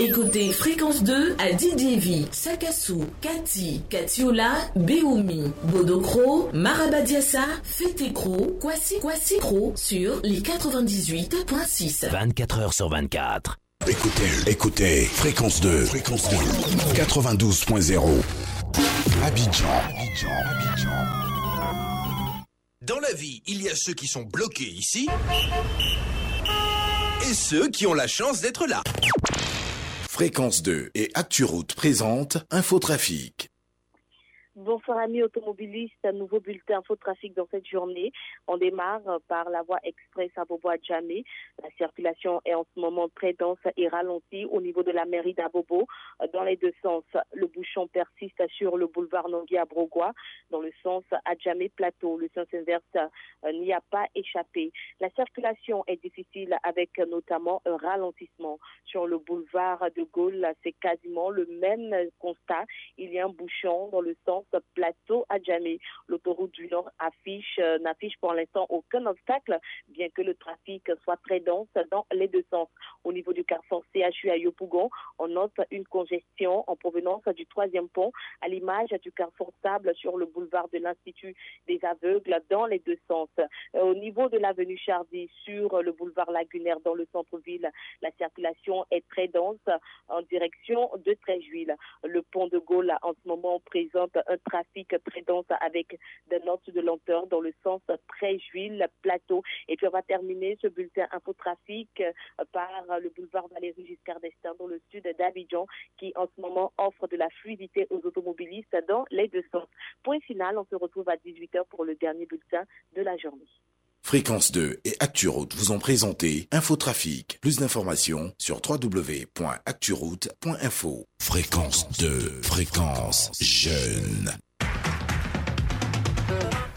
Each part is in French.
Écoutez Fréquence 2 à Didievi, Sakasu, Kati, Katiola, Beoumi, Bodokro, Marabadiassa, Fetekro, Kwasi Kwasi Kro sur les 98.6. 24 heures sur 24. Écoutez, écoutez, fréquence 2, fréquence 2, 92.0. Abidjan, Abidjan, Abidjan. Dans la vie, il y a ceux qui sont bloqués ici et ceux qui ont la chance d'être là. Fréquence 2 et ActuRoute présente Infotrafic. Bonsoir amis automobilistes, un nouveau bulletin infotrafic dans cette journée. On démarre par la voie express à Bobo à Djamé. La circulation est en ce moment très dense et ralentie au niveau de la mairie d'Abobo dans les deux sens. Le bouchon persiste sur le boulevard Nongui à dans le sens à Djamé Plateau. Le sens inverse euh, n'y a pas échappé. La circulation est difficile avec notamment un ralentissement sur le boulevard de Gaulle. C'est quasiment le même constat. Il y a un bouchon dans le sens plateau à Djamé. L'autoroute du Nord affiche, euh, n'affiche pour l'instant aucun obstacle, bien que le trafic soit très dense dans les deux sens. Au niveau du carrefour CHU à Yopougon, on note une congestion en provenance du troisième pont, à l'image du carrefour Sable sur le boulevard de l'Institut des aveugles dans les deux sens. Euh, Au niveau de l'avenue Chardy sur le boulevard Lagunaire dans le centre-ville, la circulation est très dense en direction de Tréjuil. Le pont de Gaulle en ce moment présente un trafic très dense avec des notes de lenteur dans le sens Tréjuil, plateau. Et puis on va terminer ce bulletin infotrafic euh, par le boulevard Valérie Giscard d'Estaing dans le sud d'Abidjan qui en ce moment offre de la fluidité aux automobilistes dans les deux sens. Point final, on se retrouve à 18h pour le dernier bulletin de la journée. Fréquence 2 et ActuRoute vous ont présenté Infotrafic. Plus d'informations sur www.acturoute.info. Fréquence 2, fréquence jeune.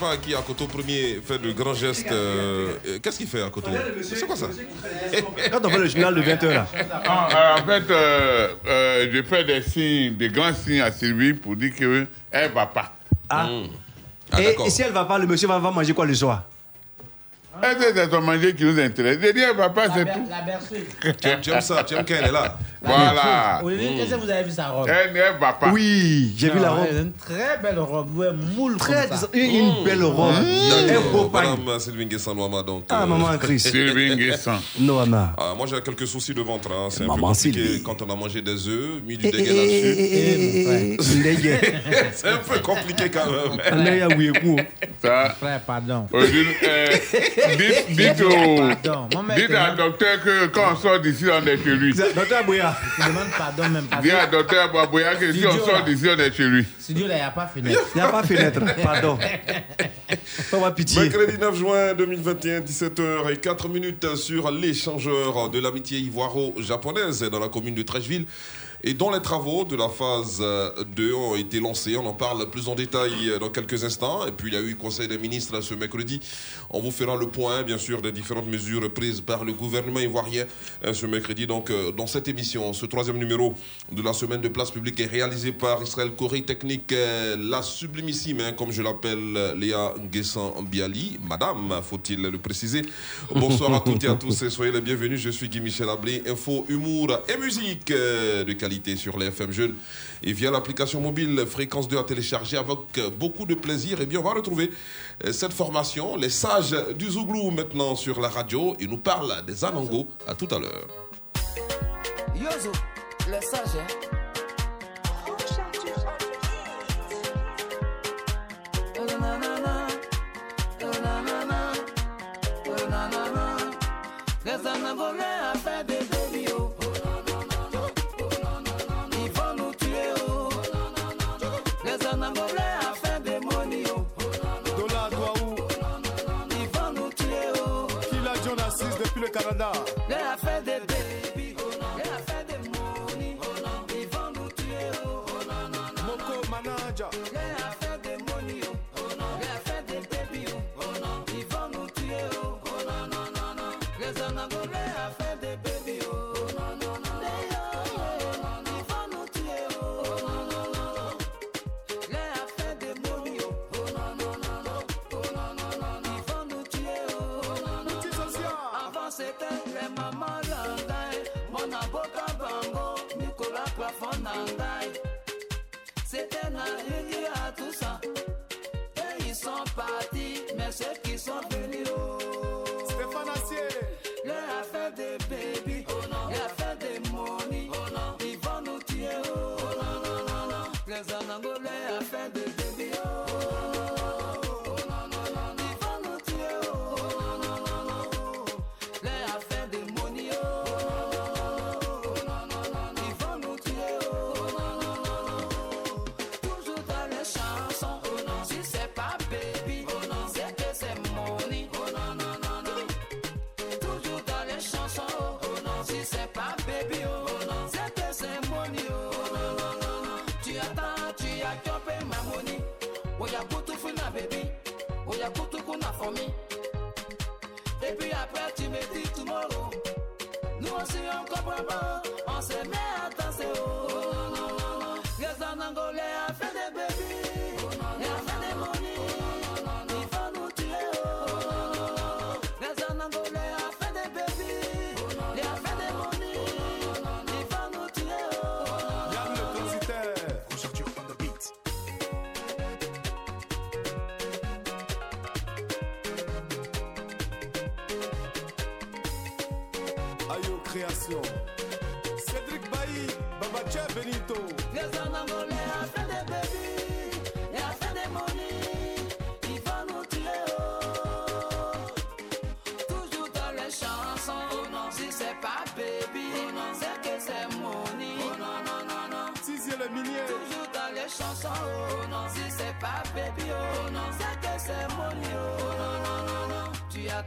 Pas qui à Koto premier fait de grands gestes. euh, Qu'est-ce qu'il fait à Koto? C'est quoi ça? Quand on fait le journal de 20h là. Ah, euh, en fait, euh, euh, je fais des signes, des grands signes à Sylvie pour dire qu'elle ne va pas. Ah. Ah, et, si elle va pas, le monsieur va, va manger quoi le soir? Est-ce que c'est son manger qui nous intéresse? Elle ne va pas, c'est tout. La berceuse. tu, aimes, tu aimes ça Tu aimes quand elle est là? Voilà. Olivier, qu'est-ce que vous avez vu sa robe? Elle va pas. Oui, j'ai vu la robe. elle a Une très belle robe, ouais, moule Très, comme ça. une, une belle robe. Un beau D'accord. pagne. Madame Sylvie Nguessan-Ouama, donc. Ah, euh, maman Chris. Sylvie Nguessan. Noama. ah, moi, j'ai quelques soucis de ventre. Hein. C'est un peu Maman compliqué Sylvie. quand on a mangé des œufs, mis du Eh, eh, dégueu eh, là-dessus. eh, eh, eh, Ndeye. C'est un peu compliqué quand même. Ça. Frère, pardon. Dites, dites, au- dites à docteur que quand on sort d'ici, on est chez lui. Docteur Bouya. il demande pardon même pas. Dis à docteur Babouya que si on sort d'ici, on est chez lui. Studio, là, il n'y a pas fenêtre. Il n'y a pas fenêtre. Pardon. Fais-moi pitié. Mercredi 9 juin 2021, 17h et 4 minutes sur l'échangeur de l'amitié ivoiro-japonaise dans la commune de Trècheville. Et dont les travaux de la phase euh, 2 ont été lancés. On en parle plus en détail euh, dans quelques instants. Et puis il y a eu Conseil des ministres ce mercredi. On vous fera le point, bien sûr, des différentes mesures prises par le gouvernement ivoirien euh, ce mercredi. Donc dans cette émission, ce troisième numéro de la semaine de place publique est réalisé par Israël Corée Technique, la sublimissime, hein, comme je l'appelle, Léa Nguessan Biali. Madame, faut-il le préciser. Bonsoir à toutes et à tous et soyez les bienvenus. Je suis Guy Michel Ablé. Info, humour et musique de qualité sur les FM Jeunes et via l'application mobile Fréquence 2 à télécharger avec beaucoup de plaisir. Et bien, on va retrouver euh, cette formation, les sages du Zouglou maintenant sur la radio. Ils nous parle des Anango. À tout à l'heure. Les sages. Canada. una for me. Et puis après, tu me dis tomorrow. Nous aussi, on comprend pas.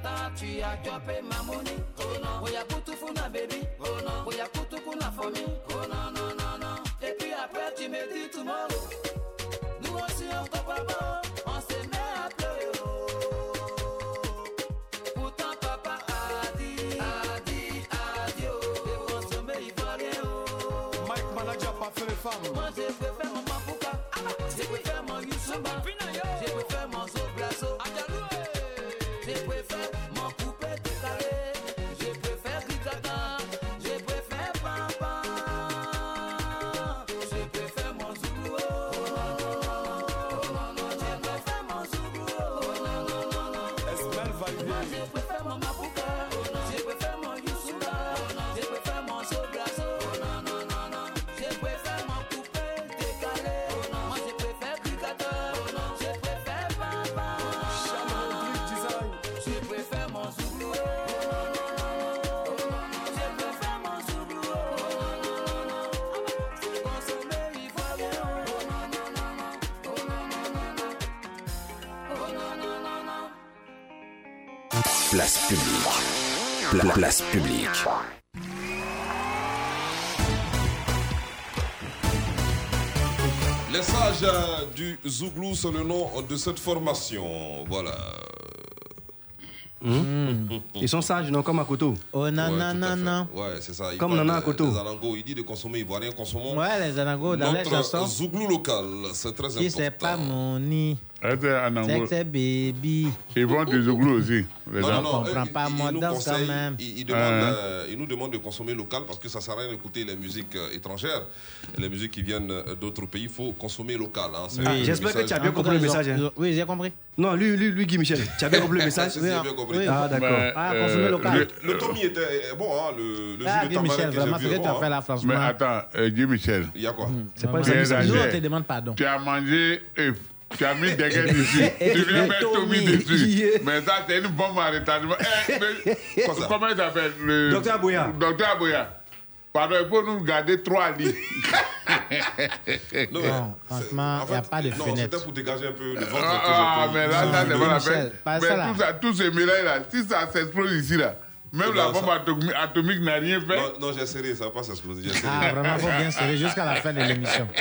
time to ya chop money. Oh no, we are good to fun, baby. Oh no, Let's. Place publique. Pla place publique. Les sages euh, du Zouglou sont le nom de cette formation. Voilà. Mmh. Ils sont sages, non Comme à Koto. Oh, non, ouais, non, non, non. Ouais, c'est ça. Il Comme Nana à Koto. Les Alango, il dit de consommer ivoirien, consommons. Ouais, les Alango, dans les chansons. Zouglou local, c'est très important. Si c'est pas mon nid, c'est baby. Ils vendent du Zouglou aussi les Non, gens. non, non. On comprend eux, pas, danse quand même. Ils, ils demandent, Ah. euh, ils nous demandent de consommer local parce que ça sert à rien d'écouter les musiques euh, étrangères. Les musiques qui viennent euh, d'autres pays, il faut consommer local. hein. C'est Ah, le J'espère que tu as bien En tout compris le message. hein. Oui, j'ai compris. Non, lui, lui, lui, Guy Michel. Tu as bien compris le message si, j'ai bien compris. Oui, Ah, d'accord. Mais, Ah, consommer local. Le, le Tommy était euh, bon, hein, le, le Ah, jus de Guy tamarin Michel, vraiment, ce que tu as fait hein. là, Mais franchement. attends, euh, Guy Michel, Il y a quoi? C'est pas Nous, ça. exagères. on te demande pardon. tu as mangé, eh, tu as mis des gars dessus. Tu viens et mettre Tommy. Dessus. Mais ça, c'est une bombe à retardement. Eh, ça comment il s'appelle le... Docteur Abouya. Docteur Abouya. Pardon, il faut nous garder trois lits. Non, Non, mais franchement, il n'y a fait, pas de Non, fenêtre. c'était pour dégager un peu le ventre Ah, que ah, mais là, là, c'est pas la peine. pas Mais ça, tout ça, tous ces mélanges là, si ça s'explose ici là, même la bombe ça- atomique, atomique n'a rien fait. Non, non, j'ai serré, ça va pas s'exploser. Ah, vraiment, faut bien serrer jusqu'à la fin de l'émission.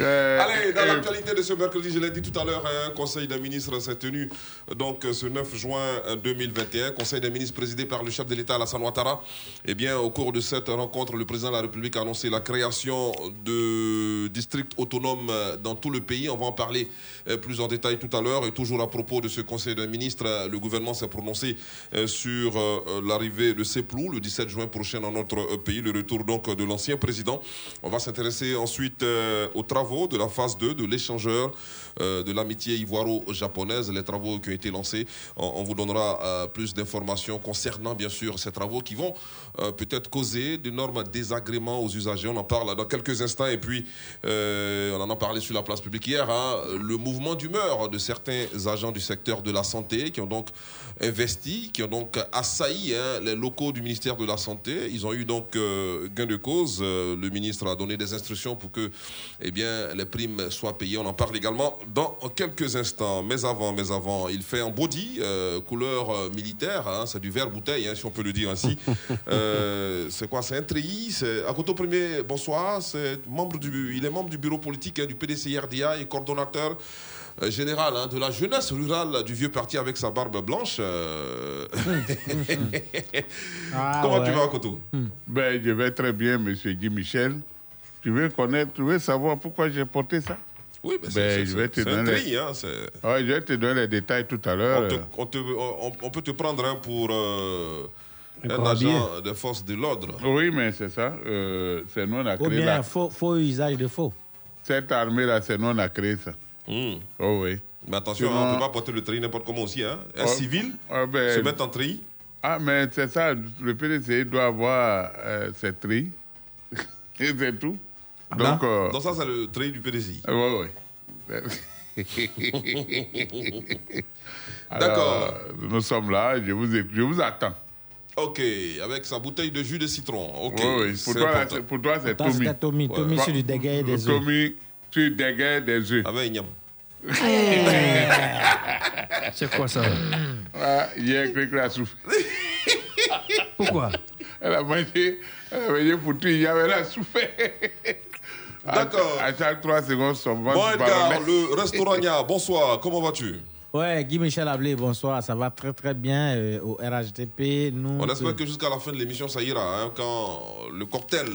Euh, Allez, dans euh, l'actualité de ce mercredi, je l'ai dit tout à l'heure, un conseil des ministres s'est tenu donc ce 9 juin 2021. Conseil des ministres présidé par le chef de l'État Alassane Ouattara. Eh bien, au cours de cette rencontre, le président de la République a annoncé la création de districts autonomes dans tout le pays. On va en parler euh, plus en détail tout à l'heure. Et toujours à propos de ce conseil des ministres, euh, le gouvernement s'est prononcé euh, sur euh, l'arrivée de Seplou le 17 juin prochain dans notre euh, pays, le retour donc de l'ancien président. On va s'intéresser ensuite euh, aux travaux de la phase 2 de l'échangeur euh, de l'amitié ivoiro-japonaise, les travaux qui ont été lancés. On, vous donnera euh, plus d'informations concernant bien sûr ces travaux qui vont euh, peut-être causer d'énormes désagréments aux usagers. On en parle dans quelques instants et puis on en a parlé sur la place publique hier. hein, le mouvement d'humeur de certains agents du secteur de la santé qui ont donc investi, qui ont donc assailli hein, les locaux du ministère de la Santé. Ils ont eu donc gain de cause. Le ministre a donné des instructions pour que eh bien, les primes soient payées. On en parle également dans quelques instants. Mais avant, mais avant, il fait un body euh, couleur euh, militaire. hein, c'est du vert bouteille, hein, si on peut le dire ainsi. Euh, c'est quoi? C'est un treillis? Akoto Premier, bonsoir. C'est membre du, il est membre du bureau politique hein, du PDCRDA et coordonnateur général hein, de la jeunesse rurale du vieux parti avec sa barbe blanche. euh. Ah, Comment ouais. tu vas, Akoto? Ben, je vais très bien, monsieur Guy Michel. Tu veux connaître, tu veux savoir pourquoi j'ai porté ça Oui, ben, c'est- Ben, c'est- je vais te c'est un donner. treillis. Hein, Ouais, je vais te donner les détails tout à l'heure. on, te- on te- on- on peut te prendre hein, pour euh, un agent des forces de l'ordre. Oui, mais c'est ça. euh, c'est nous on a Ou créé bien la- faux, faux usage de faux? Cette armée-là, c'est nous on a créé ça. Hmm. Oh oui. Mais attention, hein, on ne peut pas porter le treillis n'importe comment aussi. Hein. Un Oh, civil ah, ben, se mettre en treillis. Ah, mais c'est ça, le PDC doit avoir euh, ses tris. Et c'est tout. Donc, euh, Donc ça, c'est le treillis du PDCI. oui, oui. D'accord. Nous sommes là, je vous, je vous attends. Ok, avec sa bouteille de jus de citron. Ok, Oui, oui. Pour, c'est toi, c'est- pour toi, c'est Tommy. c'était Tommy. Ouais. Tommy sur du dégât des œufs. Tommy, tu dégaines des œufs. Avec Ignam. C'est quoi ça? Ah, hier, cru qu'elle a souffert. Pourquoi? Elle a mangé, elle a mangé pour tout, hier, elle a souffert. À- D'accord. À, chaque trois secondes, son ventre Bon, Edgar, le restaurant bonsoir, comment vas-tu? Ouais, Guy Michel Ablé, bonsoir. Ça va très très bien euh, au RHTP. Nous, On euh, espère que jusqu'à la fin de l'émission, ça ira, hein, quand le cocktail...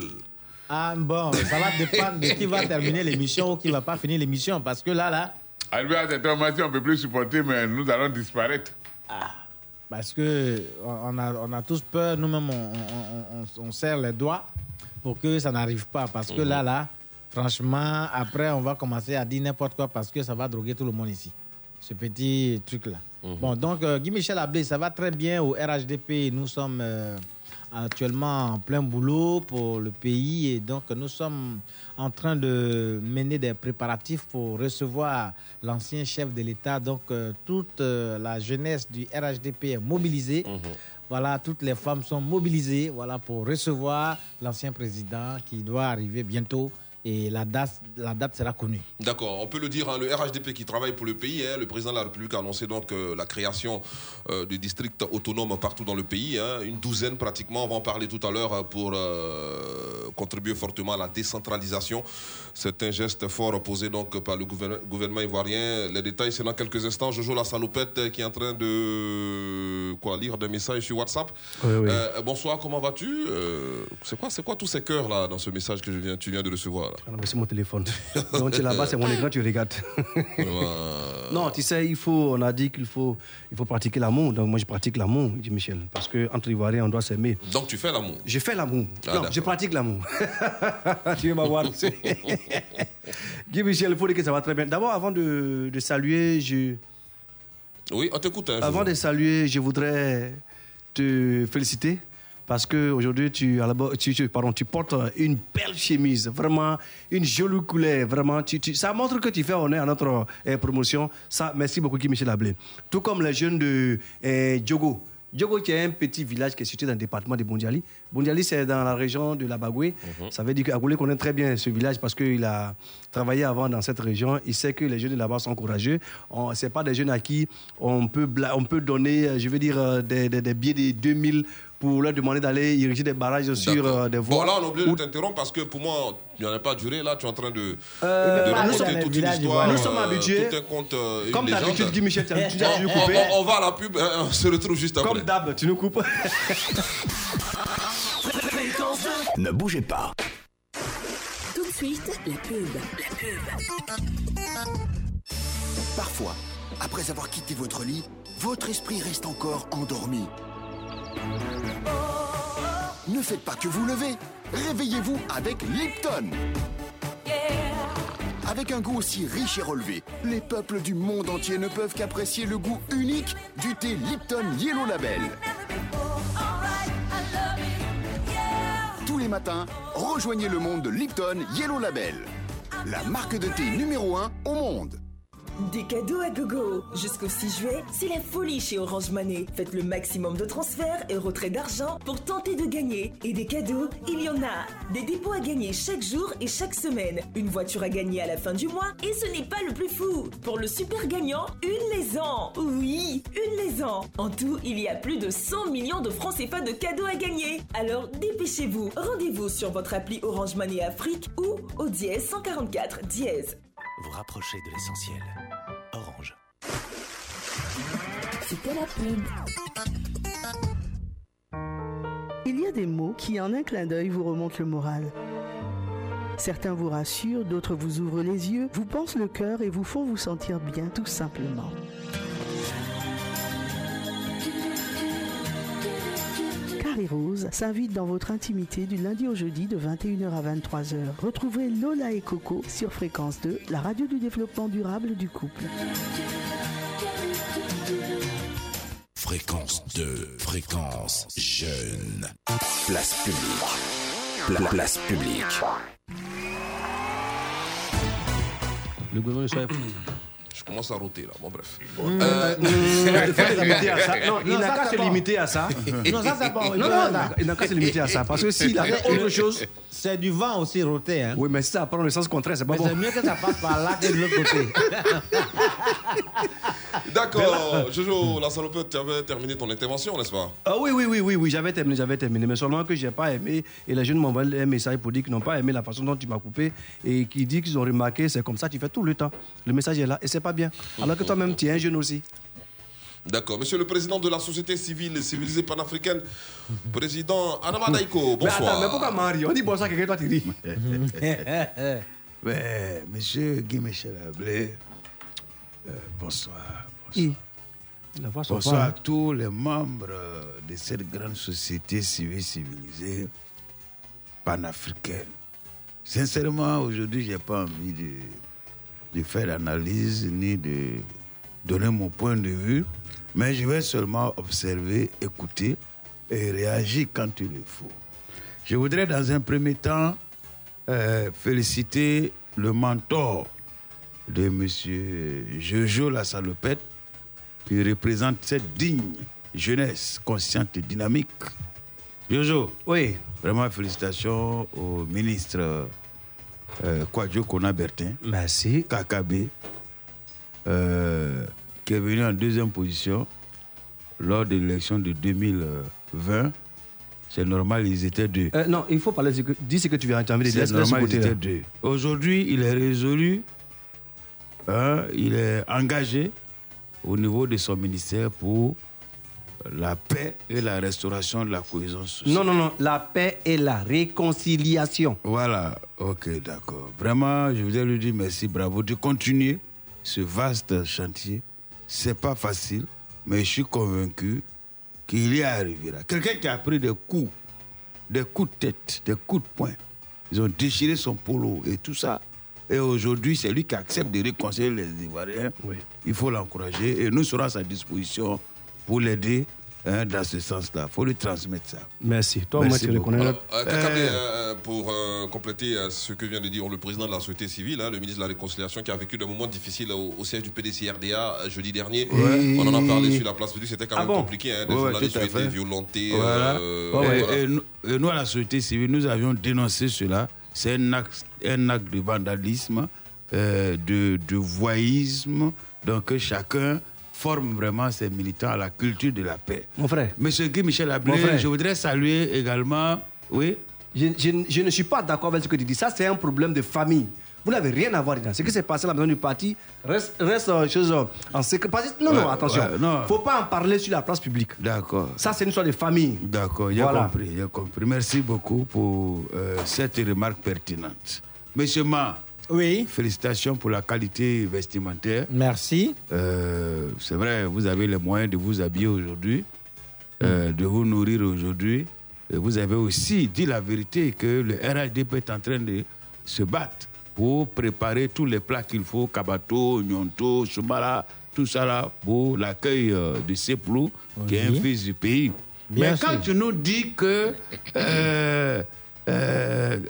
Ah bon, ça va dépendre de qui va terminer l'émission ou qui va pas finir l'émission. Parce que là, là, Arrivé à cette heure, on ne peut plus supporter, mais nous allons disparaître. parce que on a, on a tous peur, nous-mêmes, on, on- on- on serre les doigts pour que ça n'arrive pas. Parce que Mhm. là, là, franchement, après, on va commencer à dire n'importe quoi parce que ça va droguer tout le monde ici. Ce petit truc-là. Mhm. Bon, donc, euh, Guy Michel Ablé, ça va très bien au RHDP. Nous sommes euh, actuellement en plein boulot pour le pays et donc nous sommes en train de mener des préparatifs pour recevoir l'ancien chef de l'État. Donc, euh, toute la jeunesse du RHDP est mobilisée. Voilà, toutes les femmes sont mobilisées voilà, pour recevoir l'ancien président qui doit arriver bientôt et la date, la date sera connue. D'accord, on peut le dire, hein, le RHDP qui travaille pour le pays, hein, le président de la République a annoncé donc euh, la création euh, de districts autonomes partout dans le pays, hein, une douzaine pratiquement, on va en parler tout à l'heure euh, pour euh, contribuer fortement à la décentralisation. C'est un geste fort posé donc par le gouvernement, ivoirien. Les détails, c'est dans quelques instants. Jojo la salopette qui est en train de quoi lire des messages sur WhatsApp. Oui, oui. Euh, bonsoir, comment vas-tu? Euh, C'est quoi, c'est quoi tous ces cœurs là dans ce message que je viens, tu viens de recevoir là? C'est mon téléphone. Donc tu es là-bas, c'est mon écran, tu regardes. non, tu sais, il faut, on a dit qu'il faut, il faut pratiquer l'amour. Donc moi, je pratique l'amour, dit Michel. Parce qu'entre Ivoiriens, on doit s'aimer. Donc tu fais l'amour? Je fais l'amour. Ah, non, je pratique l'amour. tu veux m'avoir? Guy Michel, il faut dire que ça va très bien. D'abord, avant de, de saluer, je, Oui, on t'écoute. hein, avant de saluer, je voudrais te féliciter parce que aujourd'hui tu, tu, tu- pardon, tu portes une belle chemise, vraiment une jolie couleur, vraiment. Tu, tu- ça montre que tu fais honneur à notre euh, promotion. Ça, merci beaucoup, Guy Michel Ablé. Tout comme les jeunes de euh, Diogo. Diogo, qui est un petit village qui est situé dans le département de Bondiali. Bondiali, c'est dans la région de la Bagoué. Ça veut dire qu'Agoulé connaît très bien ce village parce qu'il a travaillé avant dans cette région. Il sait que les jeunes de là-bas sont courageux. Ce n'est pas des jeunes à qui on peut, on peut donner, euh, je veux dire, euh, des, des, des billets de 2000 pour leur demander d'aller ériger des barrages sur euh, des Bon, voies. là, on est obligé Ou- de t'interrompre parce que pour moi, il n'y en a pas duré. Là, tu es en train de, Euh, de raconter sommes- toute une histoire. Nous sommes euh, habitués. Tout un conte, euh, une Comme d'habitude. Guy Michel, tu as- tu as On- dû on, couper. on- on va à la pub, hein, on se retrouve juste après. Comme d'hab, tu nous coupes. Ne bougez pas. Tout de suite, la pub. La pub. Parfois, après avoir quitté votre lit, votre esprit reste encore endormi. Ne faites pas que vous levez. Réveillez-vous avec Lipton. Avec un goût aussi riche et relevé, les peuples du monde entier ne peuvent qu'apprécier le goût unique du thé Lipton Yellow Label. Tous les matins, rejoignez le monde de Lipton Yellow Label, la marque de thé numéro 1 au monde. Des cadeaux à gogo Jusqu'au 6 juillet, c'est la folie chez Orange Money. Faites le maximum de transferts et retraits d'argent pour tenter de gagner. Et des cadeaux, il y en a Des dépôts à gagner chaque jour et chaque semaine. Une voiture à gagner à la fin du mois. Et ce n'est pas le plus fou Pour le super gagnant, une maison Oui, une maison En tout, il y a plus de 100 millions de francs CFA de cadeaux à gagner Alors dépêchez-vous Rendez-vous sur votre appli Orange Money Afrique ou au dièse 144 dièse. Vous rapprochez de l'essentiel. Orange. C'était la pub. Il y a des mots qui, en un clin d'œil, vous remontent le moral. Certains vous rassurent, d'autres vous ouvrent les yeux, vous pensent le cœur et vous font vous sentir bien, tout simplement. Carré Rose s'invite dans votre intimité du lundi au jeudi de 21h à 23h. Retrouvez Lola et Coco sur Fréquence 2, la radio du développement durable du couple. Fréquence 2, fréquence jeune. Place publique. Pla- place publique. Le gouvernement commence à roter là. Bon, bref. Euh, Euh, il faut se limiter à ça. Non, il Non, n'a ça, qu'à se limiter à ça. Non, ça, c'est bon. Non, non, il n'a- il n'a qu'à se limiter à ça. Parce que s'il a fait autre chose. C'est du vent aussi roté. Hein. Oui, mais si ça prend le sens contraire, c'est pas Mais bon. c'est mieux que ça passe par là que de l'autre côté. D'accord, Jojo, la salopette, tu avais terminé ton intervention, n'est-ce pas? Ah oui, oui, oui, oui, oui, j'avais terminé, j'avais terminé. Mais seulement que j'ai pas aimé. Et les jeunes m'envoient un message pour dire qu'ils n'ont pas aimé la façon dont tu m'as coupé. Et qui dit qu'ils ont remarqué, c'est comme ça, tu fais tout le temps. Le message est là et c'est pas bien. Alors que toi-même, tu es un jeune aussi. D'accord. Monsieur le président de la société civile et civilisée panafricaine, président Anama Daiko, Mais attends, mais bonsoir. pourquoi Marie? On dit bonsoir à quelqu'un, toi tu dis. Mais, monsieur Guy Michel Ablé, euh, bonsoir. La voix Bonsoir à hein. tous les membres de cette grande société civile civilisée panafricaine. Sincèrement, aujourd'hui, je n'ai pas envie de, de faire d'analyse ni de donner mon point de vue, mais je vais seulement observer, écouter et réagir quand il le faut. Je voudrais dans un premier temps euh, féliciter le mentor de M. Jojo la salopette qui représente cette digne jeunesse consciente et dynamique. Jojo, oui. vraiment félicitations au ministre euh, Kwadjo Kona Bertin. Merci. Euh, qui est venu en deuxième position lors de l'élection de 2020. C'est normal, ils étaient deux. Euh, non, il faut parler. de ce que- Dis ce que tu viens de dire. C'est normal, ils étaient deux. Aujourd'hui, il est résolu. hein, il est engagé au niveau de son ministère pour la paix et la restauration de la cohésion sociale. Non, non, non. La paix et la réconciliation. Voilà, ok, d'accord. Vraiment, je voudrais lui dire merci, bravo de continuer ce vaste chantier. C'est pas facile, mais je suis convaincu qu'il y arrivera. Quelqu'un qui a pris des coups, des coups de tête, des coups de poing. Ils ont déchiré son polo et tout ça. Et aujourd'hui, c'est lui qui accepte de réconcilier les Ivoiriens. Il faut l'encourager et nous serons à sa disposition pour l'aider hein, dans ce sens-là. Il faut lui transmettre ça. Merci. Toi, moi, tu reconnais. Alors, euh, Euh, euh, pour euh, compléter euh, ce que vient de dire le président de la société civile, hein, le ministre de la Réconciliation, qui a vécu des moments difficiles au, au siège du PDCRDA jeudi dernier. Ouais. On en a parlé sur la place publique, c'était quand Ah même bon compliqué. Hein, des Ouais, journalistes ont été violentés. Voilà. euh, Et- voilà. et nous, et nous, à la société civile, nous avions dénoncé cela. C'est un acte, un acte de vandalisme, euh, de, de voyisme. Donc chacun forme vraiment ses militants à la culture de la paix. Mon frère. Monsieur Guy Michel Mon Ablé, frère. je voudrais saluer également. Oui. Je, je- je ne suis pas d'accord avec ce que tu dis. Ça, c'est un problème de famille. Vous n'avez rien à voir dedans. Ce qui s'est passé à la maison du parti reste, reste euh, chose euh, en secret. Non, non, Ouais, attention. ouais, non. faut pas en parler sur la place publique. D'accord. Ça, c'est une histoire de famille. D'accord, j'ai Voilà. compris, compris. Merci beaucoup pour euh, cette remarque pertinente. Monsieur Ma, oui. félicitations pour la qualité vestimentaire. Merci. Euh, c'est vrai, vous avez les moyens de vous habiller aujourd'hui, euh, de vous nourrir aujourd'hui. Vous avez aussi dit la vérité que le RHDP est en train de se battre pour préparer tous les plats qu'il faut, kabato, nyonto, soumara, tout ça là, pour l'accueil euh, de Seplou, qui est un fils du pays. Bien Mais quand tu nous dis que euh,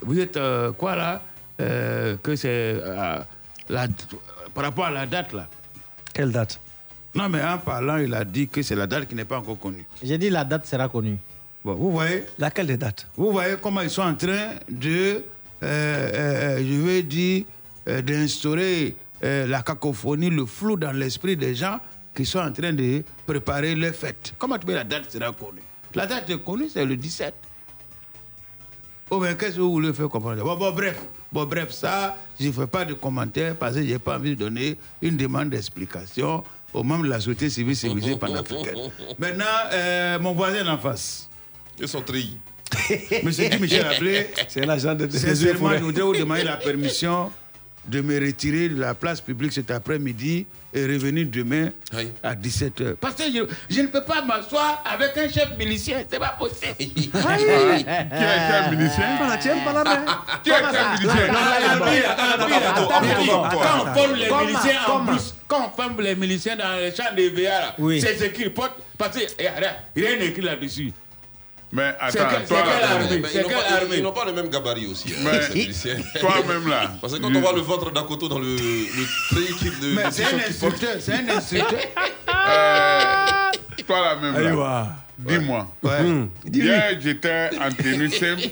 vous êtes quoi là? Euh, Que c'est euh, par rapport à la date là. Quelle date? Non, mais en parlant, il a dit que c'est la date qui n'est pas encore connue. J'ai dit la date sera connue. Bon, vous voyez Laquelle des dates? Vous voyez comment ils sont en train de, euh, euh, je veux dire, d'instaurer la cacophonie, le flou dans l'esprit des gens qui sont en train de préparer leur fête. Comment tu veux la date sera connue? La date est connue, c'est le 17. Oh, mais qu'est-ce que vous voulez faire comprendre? Bon, bon, bref, bon, bref, ça, je ne fais pas de commentaires parce que je n'ai pas envie de donner une demande d'explication aux membres de la société civile civilisée panafricaine. Maintenant, euh, mon voisin en face. Ils sont tri. Monsieur Michel Ablé, c'est l'agent de Sincèrement, je voudrais vous demander la permission de me retirer de la place publique cet après-midi et revenir demain à 17h. Parce que je, je ne peux pas m'asseoir avec un chef milicien, c'est pas possible. Qui est chef milicien? Tu aimes pas la main. Qui est chef milicien? Quand on forme les miliciens en plus, quand on forme les miliciens dans les champs de VA, c'est ce qu'ils portent. Parce qu'il n'y a rien écrit là-dessus. Mais attends, toi ils n'ont pas- le même gabarit aussi. hein, toi-même là. Parce que quand on voit le ventre d'Akoto dans le, le Mais c'est un instructeur, c'est un instructeur. Euh, toi là même Allez, là. Dis-moi. Ouais. Hier, j'étais en tenue simple.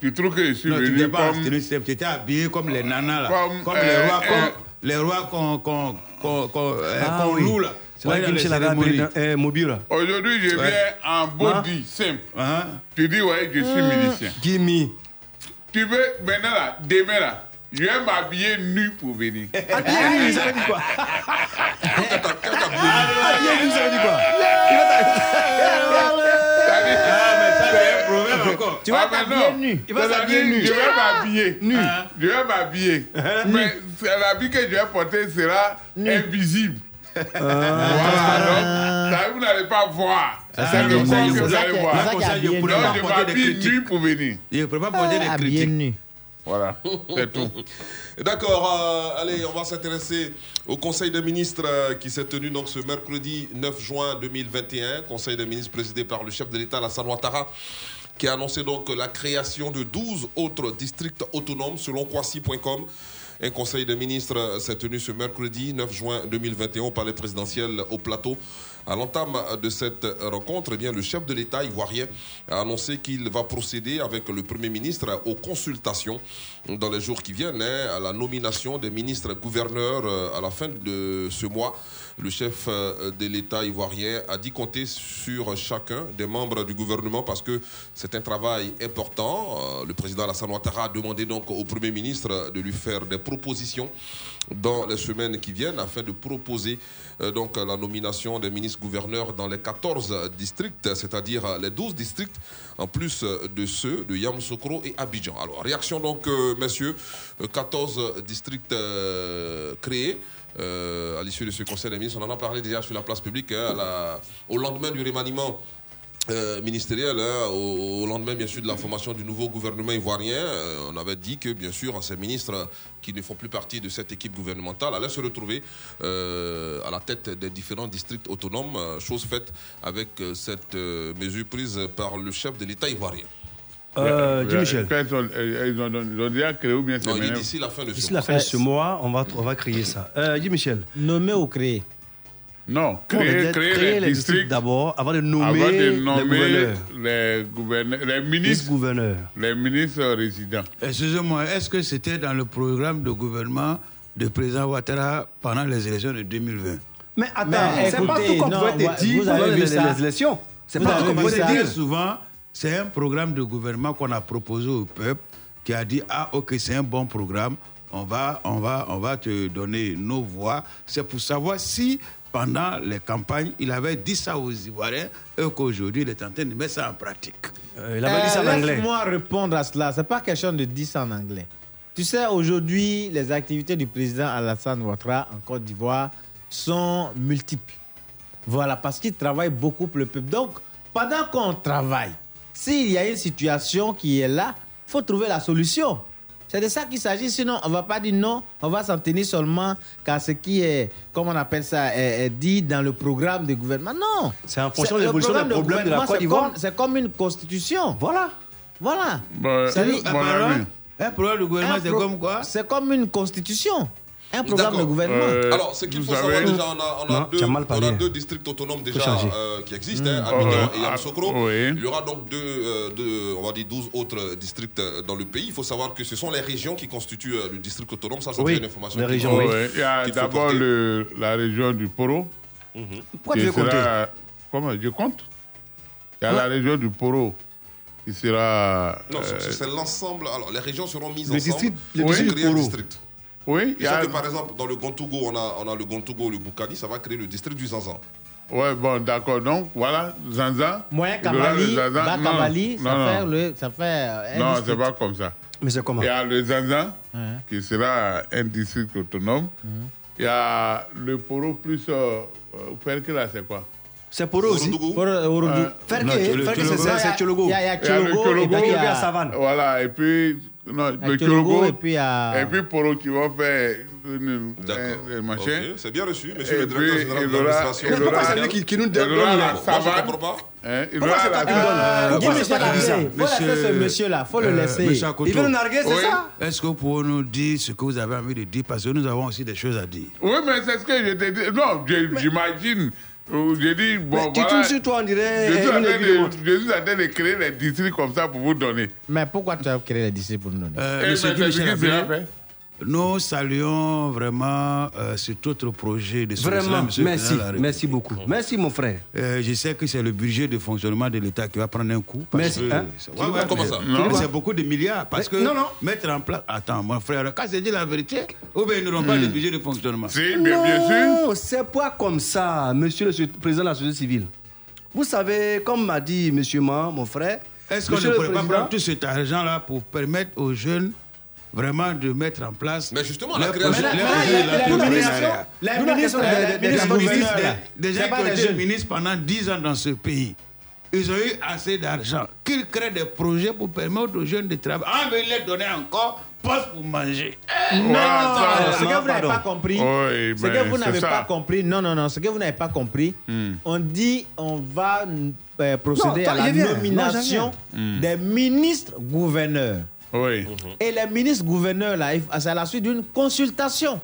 Tu trouves que je suis venu n'étais pas comme. tu étais habillé comme les nanas là. Comme, Comme, euh, les rois, euh, comme les rois qu'on qu'on qu'on qu'on Ah loue là. C'est vrai Ouais, que dans les Michel avait cérémonies. appelé euh, Mobile. Aujourd'hui, je Ouais. viens en body simple. Hein? Tu dis, ouais, je suis milicien. Gimme. Tu veux, maintenant là, demain là, je vais m'habiller nu pour venir. Habillé nu, ça veut dire quoi? Habillé nu, ça veut dire quoi? Ah. Tu vas Ah, t'habiller nu. Il va C'est-à-dire, s'habiller nu. Je vais m'habiller. Nu. Je vais m'habiller. Mais l'habit que je vais porter sera invisible. Voilà, donc, ça, vous n'allez pas voir. Ah, c'est le corps que vous allez voir. Comme ça, je pourrais pas porter des critiques. pour venir. Je ne peux pas des critiques. nu. Voilà, c'est tout. D'accord, euh, allez, on va s'intéresser au Conseil des ministres euh, qui s'est tenu donc ce mercredi 9 juin 2021. Conseil des ministres présidé par le chef de l'État, Alassane Ouattara, qui a annoncé donc la création de 12 autres districts autonomes selon Kwasi.com. Un conseil des ministres s'est tenu ce mercredi 9 juin 2021 au palais présidentiel au plateau. À l'entame de cette rencontre, eh le chef de l'État ivoirien a annoncé qu'il va procéder avec le Premier ministre aux consultations dans les jours qui viennent hein, à la nomination des ministres gouverneurs euh, à la fin de ce mois. Le chef euh, de l'État ivoirien a dit compter sur chacun des membres du gouvernement parce que c'est un travail important. Euh, Le président Alassane Ouattara a demandé donc au Premier ministre de lui faire des propositions dans les semaines qui viennent afin de proposer donc la nomination des ministres gouverneurs dans les 14 districts, c'est-à-dire les 12 districts en plus de ceux de Yamoussoukro et Abidjan. Alors, réaction donc, messieurs, Euh, 14 districts euh, créés. euh, à l'issue de ce conseil des ministres, on en a parlé déjà sur la place publique, hein, au lendemain du remaniement euh, ministériel, hein, au, lendemain bien sûr de la formation du nouveau gouvernement ivoirien, euh, on avait dit que bien sûr ces ministres qui ne font plus partie de cette équipe gouvernementale allaient se retrouver euh, à la tête des différents districts autonomes, euh, chose faite avec euh, cette euh, mesure prise par le chef de l'État ivoirien. Euh, Michel. Quand Ils ont, ils ont- ils ont déjà créé ou bien c'est maintenant d'ici la fin de ce D'ici la fin de ce mois, on va, on va créer ça. Euh, Guy Michel. Nommer ou créer? Non, créer, créer créer les, les districts d'abord, avant de nommer, avant de les gouverneurs. les gouverneurs, les ministres, gouverneurs. les ministres résidents. Excusez-moi, est-ce que c'était dans le programme de gouvernement du président Ouattara pendant les élections de 2020 Mais attends, c'est pas écoutez, tout qu'on pouvait te dire vous avez pendant vu les, élections. C'est pas tout qu'on pouvait te dire. souvent, c'est un programme de gouvernement qu'on a proposé au peuple qui a dit ah ok c'est un bon programme, on va on va on va te donner nos voix. C'est pour savoir si pendant les campagnes il avait dit ça aux Ivoiriens et qu'aujourd'hui il est en train de mettre ça en pratique. Euh, il avait dit ça en anglais. Laisse-moi répondre à cela. C'est pas question de dire ça en anglais. Tu sais, aujourd'hui, les activités du président Alassane Ouattara en Côte d'Ivoire sont multiples. Voilà, parce qu'il travaille beaucoup pour le peuple. Donc, pendant qu'on travaille, s'il y a une situation qui est là, il faut trouver la solution. C'est de ça qu'il s'agit. Sinon, on ne va pas dire non, on va s'en tenir seulement qu'à ce qui est, comment on appelle ça, est, est dit dans le programme du gouvernement. Non. C'est en fonction de l'évolution des problèmes de la gouvernement, Côte c'est d'Ivoire. comme- C'est comme une constitution. Voilà. Voilà. Mon ami. Un programme de gouvernement c'est pro- comme quoi? C'est comme une constitution. Un programme de gouvernement. Euh, Alors, ce qu'il faut savoir déjà, on a, on a Non, deux, on a deux districts autonomes déjà euh, qui existent, hein, Mm. Abidjan Ouais, et ah, Yamoussoukro. oui. Il y aura donc deux, euh, deux, on va dire 12 autres districts dans le pays. Il faut savoir que ce sont les régions qui constituent le district autonome. Ça, c'est Oui, une information. les régions, oui. Il y a d'abord le- la région du Poro. Pourquoi tu veux compter sera- Comment Je compte Il y a la région du Poro qui sera. Non, euh, c'est- l'ensemble. Alors, les régions seront mises Le ensemble le district Poro. district. Oui, y a. que, par exemple, dans le Gontougo, on a, on a le Gontougo, le Boukani, ça va créer le district du Zanzan. Ouais, bon, d'accord. Donc, voilà, Zanza. Moyen Kabali, bas Non, Kabali, ça non, fait non. le. Ça fait euh, un Non, c'est pas comme ça. Mais c'est comment Il y a le Zanza, Ouais. qui sera un district autonome. Il y a le Poro plus. Euh, euh, Perkela, c'est quoi C'est pour eux aussi. Pour, euh. Euh, faire que Tchologo. c'est- c'est Tchologo. Il y a, il y a Il y a le Tchologo, et Tchologo. puis il y Il y a a Savane. Voilà, et puis. Non, le Tchologo. et puis a. Et puis Poro qui va faire un machin. Ok, C'est bien reçu, monsieur Et le directeur général de l'administration. Mais pourquoi c'est lui qui, qui nous il donne la. Hein, il Pourquoi c'est toi qui me donnes Euh, Guy Michel a ça faut laisser ce monsieur-là, faut le Euh, laisser. Il veut nous narguer, c'est ça? Est-ce que vous pouvez nous dire ce que vous avez envie de dire? Parce que nous avons aussi des choses à dire. Oui, mais c'est ce que je t'ai dit. Non, j'imagine. Euh, J'ai dit, bon, Mais tu voilà. tournes sur toi, on dirait Je suis, en une train aiguille de créer les districts comme ça pour vous donner. Mais pourquoi tu as créé les districts pour nous donner? Euh, Eh, Monsieur ce nous saluons vraiment euh, cet autre projet de solution, Vraiment, monsieur le merci, merci beaucoup. Merci mon frère. Euh, je sais que c'est le budget de fonctionnement de l'État qui va prendre un coup. Parce Merci, que, hein. c'est- Ouais, ouais, comment mais- ça mais Non. C'est beaucoup de milliards. Parce Mais- que non, non. mettre en place. Attends, mon frère, quand c'est dit la vérité, ou bien ils n'auront pas de budget de fonctionnement. Si, bien, bien sûr. Non, c'est pas comme ça, monsieur le président de la société civile. Vous savez, comme m'a dit monsieur Ma, mon frère, Est-ce qu'on ne le pourrait pas prendre tout cet argent-là pour permettre aux jeunes vraiment de mettre en place. Mais justement, les la création- des- gens qui ont été jeunes. ministres pendant 10 ans dans ce pays. Ils ont eu assez d'argent. Qu'ils créent des projets pour permettre aux jeunes de travailler. Ah, mais ils les donner encore poste pour manger. Eh, Non, ça, ce que non, vous n'avez pas compris, Oui, ce que vous n'avez pas compris, non, non, non, ce que vous n'avez pas compris, Hmm. on dit on va euh, procéder Non, à la. Non, nomination viens. des ministres gouverneurs. Oui. Et les ministres gouverneurs, là, c'est à la suite d'une consultation.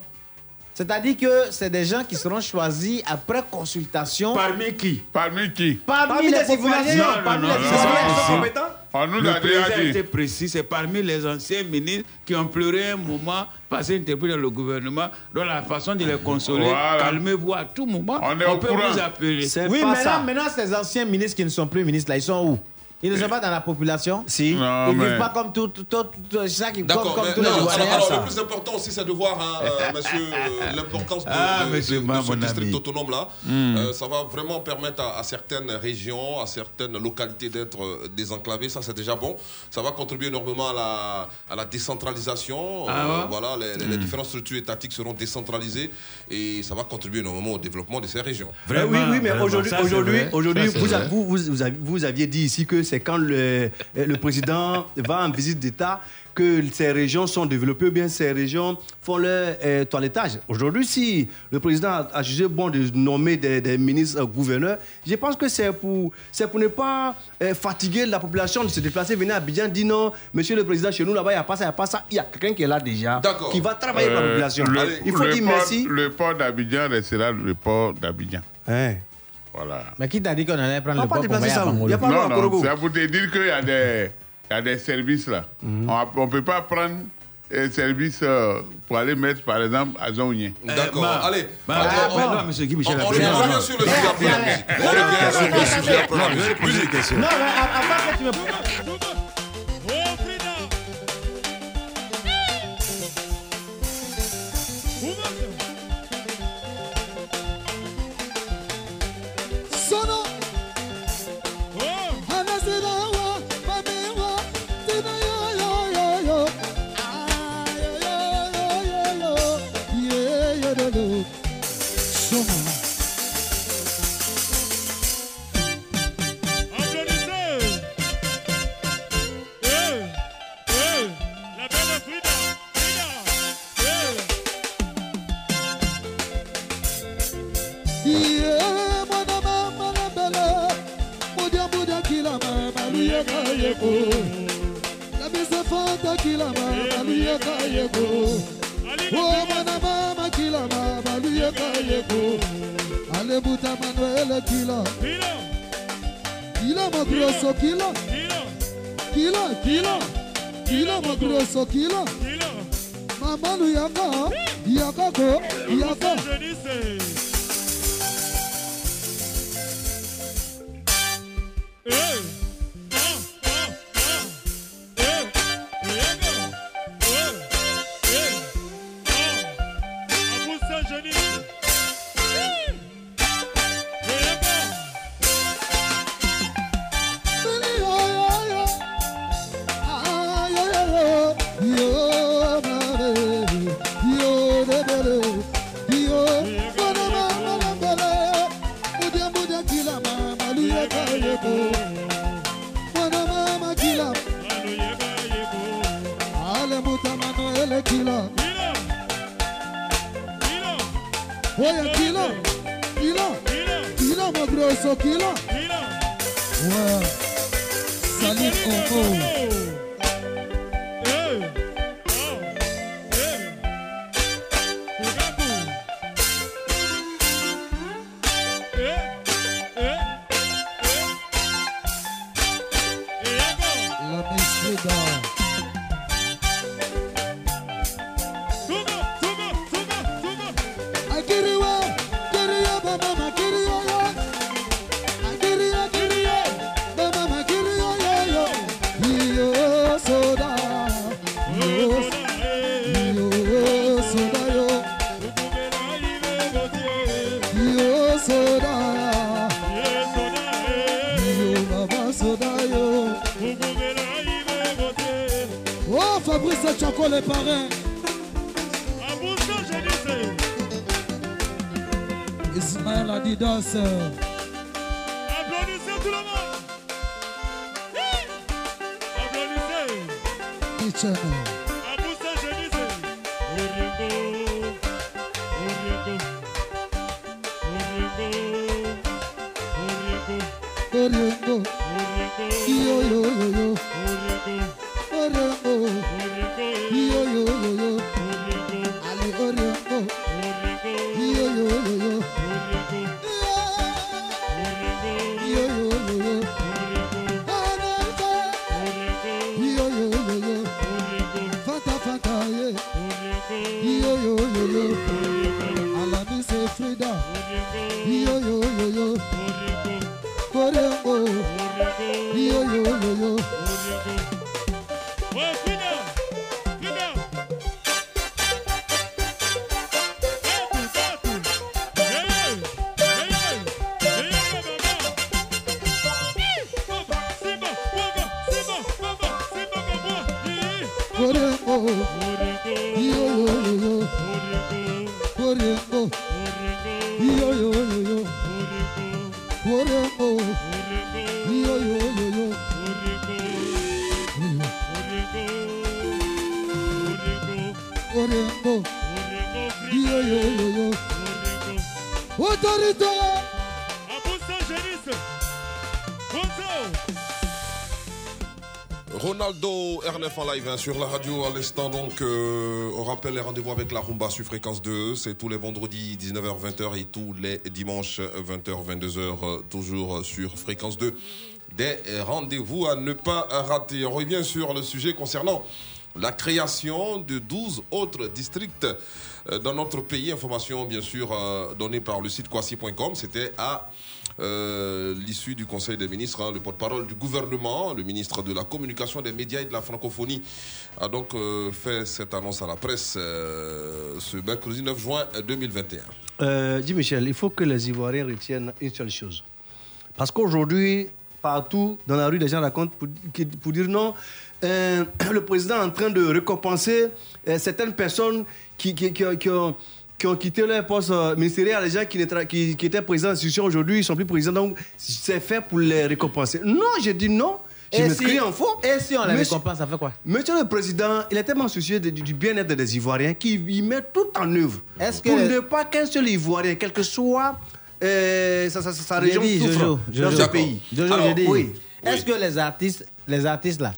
C'est-à-dire que c'est des gens qui seront choisis après consultation. Parmi qui? Parmi qui? Parmi, Parmi les les populations. parmi non, les compétents? On nous Le l'a déjà président été précis, c'est parmi les anciens ministres qui ont pleuré un moment, passé une interprète dans le gouvernement, dans la façon de les consoler. Voilà. Calmez-vous à tout moment. On est au peut courant. vous appeler. Oui, pas maintenant, ça. maintenant, ces anciens ministres qui ne sont plus ministres, là, ils sont où? Ils ne sont pas dans la population Si. Non, Ils ne mais- vivent pas comme tout, tout, tout, tout- c'est ça qui comme, D'accord, comme tous les alors, alors, le plus important aussi, c'est de voir, hein, euh, monsieur, euh, l'importance de, Ah, de- monsieur de- Ma, de ce district ami. autonome-là. Euh, ça va vraiment permettre à, à certaines régions, à certaines localités d'être euh, désenclavées. Ça, c'est déjà bon. Ça va contribuer énormément à la, à la décentralisation. Ah Euh, ouais voilà, les, les- les différentes structures étatiques seront décentralisées et ça va contribuer énormément au développement de ces régions. Eh oui, oui, mais vraiment, aujourd'hui, aujourd'hui, aujourd'hui, vous, vous, vous, vous aviez dit ici que c'est quand le, le président va en visite d'État que ces régions sont développées ou bien ces régions font leur euh, toilettage. Aujourd'hui, si le président a, jugé bon de nommer des, des ministres euh, gouverneurs, je pense que c'est pour, ne pas euh, fatiguer la population de se déplacer, venir à Abidjan, dire non, monsieur le président, chez nous là-bas, il n'y a pas ça, il n'y a pas ça. Il y a quelqu'un qui est là déjà, D'accord. qui va travailler pour la Euh, population. le, Allez, il faut dire port, merci. Le port d'Abidjan restera le port d'Abidjan. Hein. Voilà. Mais qui t'a dit qu'on allait prendre On le pas pour ça Il a pas Non, non, c'est pour te dire qu'il y a des, il y a des services là. Mhm. On ne peut pas prendre un service euh, pour aller mettre, par exemple, à Zonye. D'accord, allez. On- Ah, non, monsieur Guy Michel. revient non. sur le sujet après la musique. On revient sur le sujet après la musique. Musique. Non, mais a- avant que tu me Buta Manuel Kilo Kilo Magrosso Kilo Kilo Kilo Kilo Magrosso Kilo Mamanu Yaka Yakako Yaka Hey Tchako, les parrains. Ismaël Adidas. Applaudissez tout le monde Applaudissez Kitchen. Aboussa Jenise Oriengo Oriengo Oriengo Oriengo. Yo, yo, yo, yo. Hein, sur la radio à l'instant. Donc, euh, on rappelle les rendez-vous avec la Rumba sur fréquence 2. C'est tous les vendredis 19h-20h et tous les dimanches 20h-22h, euh, toujours sur fréquence 2. Des rendez-vous à ne pas rater. On revient sur le sujet concernant la création de 12 autres districts euh, dans notre pays. Information bien sûr donnée par le site kwasi.com. C'était à euh, l'issue du Conseil des ministres, hein, le porte-parole du gouvernement, le ministre de la Communication, des médias et de la francophonie, a donc euh, fait cette annonce à la presse euh, ce mercredi 9 juin 2021. Euh, dis Michel, il faut que les Ivoiriens retiennent une seule chose. Parce qu'aujourd'hui, partout dans la rue, les gens racontent pour, pour dire non, le président est en train de récompenser certaines personnes qui, qui, qui qui ont, qui ont quitté leur poste euh, ministériel, les gens qui, étaient d'institutions aujourd'hui, ils ne sont plus présidents, donc c'est fait pour les récompenser. Non, j'ai dit non. Je Et me si- crie en faux. Et si on les récompense, ça fait quoi? Monsieur le Président, il est tellement soucieux de- du, bien-être des Ivoiriens qu'il met tout en œuvre que pour ne pas qu'un seul Ivoirien, quel que soit euh, sa, sa- sa J'ai région, dit, souffre Jojo, dans Jojo. ce pays. Jojo, Alors, j'ai dit, oui. Est-ce que les artistes, les artistes là,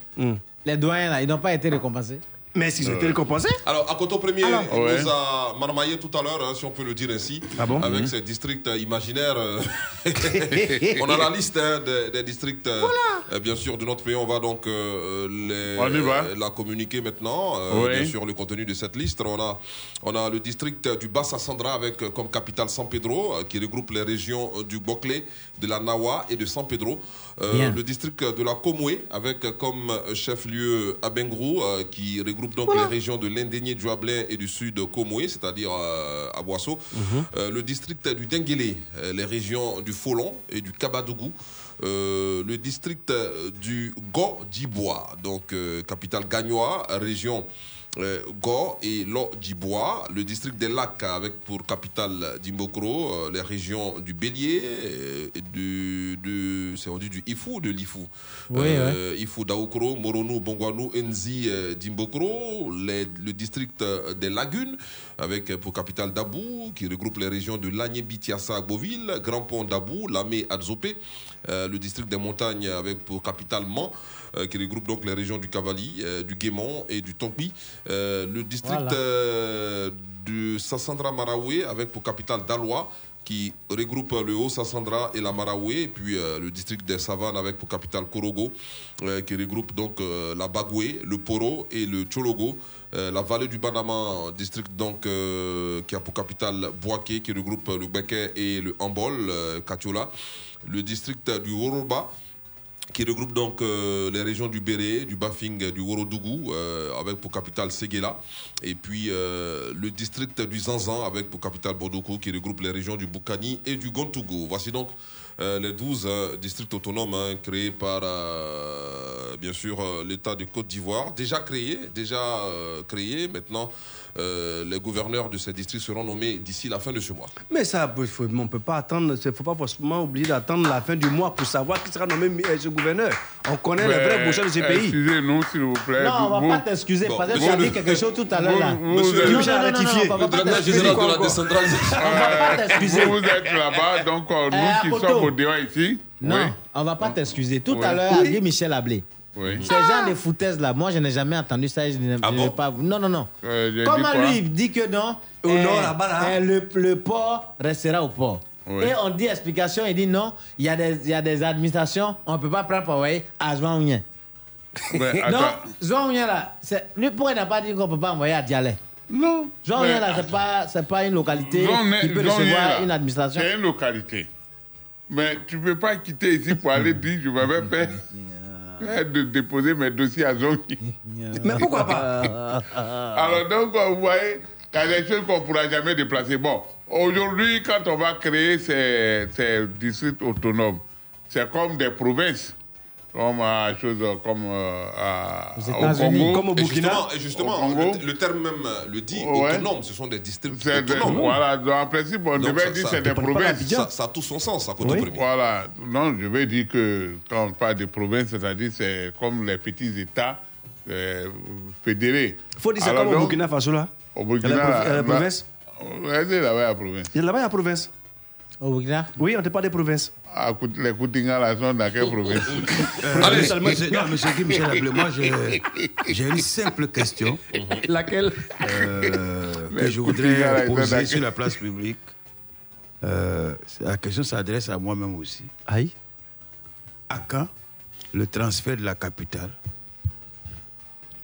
les doyens là, ils n'ont pas été récompensés? Mais s'ils ont été récompensés Alors, à Coton Premier, Alors- on Ouais. nous a marmaillé tout à l'heure, hein, si on peut le dire ainsi, Ah bon avec Mhm. ces districts euh, imaginaires. euh, on a la liste hein, des, des districts, euh, euh, bien sûr, de notre pays. On va donc euh, les- On y va. la communiquer maintenant. euh, Oui. Bien sûr, le contenu de cette liste. On a, on a le district du Bassa-Sandra avec comme capitale San Pedro, euh, qui regroupe les régions du Boclé, de la Nawa et de San Pedro. Euh, le district de la Comoué avec euh, comme euh, chef-lieu Abengrou, euh, qui regroupe donc les régions de l'Indénié, du Hablin et du sud de Comoué, c'est-à-dire euh, à Boisseau. Euh, le district du Denguélé, euh, les régions du Folon et du Kabadougou. Euh, le district du Go d'Ibois, donc euh, capitale Gagnois, région euh, Go et Lo d'Ibois, le district des Lacs avec pour capitale d'Imbokro, euh, les régions du Bélier, euh, du, du c'est du Ifu ou de l'Ifu Oui, Euh, Ifu d'Aokro, Moronou, Bongwanou, Enzi euh, d'Imbokro, les- le district euh, des Lagunes avec euh, pour capitale Dabou qui regroupe les régions de Lagné, Bitiassa, Agboville, Grand Pont Dabou, Lamé, Adzopé, euh, le district des montagnes avec pour capitale Mans euh, qui regroupe donc les régions du Cavali, euh, du Guémont et du Tompi. Euh, le district Voilà. euh, de Sassandra Maraoué avec pour capitale Dalois qui regroupe le Haut-Sassandra et la Maraoué, et puis euh, le district des Savanes avec pour capitale Korogo, euh, qui regroupe donc euh, la Bagoué, le Poro et le Tchologo. Euh, la vallée du Banama, district donc euh, qui a pour capitale Boaké, qui regroupe le Beke et le Ambol, euh, Katiola. Le district du Woroba, qui regroupe donc euh, les régions du Béré, du Bafing, du Worodougou, euh, avec pour capitale Séguéla, et puis euh, le district du Zanzan, avec pour capitale Bordoko, qui regroupe les régions du Boukani et du Gontougou. Voici donc les 12 euh, districts autonomes hein, créés par, bien sûr, l'État de Côte d'Ivoire. Déjà créés, déjà créés. Maintenant, euh, les gouverneurs de ces districts seront nommés d'ici la fin de ce mois. Mais ça, faut- on ne peut pas attendre, il ne faut pas forcément oublier d'attendre la fin du mois pour savoir qui sera nommé euh, ce gouverneur. On connaît les vrais bouchons de ce pays. Excusez-nous, s'il vous plaît. Non, on Vous- va pas t'excuser Bon, parce que tu as dit quelque chose tout à l'heure là. Monsieur non, non, rectifié. on va Le pas directeur t'excuser. général de la décentralisation. On va pas Euh, t'excuser. vous êtes là-bas, donc nous Eh, qui sommes au dehors ici. Non, on va pas t'excuser. Tout à l'heure, Michel Ablé, Oui. Ces gens de foutaises là, moi je n'ai jamais entendu ça. Je n'ai je n'ai pas... Non, non, non. Euh, Comment lui il dit que non eh, nord, là-bas, là. eh, le, le port restera au port. Oui. Et on dit explication, il dit non, il y, a des- il y a des administrations, on ne peut pas prendre pour envoyer à Zouanouen. Mais non. Zouanouen là, pourquoi il n'a pas dit qu'on ne peut pas envoyer à Dialé Non. Zouanouen mais là, ce n'est pas, c'est pas une localité qui peut recevoir une administration. C'est une localité. Mais tu ne peux pas quitter ici pour aller dire je vais faire de déposer mes dossiers à zone. Mais pourquoi pas? Alors donc, vous voyez, il y a des choses qu'on ne pourra jamais déplacer. Bon, aujourd'hui, quand on va créer ces, ces districts autonomes, c'est comme des provinces. Comme à chose comme euh, à, Aux au États-Unis, Congo. comme au Burkina. justement, et justement Au Congo. le, le terme même euh, le dit, Ouais. autonome, ce sont des districts C'est des- autonomes. voilà, donc, en principe, on Donc, devait ça- dire ça c'est des provinces. Ça- ça a tout son sens, à côté premier. Voilà, non, je vais dire que quand on parle de provinces, c'est-à-dire c'est comme les petits États euh, fédérés. Faut dire c'est Alors comme au Burkina Faso là. Au Il y a la Burkina, prov- il y a la province. Là-bas la province. Il y a là-bas il y a la province. Au Burkina? Oui, on ne pas des provinces. Ah, les Koutinga, là, sont dans quelle province? Allez, non, monsieur Guy Michel Ablé, moi j'ai j'ai une simple question. Laquelle? Euh, que je voudrais poser sur la place publique. Euh, la question s'adresse à moi-même aussi. Aïe. À quand le transfert de la capitale?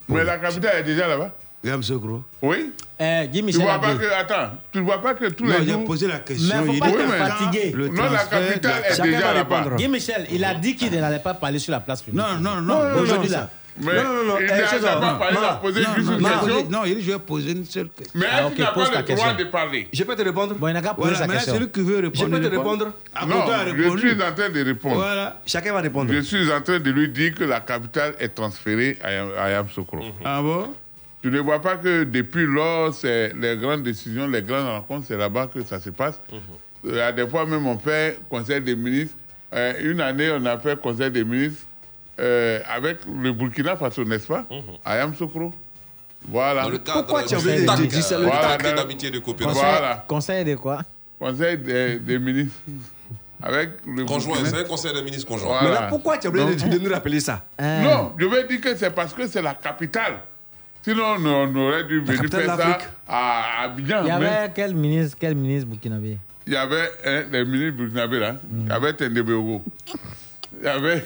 Mais la capitale est déjà là-bas. Sogro Oui Eh, Guy Tu Michel vois pas que, attends, tu vois pas que tous Non, les j'ai jours... posé la question. Mais faut il pas est- Oui, fatiguer. Le Non, la transfert de capitale est Chacun déjà là-bas. Guy Michel, il a dit qu'il n'allait pas parler sur la place publique. Non, non, non. Non, non, Aujourd'hui non, là. Mais Non, non, non, il eh, n'a chose, pas parlé, il a non, posé Non, juste non, une non, question. non, il dit, je vais poser une seule question. Mais Ah, est-ce qu'il n'a pas le droit question. de parler? Je peux te répondre Bon, il n'a qu'à poser Voilà, sa question. celui qui veut Je répondre. peux te répondre Ah, Non, je suis en train de répondre. Voilà. Chacun va répondre. Je suis en train de lui dire que la capitale est transférée à, Yam- à Yamoussoukro. Ah bon? Tu ne vois pas que depuis lors, c'est les grandes décisions, les grandes rencontres, c'est là-bas que ça se passe. Euh, À des fois même, on fait conseil des ministres. Euh, une année, on a fait conseil des ministres euh, avec le Burkina Faso, n'est-ce pas? À Yamoussoukro. Voilà. Dans le cadre Pourquoi tu as du oublié de TAC, dire ça, euh, le Voilà, dans- d'amitié et de coopération. Conseil, Voilà. conseil de quoi? Conseil des, des ministres. Avec le Conjoint, c'est un conseil des ministres conjoint. Voilà. Mais là, pourquoi tu as oublié de, de nous rappeler ça? Non, je vais dire que c'est parce que c'est la capitale. Sinon, on, on aurait dû venir faire ça à Abidjan. Il y mais avait quel ministre, quel ministre burkinabé? Il y avait hein, les ministres burkinabés là. Il y avait Tendebeogo. Il y avait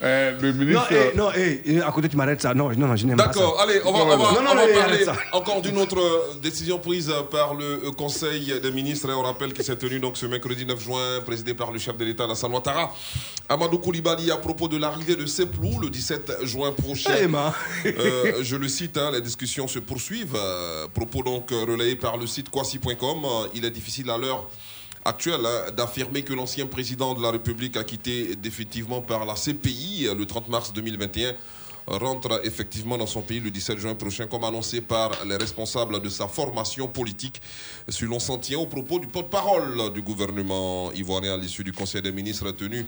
euh, le Non, ministre. eh, non, eh, eh, à côté, tu m'arrêtes ça. Non, non, non, je n'aime pas ça. D'accord, allez, on va, on va, Non, non, on va non, parler encore d'une autre euh, décision prise par le euh, Conseil des ministres. Et on rappelle qu'il s'est tenu donc ce mercredi 9 juin, présidé par le chef de l'État, Alassane Ouattara. Amadou Koulibaly, à propos de l'arrivée de Seplou le 17 juin prochain. Eh. Euh, je le cite, hein, les discussions se poursuivent. Euh, propos donc relayés par le site kwasi.com. Euh, il est difficile à l'heure actuelle hein, d'affirmer que l'ancien président de la République a quitté définitivement par la CPI le 30 mars 2021 rentre effectivement dans son pays le 17 juin prochain, comme annoncé par les responsables de sa formation politique. Si l'on s'en au propos du porte-parole du gouvernement ivoirien à l'issue du Conseil des ministres tenu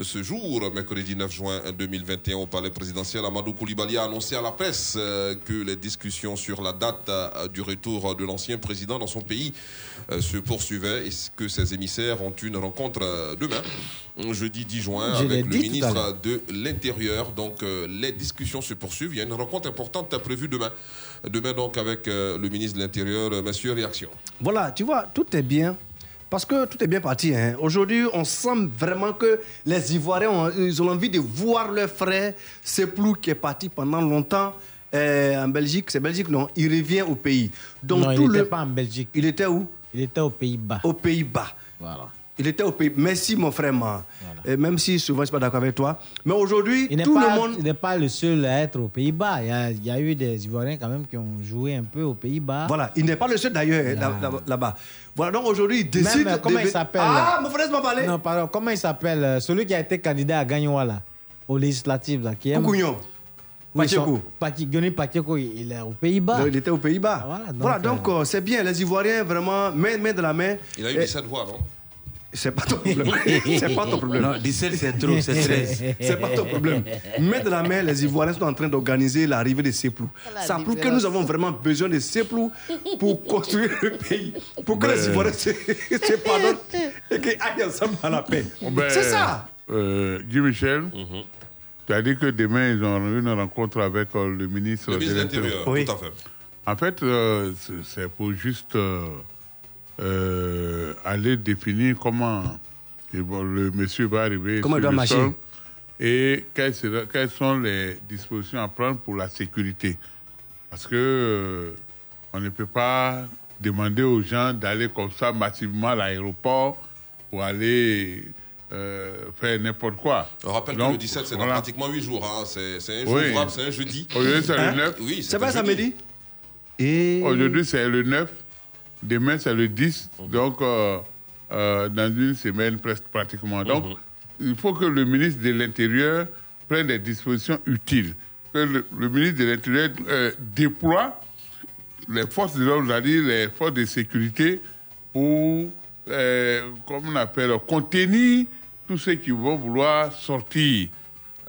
ce jour, mercredi 9 juin 2021 au palais présidentiel, Amadou Koulibaly a annoncé à la presse euh, que les discussions sur la date euh, du retour de l'ancien président dans son pays euh, se poursuivaient et que ses émissaires ont une rencontre euh, demain, jeudi 10 juin, avec le ministre de l'Intérieur. Donc euh, les discussions se poursuivent. Il y a une rencontre importante prévue demain. Demain donc avec euh, le ministre de l'Intérieur, euh, Monsieur Réaction. Voilà, tu vois, tout est bien. Parce que tout est bien parti. hein. Aujourd'hui, on sent vraiment que les Ivoiriens ont, ils ont envie de voir leur frère Seplou qui est parti pendant longtemps euh, en Belgique. C'est Belgique, non Il revient au pays. Donc, Non, il n'était le... pas en Belgique. Il était où? Il était aux Pays-Bas. Aux Pays-Bas. Voilà. Il était au pays. Merci, mon frère. man. Et même si souvent, je ne suis pas d'accord avec toi. Mais aujourd'hui, Il n'est tout pas, le monde. il n'est pas le seul à être aux Pays-Bas. Il y, a, il y a eu des Ivoiriens quand même qui ont joué un peu aux Pays-Bas. Voilà, il n'est pas le seul d'ailleurs là- là- là-bas. Voilà, donc aujourd'hui, il décide. Même, euh, comment de- il s'appelle? Ah, mon frère, c'est pas parlé. Non, pardon. Comment il s'appelle? Euh, Celui qui a été candidat à Gagnoa, là, aux législatives, là, qui est. Oui, Pacheco. son- Pacheco, il est aux Pays-Bas. Il était aux Pays-Bas. Voilà, donc, Voilà, donc euh, c'est bien. Les Ivoiriens, vraiment, main, main de la main. Il a eu Et 17 voix, non? C'est pas ton problème. c'est pas ton problème. Non, 17, c'est trop, c'est 13. C'est pas ton problème. Main de la main, les Ivoiriens sont en train d'organiser l'arrivée de Seplou. La Ça prouve que nous avons vraiment besoin de Seplou pour construire le pays. Pour que Ben. les Ivoiriens se, se pardonnent et qu'ils aillent ensemble à la paix. Ben, C'est ça. Euh, Guy Michel, C'est-à-dire que demain, ils ont une rencontre avec euh, le ministre, Le ministre de l'Intérieur, Oui. tout à fait. En fait, euh, c'est- c'est pour juste euh, euh, aller définir comment le monsieur va arriver Comment il sur doit le marcher. sol et quelles, sera- quelles sont les dispositions à prendre pour la sécurité. Parce que euh, on ne peut pas demander aux gens d'aller comme ça massivement à l'aéroport pour aller euh, faire n'importe quoi. On rappelle que Donc, le 17, c'est dans voilà. pratiquement 8 jours. hein. C'est un jour Oui. c'est un jeudi. Aujourd'hui, c'est Hein? le 9. Oui, C'est pas samedi Et... Aujourd'hui, c'est le 9. Demain, c'est le 10. Donc, euh, euh, dans une semaine presque pratiquement. Donc, il faut que le ministre de l'Intérieur prenne des dispositions utiles. Que le, le ministre de l'Intérieur euh, déploie les forces de l'ordre, c'est-à-dire les forces de sécurité pour, euh, comme on appelle, contenir tous ceux qui vont vouloir sortir.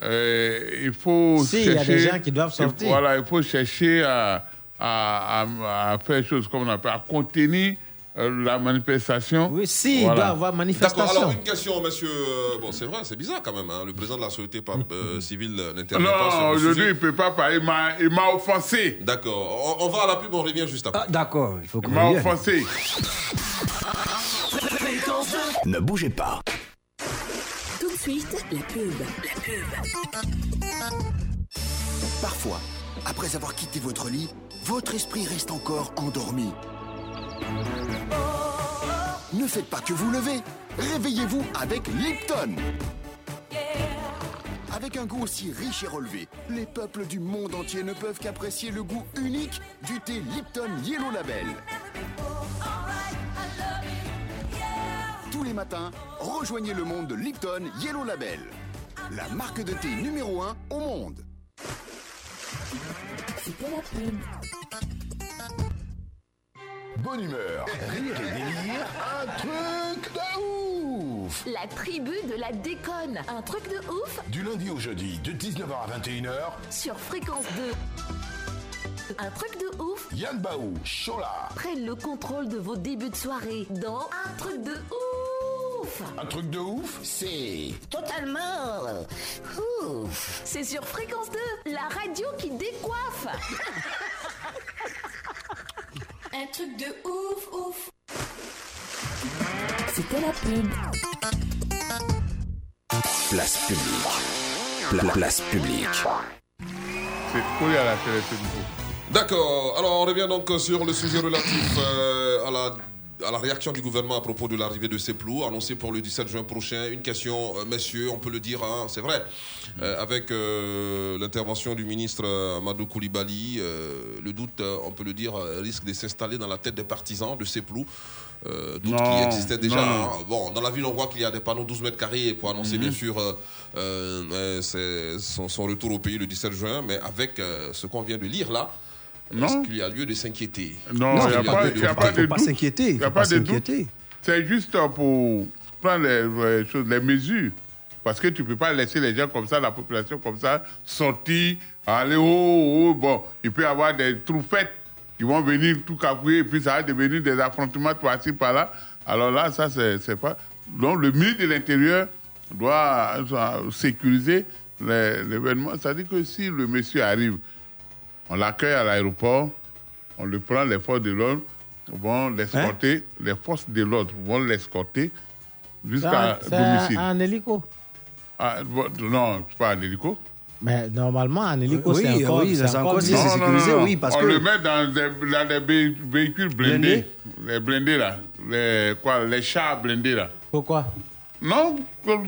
Euh, il faut Si, il y a chercher, des gens qui doivent sortir. Voilà, il faut chercher à, à, à- à faire des choses comme on appelle, à contenir euh, la manifestation. Oui, si, il doit avoir D'accord, alors une question, monsieur. euh, Bon, c'est vrai, c'est bizarre quand même. hein. Le président de la société par- euh, civile n'intervient pas Non, aujourd'hui, il ne peut pas parler. Il m'a- Il m'a offensé. D'accord. On, on va à la pub, on revient juste après. Ah, d'accord, il faut Il m'a offensé. Ne bougez pas. Tout de suite, la pub. La pub. Parfois, après avoir quitté votre lit, votre esprit reste encore endormi. Ne faites pas que vous levez. Réveillez-vous avec Lipton. Avec un goût aussi riche et relevé, les peuples du monde entier ne peuvent qu'apprécier le goût unique du thé Lipton Yellow Label. Tous les matins, rejoignez le monde de Lipton Yellow Label, la marque de thé numéro 1 au monde. C'était la pub. Bonne humeur, rire et délire, un truc de ouf La tribu de la déconne. Un truc de ouf Du lundi au jeudi, de 19h à 21h, sur Fréquence 2. Un truc de ouf Yann Baou, Chola. prennent le contrôle de vos débuts de soirée dans Un truc de ouf. Un truc de ouf, c'est Totalement ouf. C'est sur Fréquence 2, la radio qui décoiffe. Un truc de ouf, ouf. C'était la pub. Place publique. Pla- place publique. C'est collé à la télé. D'accord. Alors, on revient donc sur le sujet relatif euh, à la à la réaction du gouvernement à propos de l'arrivée de Ceplou, annoncée pour le 17 juin prochain. Une question, euh, messieurs, on peut le dire, hein, c'est vrai, Euh, avec euh, l'intervention du ministre Amadou Koulibaly, le doute, on peut le dire, risque de s'installer dans la tête des partisans de Ceplou. Euh, doute Non, qui existait déjà. hein. Bon, dans la ville, on voit qu'il y a des panneaux 12 mètres carrés pour annoncer, Mhm. bien sûr, euh, euh, euh, son, son retour au pays le 17 juin, mais avec ce qu'on vient de lire là, est-ce qu'il y a lieu de s'inquiéter Non, il n'y a, pas, y a pas de doute. s'inquiéter, Il n'y a pas de doute. s'inquiéter. C'est juste pour prendre les, les choses, les mesures. Parce que tu ne peux pas laisser les gens comme ça, la population comme ça, sortir, aller oh, oh, bon. Il peut y avoir des troufettes qui vont venir tout cafouiller et puis ça va devenir des affrontements par-ci, par-là. Alors là, ça, c'est pas. Donc, le ministre de l'Intérieur doit euh, sécuriser l'événement. C'est-à-dire que si le monsieur arrive, on l'accueille à l'aéroport, on le prend, les forces de l'ordre vont l'escorter, les forces de l'ordre vont l'escorter jusqu'à C'est domicile. un, un hélico? Ah, non, c'est pas un hélico. Mais normalement, un hélico, Oui, c'est encore, oui, c'est encore c'est sécurisé, non, non. oui, parce on que... le met dans des, dans des vé- véhicules blindés. Les blindés, là. Les, quoi, les chars blindés, là. Pourquoi? Non,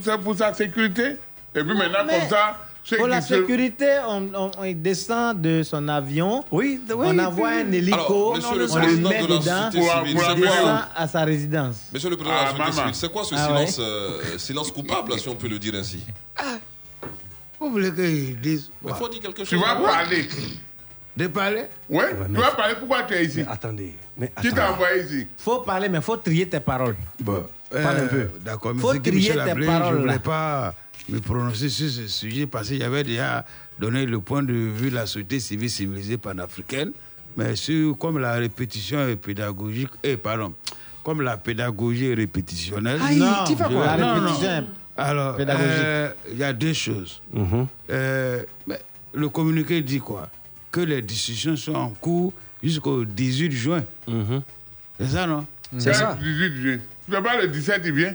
c'est pour sa sécurité. Et puis maintenant, mais comme ça, Pour la sécurité, on, on- on descend de son avion. Oui, on envoie un hélico, Alors, monsieur le on le président met de dedans, il c'est descend quoi à sa résidence. Monsieur le président Ah, de la société maman. civile, c'est quoi ce Ah silence, euh, silence coupable, si on peut le dire ainsi? Vous voulez qu'ils disent Il faut dire quelque chose. Tu vas parler. De parler? Oui, tu vas parler. Pourquoi tu es ici? Attendez, mais Qui t'a envoyé ici? Faut parler, mais faut trier tes paroles. Bon, Parle un peu. Euh, D'accord, mais Faut que trier tes paroles, je voulais pas me prononcer sur ce sujet parce que j'avais déjà donné le point de vue de la société civile civilisée panafricaine. Mais sur, comme la répétition est pédagogique, et pardon, comme la pédagogie est répétitionnelle. Aïe, non, tu fais je- quoi? La non, non. Alors, euh, il y a deux choses. Euh, mais le communiqué dit quoi? Que les discussions sont en cours jusqu'au 18 juin. C'est ça, non? Quand 18 juin. Tu sais pas le 17, il vient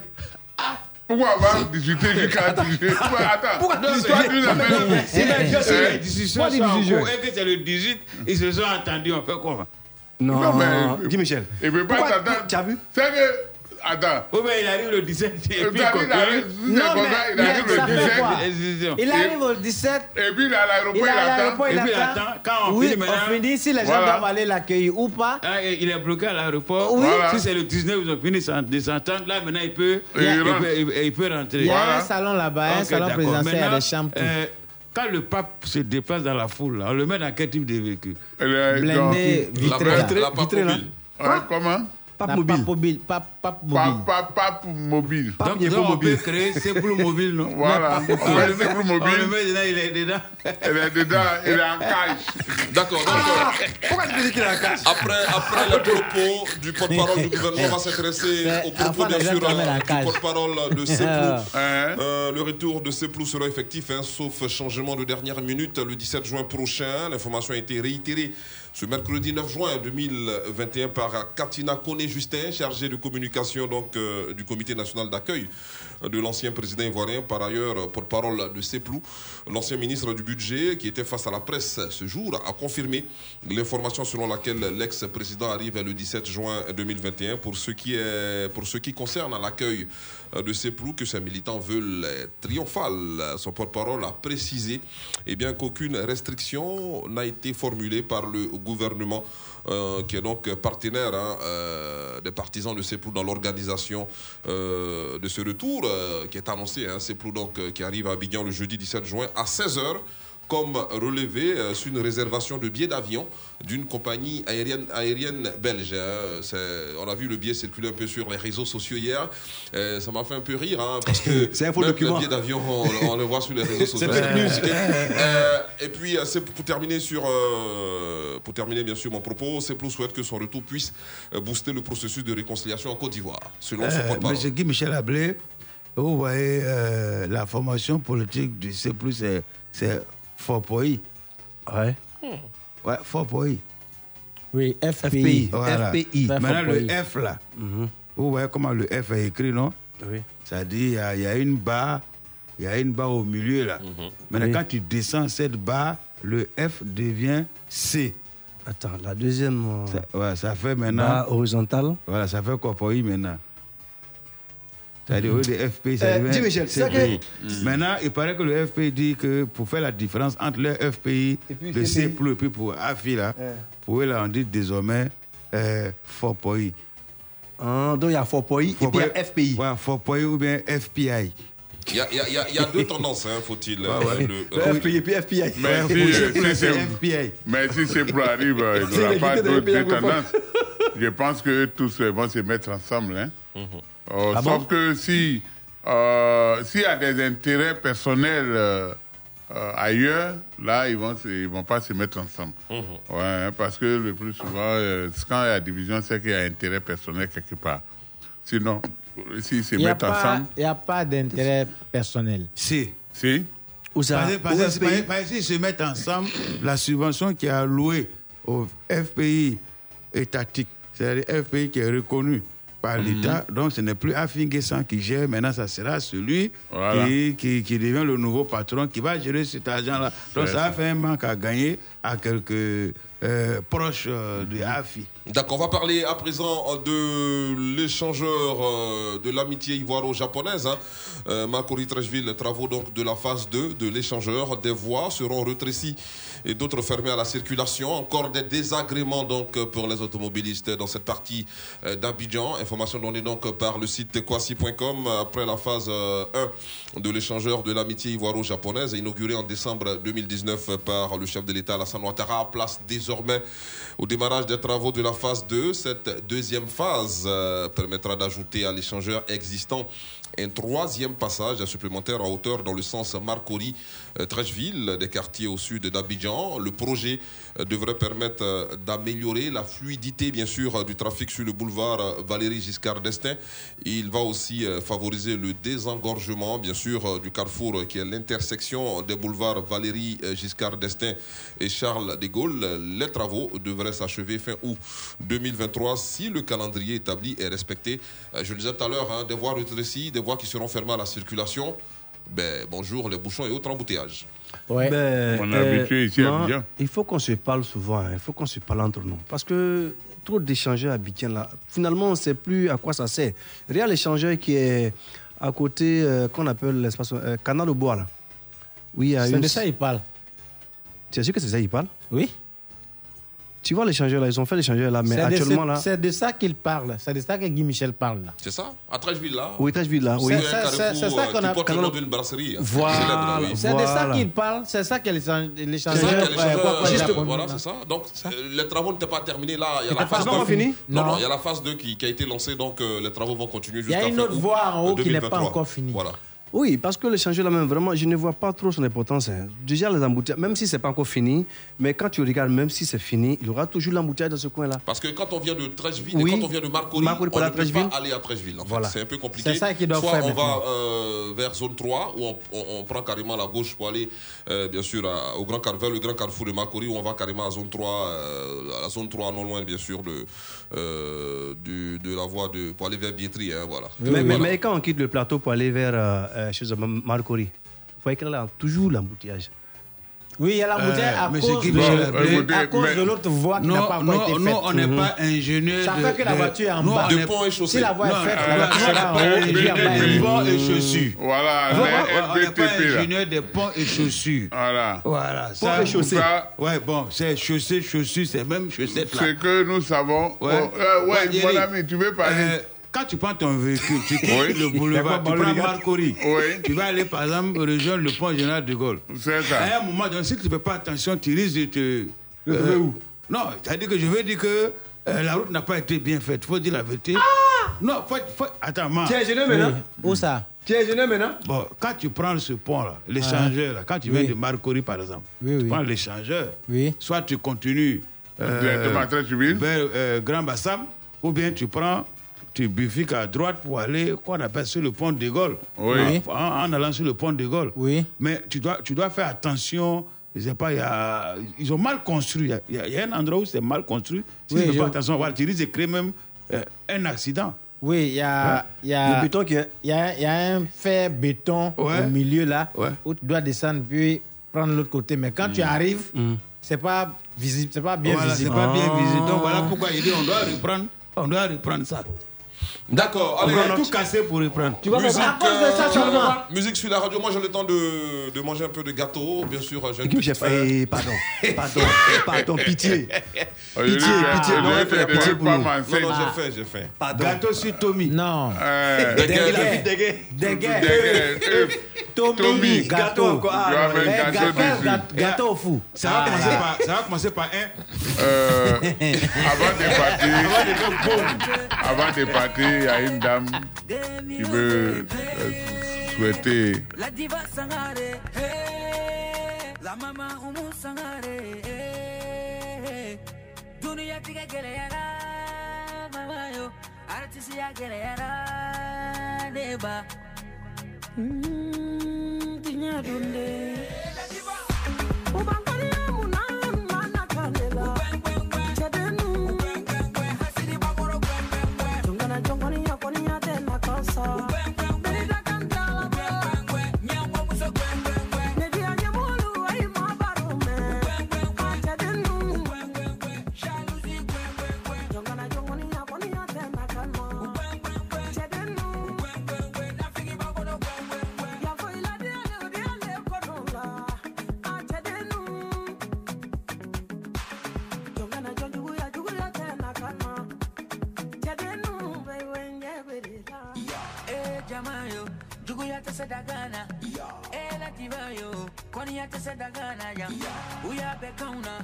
Pourquoi on va discuter jusqu'à 18 juin Pourquoi- Attends. Toi, tu nous Non, mais appelles- non, mais c'est la Euh, c'est et le 18, ils se sont entendus, on fait quoi Non, Non, mais- dis Michel. Il peut pas t'attendre. Tu as vu? C'est que. Attends. Oui, mais il arrive le 17 et puis il arrive- Non, mais- ça, il arrive le fait 17. quoi? Décision. Il arrive au 17. Et puis il est à l'aéroport, Il il attend. Et puis il attend. Quand on oui, finit maintenant- on finit si les gens Voilà. doivent aller l'accueillir ou pas. Ah, il est bloqué à l'aéroport. Oui. Voilà. Si c'est le 19, ils ont fini sans- de s'entendre. Là, maintenant, il peut, il il peut, il- il peut rentrer. Il y a Voilà. un salon là-bas, un Ok, salon présidentiel, il y a Maintenant, des chambres. euh, quand le pape se déplace dans la foule, là, on le met dans quel type de véhicule? Blindé, vitré. La, là. la, la vitré. Ouais, Comment? Pape La mobile. pape mobile. Pape, pape Pas, mobile. pas, pas pour mobile. Pape Donc, donc, on mobile. peut créer c'est pour le mobile, non Voilà. On laisser pour On le mobile. met dedans, il est dedans. Elle est dedans, elle est en cage. D'accord, d'accord. Pourquoi tu dis qu'il est en cache Après, après les propos du porte-parole du gouvernement, on va s'intéresser aux propos, bien sûr, euh, du cage. porte-parole de Seplou. Ah. Hein? Euh, le retour de Seplou sera effectif, hein, sauf changement de dernière minute, le 17 juin prochain. L'information a été réitérée ce mercredi 9 juin 2021 par Katina Koné-Justin, chargée de communication donc, euh, du comité national d'accueil de l'ancien président ivoirien, par ailleurs porte-parole de Seplou. L'ancien ministre du budget, qui était face à la presse ce jour, a confirmé l'information selon laquelle l'ex-président arrive le 17 juin 2021. Pour ce qui, est, pour ce qui concerne l'accueil de Seplou, que ses militants veulent être triomphal. Son porte-parole a précisé eh bien, qu'aucune restriction n'a été formulée par le gouvernement euh, qui est donc partenaire hein, euh, des partisans de Seplou dans l'organisation euh, de ce retour qui est annoncé. Hein, Seplou donc, qui arrive à Abidjan le jeudi 17 juin à 16h comme relevé euh, sur une réservation de billets d'avion d'une compagnie aérienne, aérienne belge. hein. On a vu le billet circuler un peu sur les réseaux sociaux hier. Euh, ça m'a fait un peu rire hein, parce que C'est un faux document. le billet d'avion, on, on le voit sur les réseaux sociaux. Euh, et puis, c'est pour terminer sur, pour terminer bien sûr mon propos, Seplo souhaite que son retour puisse booster le processus de réconciliation en Côte d'Ivoire, selon son porte-parole. Monsieur Guy Michel Ablé, vous voyez, la formation politique du C, c'est Pays. Ouais. Ouais, Fort Pays. Oui, FPI. FPI. Voilà. FPI. Maintenant, le. F là, vous voyez comment le F est écrit, non? Oui. Ça dit, il y, a- il y a une barre, il y a une barre au milieu là. Maintenant, Oui. quand tu descends cette barre, le F devient C. Attends, la deuxième. euh, Ça, ouais, ça fait maintenant. barre horizontale. Voilà, ça fait quoi pour y maintenant C'est-à-dire, lieu de FPI, ça Euh, Michel, c'est CPI. que- Maintenant, il paraît que le FPI dit que pour faire la différence entre le FPI, Et puis le CPI. Et puis pour AFI, là, Ouais. pour eux, là, on dit désormais euh. Ah, donc il y a Fort Pays et puis il y a FPI. Ouais, Fort Pays ou bien FPI. Il y a, il y a- il y a- il y a deux tendances, hein, faut-il. euh, ouais. le- Le FPI et puis FPI. Mais si, euh, c'est si c'est- FPI. mais si c'est pour arriver, euh, il C'est n'y aura pas d'autres tendances. Je pense que tous euh, vont se mettre ensemble. Hein. Euh, Ah sauf bon? que si euh, s'il y a des intérêts personnels euh, euh, ailleurs, là, ils vont, ils vont pas se mettre ensemble. Ouais, hein, parce que le plus souvent, euh, quand il y a division, c'est qu'il y a intérêt personnel quelque part. Sinon, s'ils se n'y mettent pas, ensemble, il y a pas d'intérêt personnel. Si. si. Où ça Parce s'ils se mettent ensemble, la subvention qui est allouée au FPI étatique, c'est-à-dire FPI qui est reconnu par Mhm. l'État, donc ce n'est plus Afinguessan qui gère, maintenant ça sera celui Voilà. qui, qui, qui devient le nouveau patron qui va gérer cet argent-là. Donc ça a fait un manque à gagner à quelques euh, proches euh, de AFI. D'accord, on va parler à présent de l'échangeur euh, de l'amitié ivoiro-japonaise. Hein. Euh, Marco Ritrechville, travaux donc de la phase 2 de l'échangeur. Des voies seront rétrécies et d'autres fermées à la circulation. Encore des désagréments donc pour les automobilistes dans cette partie euh, d'Abidjan. Information donnée donc par le site kwasi.com après la phase euh, 1 de l'échangeur de l'amitié ivoiro-japonaise inaugurée en décembre 2019 par le chef de l'État Alassane Ouattara place désormais au démarrage des travaux de la phase 2. Cette deuxième phase euh, permettra d'ajouter à l'échangeur existant un troisième passage supplémentaire à hauteur dans le sens Marcory euh, Trècheville, des quartiers au sud d'Abidjan. Le projet euh, devrait permettre euh, d'améliorer la fluidité, bien sûr, euh, du trafic sur le boulevard euh, Valéry Giscard d'Estaing. Il va aussi euh, favoriser le désengorgement, bien sûr, euh, du carrefour euh, qui est l'intersection des boulevards Valéry euh, Giscard d'Estaing et Charles de Gaulle. Les travaux devraient s'achever fin août 2023 si le calendrier établi est respecté. Euh, Je le disais tout à l'heure, hein, des voies rétrécies, des voies qui seront fermées à la circulation. Ben, bonjour les bouchons et autres embouteillages. Ben, On est euh, habitué ici à non, Abidjan. Il faut qu'on se parle souvent, hein. il faut qu'on se parle entre nous. Parce que trop d'échangeurs à Abidjan, là, finalement, on ne sait plus à quoi ça sert. Regarde l'échangeur qui est à côté, euh, qu'on appelle l'espace, euh, Canal au Bois, là. Oui, il y a C'est une... de ça il parle. Tu es sûr que c'est ça qu'il parle? Oui. Tu vois l'échangeur là, ils ont fait l'échangeur là, mais C'est de- actuellement c'est- là. C'est de ça qu'il parle. C'est de ça que Guy Michel parle. là. C'est ça? À Trècheville, là? Oui, Trècheville, là, oui. C'est C'est- c'est- c'est ça euh, qu'on a- porte le nom d'une brasserie. hein, Voilà. C'est de ça Voilà. qu'il parle. C'est ça que C'est quoi, quoi, juste- voilà, là. c'est ça. Donc, euh, les travaux n'étaient pas terminés là. Il y a la phase pas 2. encore fini Non, Non. non, il y a la phase 2 qui, a été lancée, donc euh, les travaux vont continuer Il y jusqu'à a une autre voie en haut qui n'est pas 2023. encore finie. Voilà. Oui, parce que l'échangeur là même, vraiment, je ne vois pas trop son importance. hein. Déjà, les embouteillages, même si c'est pas encore fini, mais quand tu regardes, même si c'est fini, il y aura toujours l'embouteillage dans ce coin-là. Parce que quand on vient de Trècheville Oui. et quand on vient de Marcory, on ne peut pas aller à Trècheville. En fait. Voilà. C'est un peu compliqué. C'est ça qu'ils doivent Soit faire on va euh, vers zone 3, où on, on- on prend carrément la gauche pour aller, euh, bien sûr, à- au grand carrefour, le grand carrefour de Marcory, où on va carrément à zone 3, euh, à la zone 3, non loin, bien sûr, de, euh, de la voie de, pour aller vers Bietri. hein, voilà. mais, mais- Voilà. mais quand on quitte le plateau pour aller vers euh, euh, chez Marcory, il faut écrire là toujours l'embouteillage. Oui, il y a l'embouteillage Euh, à mais cause, c'est qui de, de- écoutez, à cause mais- de l'autre voie qui n'a Non, pas encore non, été faite. non, on n'est Mhm. pas ingénieur Ça de- fait que la de- voiture est en non, bas. De est- pont et chaussée. Si la voie est faite, euh, la voiture n'est en haut est- ponts et chaussures. Voilà, on n'est pas ingénieur des ponts et chaussures. Voilà. Voilà. Ponts et chaussées. Ouais, bon, c'est chaussées, chaussures, c'est même chaussettes là. Ce que nous savons. Ouais. Oh, euh, mon ami, tu veux parler? Euh, quand tu prends ton véhicule, tu quittes Oui. le boulevard, tu prends. Marcory, Oui. tu vas aller par exemple rejoindre le pont général de Gaulle. C'est ça. À un moment donné, si tu ne fais pas attention, tu risques de te. Trouver où? Non, c'est-à-dire que je veux dire que euh, la route n'a pas été bien faite. Il faut dire la vérité. non, faut, faut, attends, man. Tu es ingénieur maintenant? Où ça? Tu es ingénieur maintenant? Bon, quand tu prends ce pont-là, l'échangeur, là, quand tu viens Oui. de Marcory, par exemple, Oui, tu prends l'échangeur, Oui. soit tu continues Directement à Trècheville. vers euh, Grand Bassam, ou bien tu prends, tu bifurques à droite pour aller, qu'on appelle sur le pont de Gaulle. Oui. En, en allant sur le pont de Gaulle. Oui. Mais tu dois, tu dois faire attention. Je sais pas, il y a, ils ont mal construit. Il y a- y, un endroit où c'est mal construit. Si Oui, tu ne fais je- pas attention, voilà, tu risques de créer même euh, un accident. Oui, il y a, il y a, Le béton qui est. il y a, il y a un fer béton Ouais. au milieu là, Ouais. où tu dois descendre puis prendre l'autre côté. Mais quand tu arrives, c'est pas visible, c'est pas bien voilà, c'est visible. pas bien Ah. visible. Donc voilà pourquoi il dit on doit reprendre, on doit reprendre ça. D'accord, On allez. va tout casser pour reprendre. Tu vois, Musique, à cause de ça euh, seulement. musique sur la radio. Moi, j'ai le temps de, de manger un peu de gâteau. Bien sûr, j'ai petite fait. Pardon, pardon, pardon, pitié. Pitié, pitié, non, pitié pour nous. Non, non, j'ai faim, j'ai faim. Pardon. Gâteau sur Tommy. Non. Tommy, gâteau. Ah, vas Eh, gâteau gâteau, fou. Ça va, commencer par, ça va commencer par un. Euh, avant de partir, avant de partir, il y a une dame qui veut euh, souhaiter La diva We are the Ghanaian. Mm-hmm. We are cheza gana ya uyabe kauna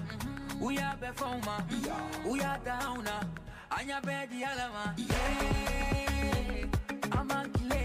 uyabe fauma uyata hauna anya bedi alama yeah. amakile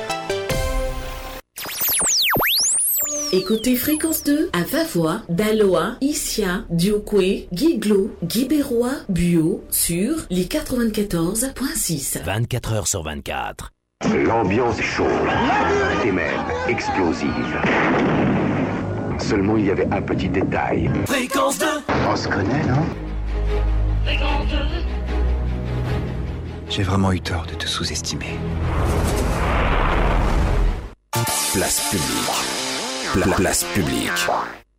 Écoutez Fréquence 2 à Vavois, Daloa, Issia, Diokwe, Guiglo, Guibérois, Buo sur les 94.6. 24 heures sur 24. L'ambiance est chaude, et même explosive. Seulement, il y avait un petit détail. Fréquence 2 On se connaît, non? J'ai vraiment eu tort de te sous-estimer. Place publique. Pla- place publique.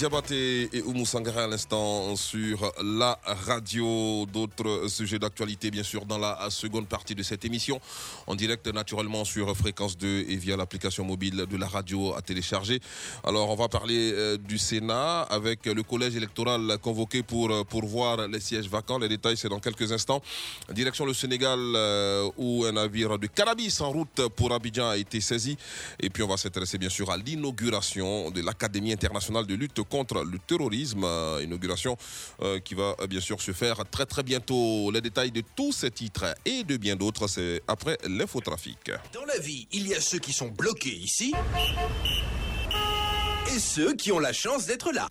Diabaté et Oumou Sangara à l'instant sur la radio. D'autres sujets d'actualité, bien sûr, dans la seconde partie de cette émission. En direct, naturellement, sur Fréquence 2 et via l'application mobile de la radio à télécharger. Alors, on va parler euh, du Sénat avec le collège électoral convoqué pour euh, pourvoir les sièges vacants. Les détails, c'est dans quelques instants. Direction le Sénégal, euh, où un navire de cannabis en route pour Abidjan a été saisi. Et puis, on va s'intéresser, bien sûr, à l'inauguration de l'Académie internationale de lutte contre le terrorisme. Euh, Inauguration euh, qui va euh, bien sûr se faire très très bientôt. Les détails de tous ces titres et de bien d'autres, c'est après l'infotrafic. Dans la vie, il y a ceux qui sont bloqués ici et ceux qui ont la chance d'être là.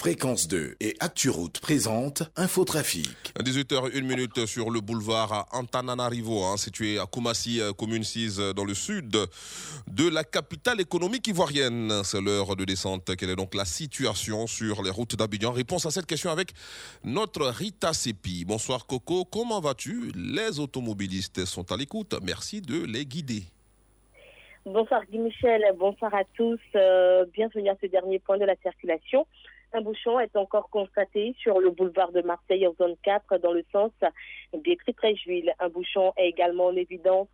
Fréquence 2 et ActuRoute présente Infotrafic. 18h01 minute sur le boulevard à Antananarivo, hein, situé à Koumassi, euh, commune 6, euh, dans le sud de la capitale économique ivoirienne. C'est l'heure de descente. Quelle est donc la situation sur les routes d'Abidjan? Réponse à cette question avec notre Rita Sepi. Bonsoir Coco, comment vas-tu? Les automobilistes sont à l'écoute. Merci de les guider. Bonsoir Guy Michel, bonsoir à tous. Euh, bienvenue à ce dernier point de la circulation. Un bouchon est encore constaté sur le boulevard de Marseille en zone 4 dans le sens des Trétréjuiles. Un bouchon est également en évidence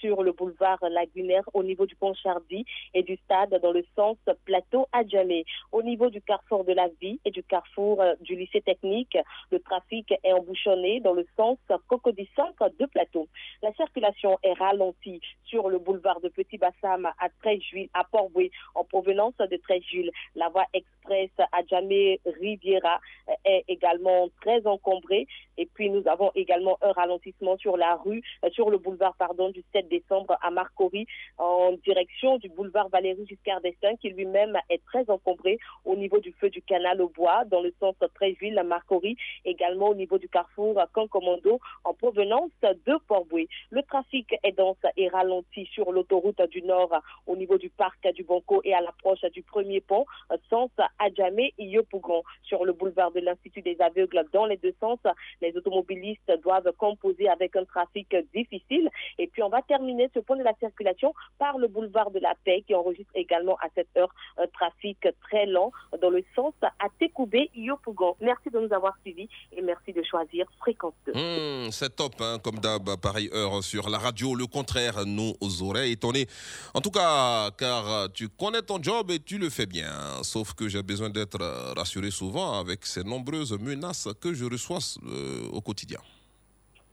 sur le boulevard lagunaire au niveau du pont Chardy et du stade dans le sens plateau Adjamé. Au niveau du carrefour de la vie et du carrefour euh, du lycée technique, le trafic est embouchonné dans le sens Cocody 5 de plateau. La circulation est ralentie sur le boulevard de Petit Bassam à Tréjuil, à Port-Boué, en provenance de Tréjuil. La voie express Adjamé Riviera euh, est également très encombrée. Et puis nous avons également un ralentissement sur la rue, euh, sur le boulevard pardon du 7 décembre à Marcory en direction du boulevard Valérie Giscard d'Estaing qui lui-même est très encombré au niveau du feu du canal au bois dans le sens Tréjuil à Marcory, également au niveau du carrefour Cancommando en provenance de Port-Boué. Le trafic est dense et ralenti sur l'autoroute du Nord au niveau du parc du Banco et à l'approche du premier pont, sens Adjamé Yopougon sur le boulevard de l'Institut des aveugles dans les deux sens. Les automobilistes doivent composer avec un trafic difficile. Et puis on va terminer ce point de la circulation par le boulevard de la Paix qui enregistre également à cette heure un trafic très lent dans le sens à Tekoubé Yopougon. Merci de nous avoir suivis et merci de choisir Fréquence 2. Hmm, c'est top, hein, comme d'hab, pareille heure sur la radio. Le contraire nous aurait étonné. En tout cas, car tu connais ton job et tu le fais bien. Sauf que j'ai besoin d'être euh, rassuré souvent avec ces nombreuses menaces que je reçois euh, au quotidien.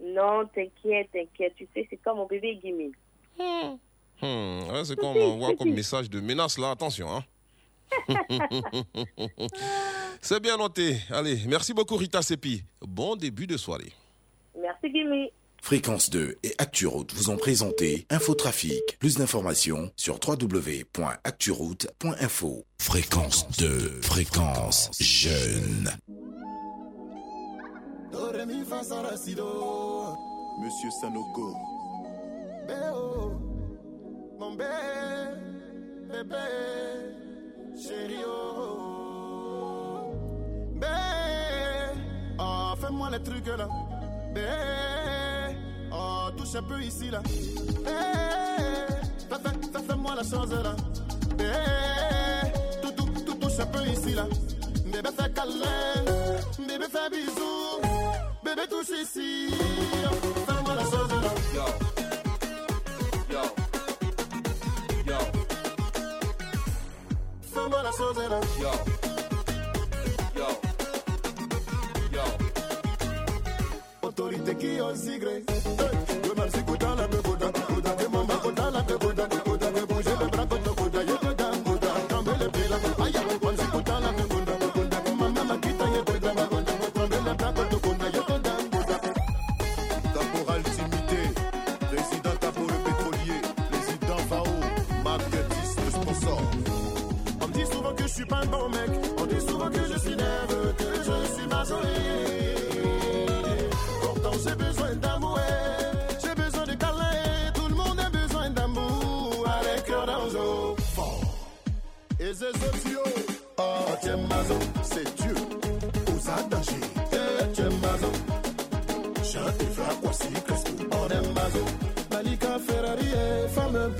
Non, t'inquiète, t'inquiète. Tu sais, c'est comme mon bébé Gimme. Hmm, ouais, c'est qu'on m'envoie comme message de menace là, attention. Hein. c'est bien noté. Allez, merci beaucoup Rita Sepi. Bon début de soirée. Merci Gimme. Fréquence 2 et ActuRoute vous ont présenté Infotrafic. Plus d'informations sur www.acturoute.info. Fréquence 2, fréquence jeune. Monsieur Sanogo. Bé, bébé, chéri, oh. Bé, oh, fais-moi les trucs là. Bé, oh, touche un peu ici là. Bé, fais, fais, fais, fais-moi la chose là. Bé, tout, tout, tout touche un peu ici là. Bébé, fais câlin. Bébé, fais bisous. Bébé, touche ici. Fais-moi la chose là. Yo. Yo. Yo. Fais-moi la chose là. Yo. Autorité qui osigre. Le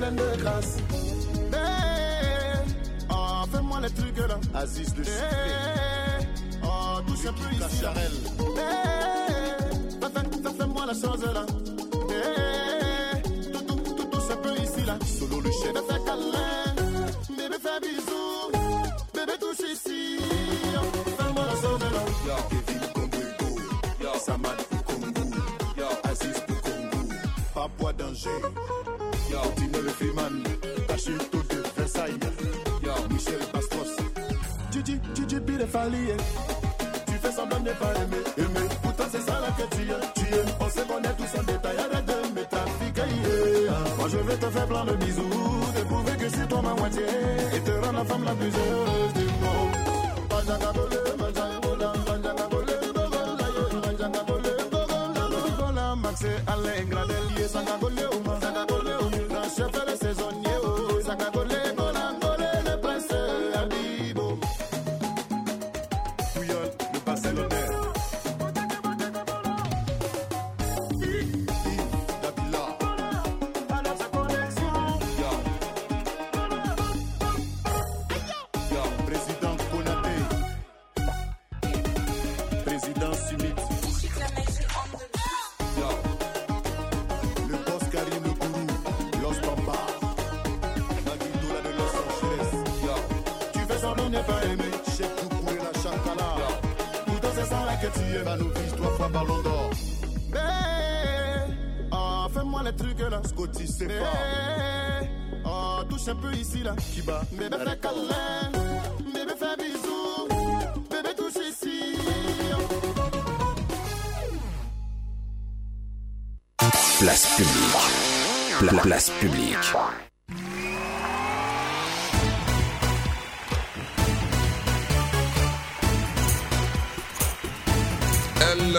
pleine de grâce. Eh, oh, fais-moi les trucs là. Aziz le eh, oh, touche un peu ici. Charel. Eh, fais- fais- fais- fais-moi la chose là. Tout, tout, tout, un peu ici là. Solo le chef. Bébé fais câlin, bébé fais bisous, bébé touche ici. Fais-moi la chose là. Kevin Kongwego, Samad Kongu, Aziz Kongu, Papua Danger, Tino Freeman, Versailles, Michel Bastos, Birefali, tu fais semblant de pas aimer, aimer, pourtant c'est ça là que tu es, tu es, on se tous en détail, arrête de moi je vais te faire plein de bisous, prouver que c'est toi ma moitié, et te rendre la femme la plus heureuse du monde. Max et Alain Sangagole, d'or. Eh, oh, fais-moi les trucs là. Scotty, c'est pas. Oh, touche un peu ici là. Kiba. Bébé fais câlin. Bébé fais bisous. Bébé touche ici. Place publique. Pla- place publique.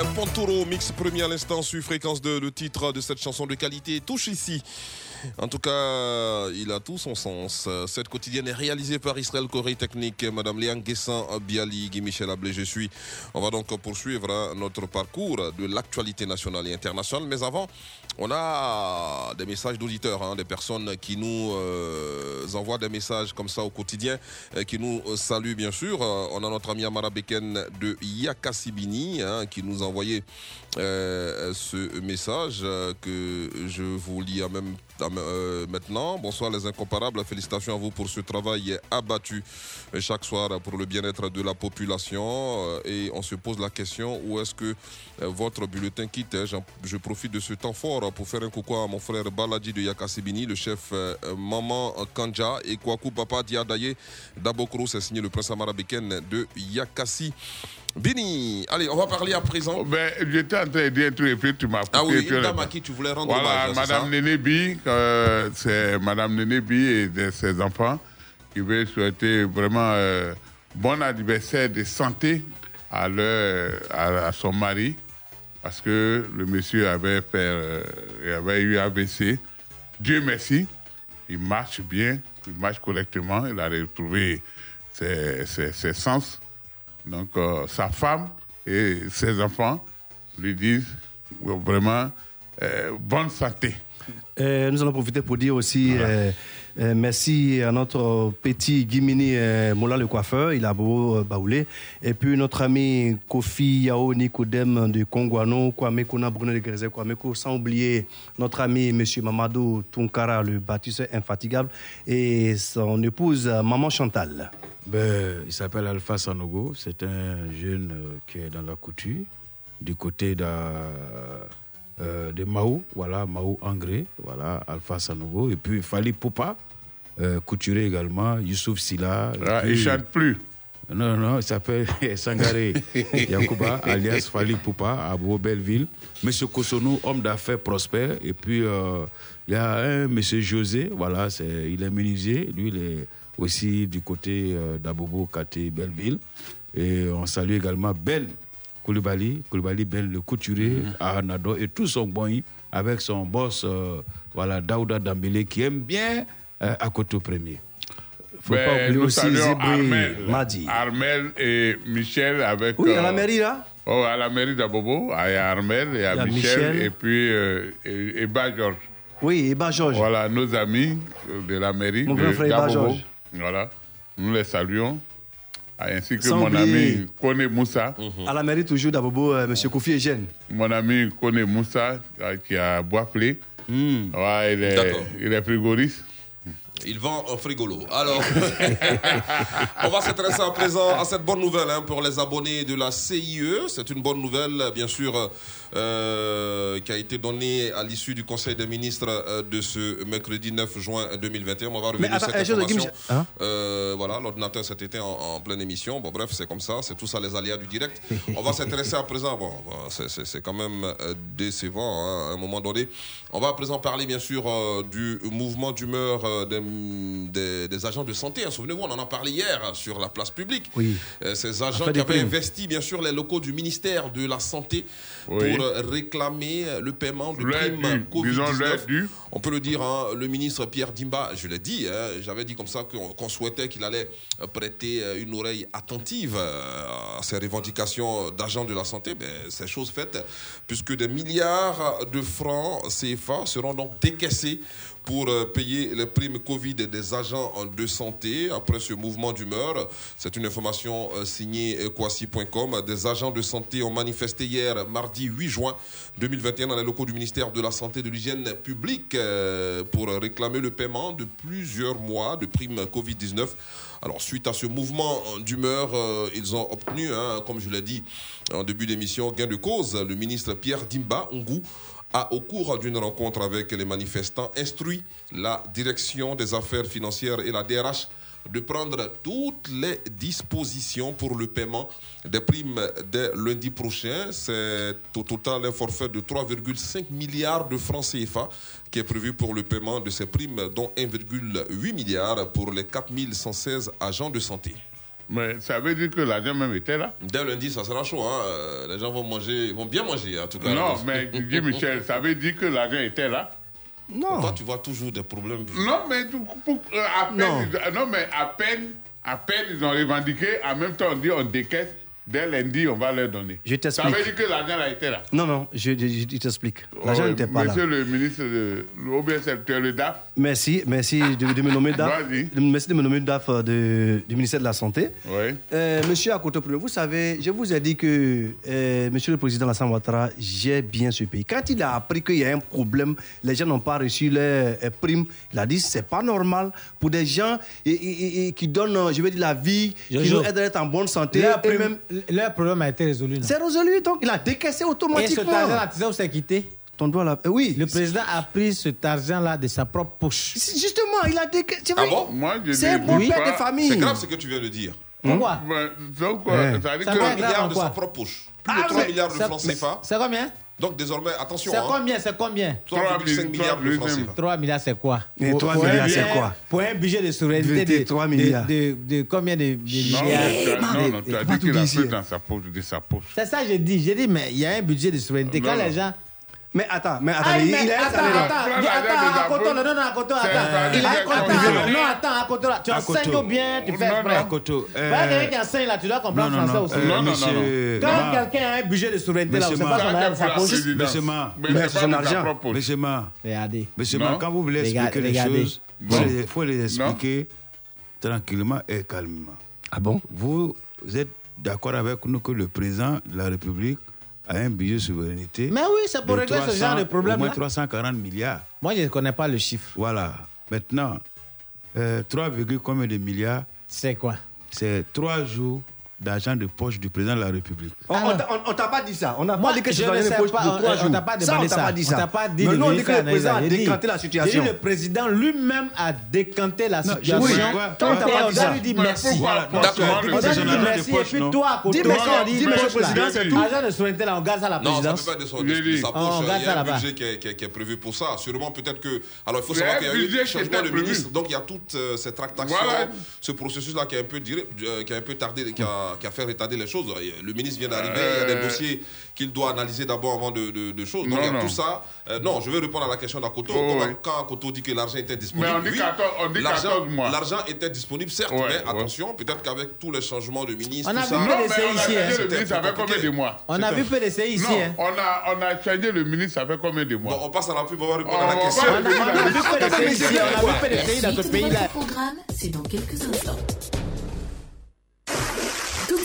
El Pontoro, mix premier à l'instant sur fréquence 2, le titre de cette chanson de qualité touche ici. En tout cas, il a tout son sens. Cette quotidienne est réalisée par Israël Corée Technique, Madame Léane Guessin, Biali, Guy Michel Ablé, je suis. On va donc poursuivre notre parcours de l'actualité nationale et internationale. Mais avant, on a des messages d'auditeurs, hein, des personnes qui nous euh, envoient des messages comme ça au quotidien, euh, qui nous euh, saluent bien sûr. Euh, on a notre ami Amara Beken de Yakasibini hein, qui nous a envoyé euh, ce message euh, que je vous lis en même euh, maintenant. Bonsoir les incomparables, félicitations à vous pour ce travail abattu euh, chaque soir pour le bien-être de la population. Euh, Et on se pose la question, où est-ce que euh, votre bulletin quitte J'en- Je profite de ce temps fort pour faire un coucou à mon frère Baladi de Yakasibini, le chef euh, Maman Kanja et Kwaku Papa Diadaye Dabokro, c'est signé le prince Amara Beken de Yakasi. Bini, allez, on va parler à présent. Ben, j'étais en train de dire truc et puis tu m'as Ah oui, une dame à qui tu voulais rendre Voilà, hommage, Madame ça? Néné Bi, euh, c'est Madame Néné Bi et de ses enfants qui veulent souhaiter vraiment euh, bon anniversaire de santé à, leur, à, à son mari parce que le monsieur avait, fait, euh, il avait eu AVC. Dieu merci, il marche bien, il marche correctement, il a retrouvé ses, ses- ses sens. Donc, euh, sa femme et ses enfants lui disent euh, vraiment euh, bonne santé. Nous allons profiter pour dire aussi euh, merci à notre petit Guimini euh, Moula le coiffeur, il a beau euh, baoulé. Et puis notre ami Kofi Yao Nikodem de Kongwano, Kwame Kona Bruno de Grezé, Kwame sans oublier notre ami Monsieur Mamadou Tunkara, le bâtisseur infatigable, et son épouse Maman Chantal. Ben, il s'appelle Alpha Sanogo. C'est un jeune qui est dans la couture, du côté de, de Mao, voilà, Mao Angré, voilà, Alpha Sanogo. Et puis Fali Poupa, euh, couturier également, Youssouf Silla. Ah, puis- il chante plus. Non, non, il s'appelle Sangaré Yakuba, alias Fali Poupa, à Beau Belleville. Monsieur Kosonou, homme d'affaires prospère. Et puis, euh, il y a un monsieur José, voilà, il est menuisier. Lui, il est aussi du côté euh, d'Abobo, Kate, Belleville. Et on salue également Ben Koulibaly, Koulibaly Ben, le couturier à Nado, et tout son boy avec son boss, euh, voilà, Daouda Dambélé, qui aime bien euh, à Koto Premier. Faut pas oublier nous aussi Armel, Madi. Armel et Michel avec. Oui, à la euh, mairie là Oh, à la mairie d'Abobo, il y a Armel, il y a, Il y a Michel, Michel. et puis euh, et, et. Oui, Eba Georges. Voilà, nos amis euh, de la mairie Mon de grand frère. Georges. Voilà, nous les saluons. Ah, Ainsi que Sans mon oublier- ami Kone Moussa. À la mairie toujours d'Abobo, euh, Monsieur Kofi Eugène. Mon ami Kone Moussa, euh, qui a Bois-Plé. Ouais, il, est, il est frigoriste. Il vend un frigolo. Alors, on va s'intéresser à présent à cette bonne nouvelle hein, pour les abonnés de la CIE. C'est une bonne nouvelle, bien sûr, euh, qui a été donnée à l'issue du Conseil des ministres euh, de ce mercredi 9 juin 2021. On va revenir sur cette euh, information. Hein Euh, voilà, l'ordinateur cet été en, en pleine émission. Bon, bref, c'est comme ça. C'est tout ça les aléas du direct. On va s'intéresser à présent. Bon, bon, c'est- quand même décevant hein, à un moment donné. On va à présent parler, bien sûr, euh, du mouvement d'humeur euh, des, des- des agents de santé. hein. Souvenez-vous, on en a parlé hier hein, sur la place publique. Oui. Euh, ces agents qui avaient primes. investi, bien sûr, les locaux du ministère de la Santé Oui. pour euh, réclamer euh, le paiement de primes dû, disons leur Covid-19. dû. On peut le dire, hein, le ministre Pierre Dimba, je l'ai dit, hein, j'avais dit comme ça qu'on qu'on souhaitait qu'il allait euh, prêter euh, une oreille attentive euh, à ces revendications d'agents de la santé. Ben, c'est chose faite, puisque des milliards de francs CFA seront donc décaissés pour euh, payer les primes Covid des agents de santé après ce mouvement d'humeur. C'est une information euh, signée Kwasi.com. Des agents de santé ont manifesté hier, mardi 8 juin 2021, dans les locaux du ministère de la Santé et de l'Hygiène publique euh, pour réclamer le paiement de plusieurs mois de primes Covid-19. Alors, suite à ce mouvement d'humeur, ils ont obtenu, hein, comme je l'ai dit en début d'émission, gain de cause. Le ministre Pierre Dimba Ongou a, au cours d'une rencontre avec les manifestants, instruit la direction des affaires financières et la DRH de prendre toutes les dispositions pour le paiement des primes dès lundi prochain. C'est au total un forfait de 3,5 milliards de francs CFA qui est prévu pour le paiement de ces primes, dont 1,8 milliard pour les 4116 agents de santé. Mais ça veut dire que l'argent même était là. Dès lundi, ça sera chaud. hein. Euh, Les gens vont manger, vont bien manger en tout cas. Non, mais Guy Michel, ça veut dire que l'argent était là. Non. Toi, tu vois toujours des problèmes. Non, mais pour- euh, à peine, Non. ils- non, mais à peine, à peine ils ont revendiqué. En même temps, on dit on décaisse. Dès lundi, on va leur donner. Je t'explique. Ça veut dire que l'argent a été là. Non, non, je, je- je t'explique. L'argent Oh, n'était pas là. Monsieur le ministre de l'OBS, tu es le DAF. Merci, merci de, de me nommer DAF. Merci de me nommer DAF euh, de- du ministère de la Santé. Euh, monsieur Akoto vous savez, je vous ai dit que euh, Monsieur le Président Lassane Ouattara gère bien ce pays. Quand il a appris qu'il y a un problème, les gens n'ont pas reçu leurs euh, primes, il a dit c'est pas normal pour des gens et- et- et- et qui donnent, euh, je veux dire, la vie, qui nous aident à être en bonne santé. Leur, et prime- même- leur problème a été résolu. C'est résolu, donc il a décaissé Et automatiquement. tu sais où c'est quitté? Ton doigt là. euh, oui. Le président a pris cet argent-là de sa propre poche. Justement, il a décaissé. Ah bon? C'est un bon père de famille. C'est grave ce que tu viens de dire. Pourquoi Donc, Ouais. ça veut dire que- 3 milliards de sa propre poche. Plus de Ah, 3 mais milliards de francs CFA. C'est combien? Donc désormais, attention. C'est hein. combien? C'est combien? 3,5 milliards de francs CFA. 3 milliards, c'est quoi? Et Pour- 3 pour un milliards, c'est budget- quoi? Pour un budget de souveraineté de, 3 de- milliards. De, de combien de, de Non, milliards? non, non, Et- tu as dit qu'il a pris dans sa poche, de sa poche. C'est ça que j'ai dit. J'ai dit, mais il y a un budget de souveraineté. Quand Non, les non. gens. Mais attends, mais attendez, mais il a un attends, attends, attends, C'est attends. Il a c'est. Non, attends, Akoto, là, tu enseignes bien, tu fais non. Akoto, euh, quelqu'un qui enseigne là, tu dois comprendre non, non, français non, aussi. Non, non, monsieur- non, non. Quand quelqu'un a un budget de souveraineté là, sait pas son argent poche. Monsieur Ma, Mais c'est propre poche. Monsieur Ma, Regardez. Monsieur. Ma, quand vous voulez expliquer les choses, il faut les expliquer tranquillement et calmement. Ah bon? Vous êtes d'accord avec nous que le président de la République a un budget de souveraineté Mais oui, c'est pour régler ce 300 genre de Au problème moins là. 340 milliards. Moi, je ne connais pas le chiffre. Voilà. Maintenant, euh, 3, virgule combien de milliards C'est quoi? C'est 3 jours d'argent de poche du président de la République. On on t'a- on- on t'a pas dit ça. On n'a Moi, pas dit que je c'est dans ne les sais poches pas, de on- trois on jours. t'a pas Ça, on t'a ça. pas dit On ça. t'a pas dit nous, on dit que le président a dit- décanté la situation. dit le président lui-même a décanté la situation. oui, on ouais, doit ouais, lui ouais. dire Mais merci. On lui de merci. Et puis toi, à côté, Dis merci, on dit président, c'est tout. Argent de souveraineté, là, on garde ça à la Non, ça ne présidence. peut pas descendre J'ai de, dit. sa On poche. Il y ça a un budget qui est, prévu pour ça. Sûrement, peut-être que. Alors, il faut savoir qu'il y a eu un changement de ministre. Donc, il y a toute euh, cette tractation, ce processus-là qui a un peu, euh, qui a peu qui a, qui a fait retarder les choses. Le ministre vient d'arriver. Il y a des Euh. dossiers qu'il doit analyser d'abord avant de, de- de choses. Donc, Non, il y a non. tout ça. Euh, non, je vais répondre à la question d'Akoto. Oh, Quand- oui. Quand Akoto dit que l'argent était disponible. Mais on dit oui, 14 on dit l'argent- 14 mois. L'argent était disponible, certes, Ouais, mais ouais. attention, peut-être qu'avec tous les changements de ministre, On tout a ça. vu Non, mais on a ici, changé hein. le C'était ministre, fait combien de mois On a vu PDC ici. Non, hein. on a, on a changé le ministre, fait combien de Bon, mois on passe à la pub, on va répondre On à la va question. On a vu PDC ici. On a vu PDC dans ce pays-là. votre programme, c'est dans quelques instants.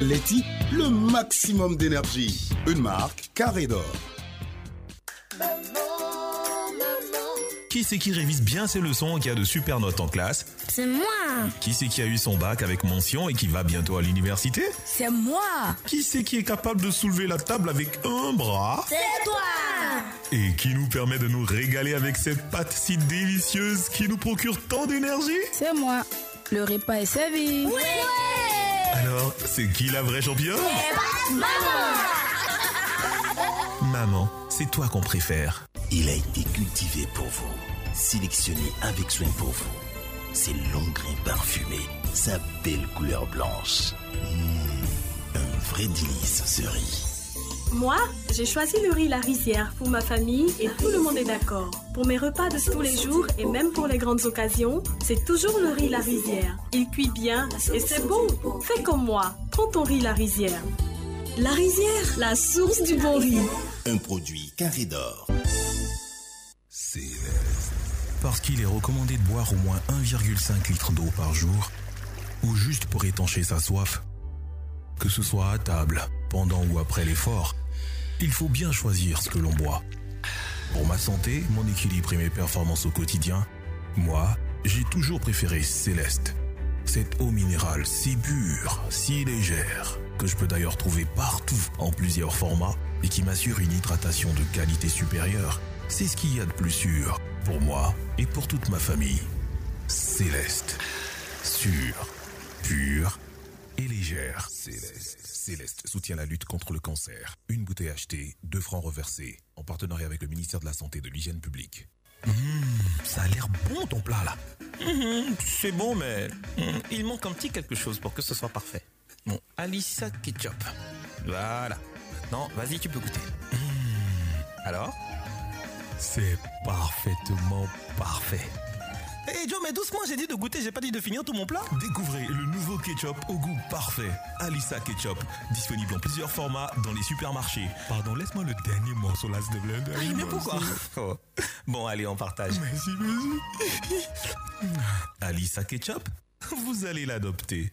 Letty, le maximum d'énergie. Une marque carré d'or. Qui c'est qui révise bien ses leçons et qui a de super notes en classe C'est moi Qui c'est qui a eu son bac avec mention et qui va bientôt à l'université C'est moi Qui c'est qui est capable de soulever la table avec un bras C'est toi Et qui nous permet de nous régaler avec cette pâte si délicieuse qui nous procure tant d'énergie C'est moi. Le repas est servi. Alors, c'est qui la vraie championne Maman, c'est toi qu'on préfère. Il a été cultivé pour vous, sélectionné avec soin pour vous. Ses longs grains parfumés, sa belle couleur blanche. Mmh, un vrai délice ce riz. Moi, j'ai choisi le riz La Rizière pour ma famille et tout le monde est d'accord. Pour mes repas de tous les jours et même pour les grandes occasions, c'est toujours le riz La Rizière. Il cuit bien et c'est bon. Fais comme moi, prends ton riz La Rizière. La Rizière, la source du bon riz. Un produit carré d'or. Parce qu'il est recommandé de boire au moins 1,5 litre d'eau par jour, ou juste pour étancher sa soif. Que ce soit à table, pendant ou après l'effort, il faut bien choisir ce que l'on boit. Pour ma santé, mon équilibre et mes performances au quotidien, moi, j'ai toujours préféré Céleste. Cette eau minérale si pure, si légère, que je peux d'ailleurs trouver partout en plusieurs formats et qui m'assure une hydratation de qualité supérieure, c'est ce qu'il y a de plus sûr pour moi et pour toute ma famille. Céleste. Sûre, pure et légère. Céleste. Céleste soutient la lutte contre le cancer. Une bouteille achetée, deux francs reversés. En partenariat avec le ministère de la Santé et de l'Hygiène publique. Mmh, ça a l'air bon ton plat là. Mhm, c'est bon, mais mhm, il manque un petit quelque chose pour que ce soit parfait. Bon, Alissa Ketchup. Voilà. Maintenant, vas-y, tu peux goûter. Alors? C'est parfaitement parfait. Hé Joe, mais doucement, j'ai dit de goûter, j'ai pas dit de finir tout mon plat. Découvrez le nouveau ketchup au goût parfait. Alissa Ketchup. Disponible en plusieurs formats dans les supermarchés. Pardon, laisse-moi le dernier morceau là, s'il te plaît. Ah, mais pourquoi Oh. Bon, allez, on partage. Merci, merci. Alissa Ketchup, vous allez l'adopter.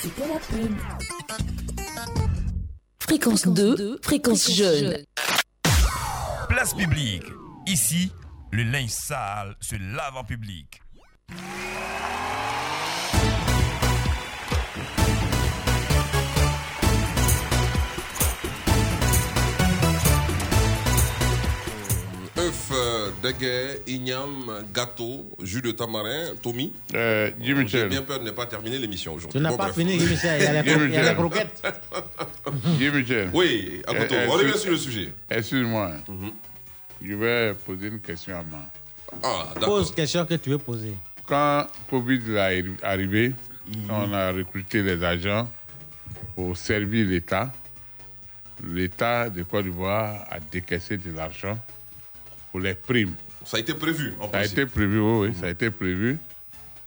C'était la pub. Fréquence 2, fréquence jeune. Place publique. Ici, le linge sale se lave en public. Euh, d'agay, igname, gâteau, jus de tamarin, Tommy. Jimmy J'ai bien peur de ne pas terminer l'émission aujourd'hui. Tu n'as Bon, pas bref. fini, Guy Michel. Il y a les, il y a les croquettes. Jimmy Michel. Oui, à Koto, Eh, eh, on revient excuse- sur le sujet. Excuse-moi. Je vais poser une question à moi. Ah, Pose question que tu veux poser. Quand Covid est arri- arrivé, on a recruté les agents pour servir l'État. L'État de Côte d'Ivoire a décaissé de l'argent pour les primes. Ça a été prévu, en Ça a été prévu, oui, ça a été prévu.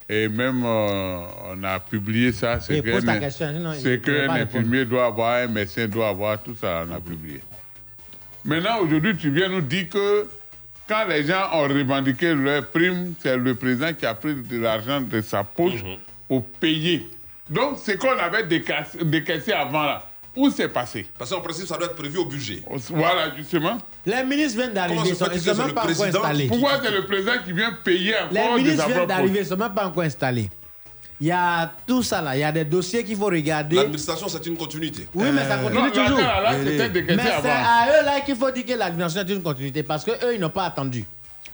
Et même, euh, on a publié ça. Que C'est qu'un pas infirmier doit avoir, un médecin doit avoir, tout ça, on a publié. Maintenant, aujourd'hui, tu viens nous dire que quand les gens ont revendiqué leur prime, c'est le président qui a pris de l'argent de sa poche Mhm. pour payer. Donc, c'est qu'on avait décaissé, décaissé avant là. Où c'est passé? Parce qu'en principe, ça doit être prévu au budget. Voilà, justement. Les ministres viennent Comment d'arriver, se ils sont, fait-il ils que sont c'est même le pas encore président installés. Pourquoi c'est le président qui vient payer Les encore de ministres viennent d'arriver, ils ne sont même pas encore installés. Il y a tout ça là, il y a des dossiers qu'il faut regarder. L'administration, c'est une continuité. Oui, mais ça continue non, toujours. là, là, mais c'est à eux là qu'il faut dire que l'administration est une continuité parce qu'eux, ils n'ont pas attendu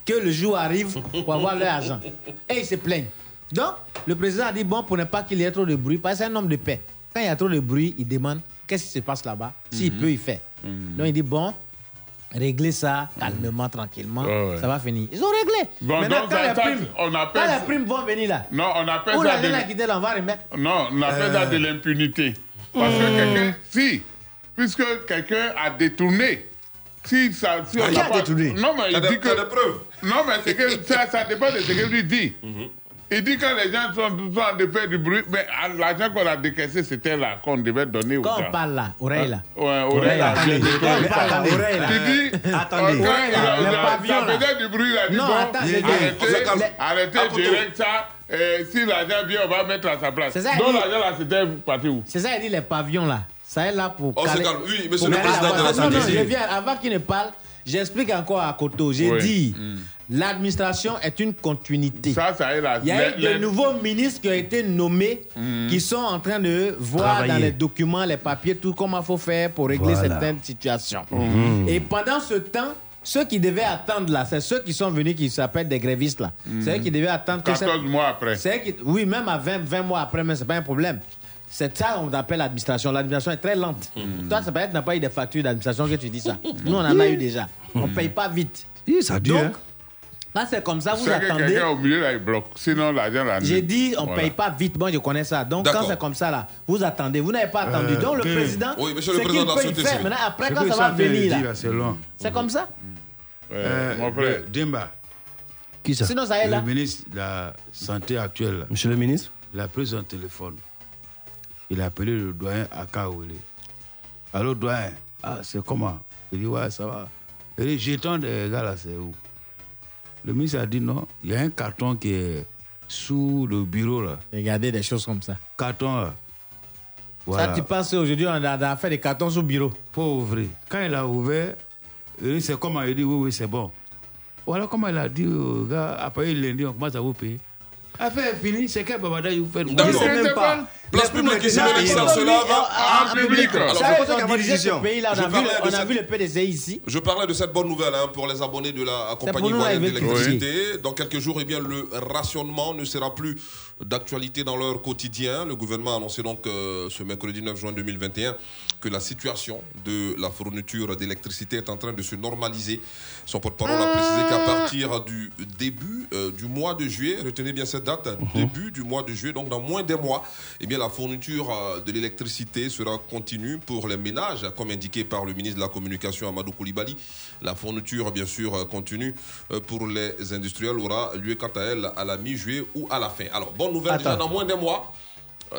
que le jour arrive pour avoir leur argent. Et ils se plaignent. Donc, le président a dit bon, pour ne pas qu'il y ait trop de bruit, parce que c'est un homme de paix. Quand il y a trop de bruit, il demande qu'est-ce qui se passe là-bas? S'il Mhm. peut, il fait. Donc, il dit bon, réglez ça calmement, tranquillement, Ouais, ouais. ça va finir. Ils ont réglé. Bon, Maintenant, donc, quand, les primes, on appelle- quand les primes vont venir là, Non, on appelle où ça l'argent de... a quitté là, on va remettre. Non, on appelle ça de l'impunité. Parce que quelqu'un, si, puisque quelqu'un a détourné, si ça, si on Qui a pas- détourné? Non, mais il dit que. preuves Non, mais que ça, ça dépend de ce qu'il lui dit. Il dit quand les gens sont, sont en train de faire du bruit, mais ah, l'argent qu'on a décaissé, c'était là qu'on devait donner aux Quand gens. on parle là, oreille là. Ouais, oreille là. Quand là, oreille là. Tu dis, Attendez. quand là, a- pavillon, ça là. faisait du bruit, il a dit Non, bon, attends, arrêtez, direct ça, et si l'argent vient, on va mettre à sa place. C'est ça, Donc l'argent là, c'était parti où? C'est ça, il dit les pavillons là. Ça est là pour. On se caler- calme. Oui, monsieur le président de la. Non, non, Santé. je viens, avant qu'il ne parle, j'explique encore à Koto. J'ai dit, Mm. L'administration est une continuité. Ça, ça est là. Il y a eu Les- de les- nouveaux ministres qui ont été nommés, Mm. qui sont en train de voir Travailler. dans les documents, les papiers, tout comment il faut faire pour régler Voilà. certaines situations. Mhm. Et pendant ce temps, ceux qui devaient attendre là, c'est ceux qui sont venus qui s'appellent des grévistes là. C'est eux qui devaient attendre que 14 mois après. c'est qui- oui, même à 20, 20 mois après, mais c'est pas un problème. C'est ça qu'on appelle l'administration. L'administration est très lente. Toi, ça peut être n'a pas eu des factures d'administration que tu dis ça. Nous, on en a eu déjà. On paye pas vite. ça dure. Donc, quand c'est comme ça, vous C'est que attendez. quelqu'un au milieu là, il bloque. Sinon, l'argent là. J'ai dit, on ne Voilà. paye pas vite. Bon, je connais ça. Donc, quand c'est comme ça, là, vous attendez. Vous n'avez pas attendu. Euh, Donc, le président, Oui, monsieur le président faire. civile. Maintenant, après, quand ça va venir, dire, là, C'est long. c'est comme ça? Euh, mon frère. le- Demba. Qui ça? Sinon, ça est Le là. ministre de la Santé actuel. là, Monsieur le ministre? Il a pris son téléphone. Il a appelé le doyen à Kaoulé. Allô, doyen? Ah, c'est comment? Il dit, ouais, ça va. Il dit, jeton des gars là, c'est où? Le ministre a dit non, il y a un carton qui est sous le bureau là. Regardez des choses comme ça. Carton là. Ça, tu penses aujourd'hui, on a, on a fait des cartons sous bureau. Faut ouvrir. Quand il a ouvert, c'est comme il dit oui, oui, c'est bon. Voilà comment il a dit au gars, après il lundi, on commence à vous payer. Affaire est finie, c'est quel babada vous faites Vous ne savez même pas. Place publique, ici, cela va Ah, en public. On, a vu, parlais le- ici. Je parlais de cette bonne nouvelle hein, pour les abonnés de la compagnie moyenne d'électricité. Dans quelques jours, eh bien, le rationnement ne sera plus d'actualité dans leur quotidien. Le gouvernement a annoncé donc euh, ce mercredi 9 juin 2021 que la situation de la fourniture d'électricité est en train de se normaliser. Son porte-parole a précisé qu'à partir du début euh, du mois de juillet, retenez bien cette date, début du mois de juillet, donc dans moins d'un mois, eh bien, la fourniture euh, de l'électricité sera continue pour les ménages, comme indiqué par le ministre de la Communication Amadou Koulibaly. La fourniture, bien sûr, euh, continue euh, pour les industriels aura lieu quant à elle à la mi-juillet ou à la fin. Alors, bonne nouvelle, déjà dans moins d'un mois.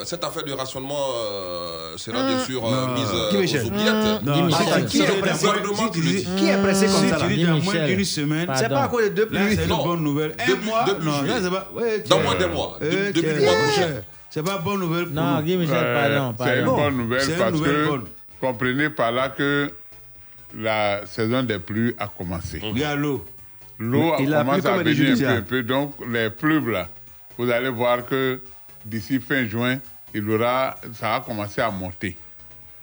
Cette affaire de rationnement euh, sera bien sûr euh, Non. mise euh, aux oubliettes. Non, Attends, c'est- qui est le c'est- gouvernement qui le est pressé comme Si ça tu dis dans moins d'une semaine. C'est pas à cause de deux pluies. c'est une bonne nouvelle. Un mois. Non, pas. ouais, Dans moins d'un mois. Tiens, du mois prochain. C'est pas bonne nouvelle pour Non, nous. Guy Michel, Euh, pardon, C'est une bonne nouvelle une parce nouvelle que bonne. comprenez par là que la saison des pluies a commencé. Il y a l'eau. L'eau a commence à venir un peu, judiciaires. un peu. Donc, les pluies, là, vous allez voir que d'ici fin juin, il aura, ça va commencer à monter.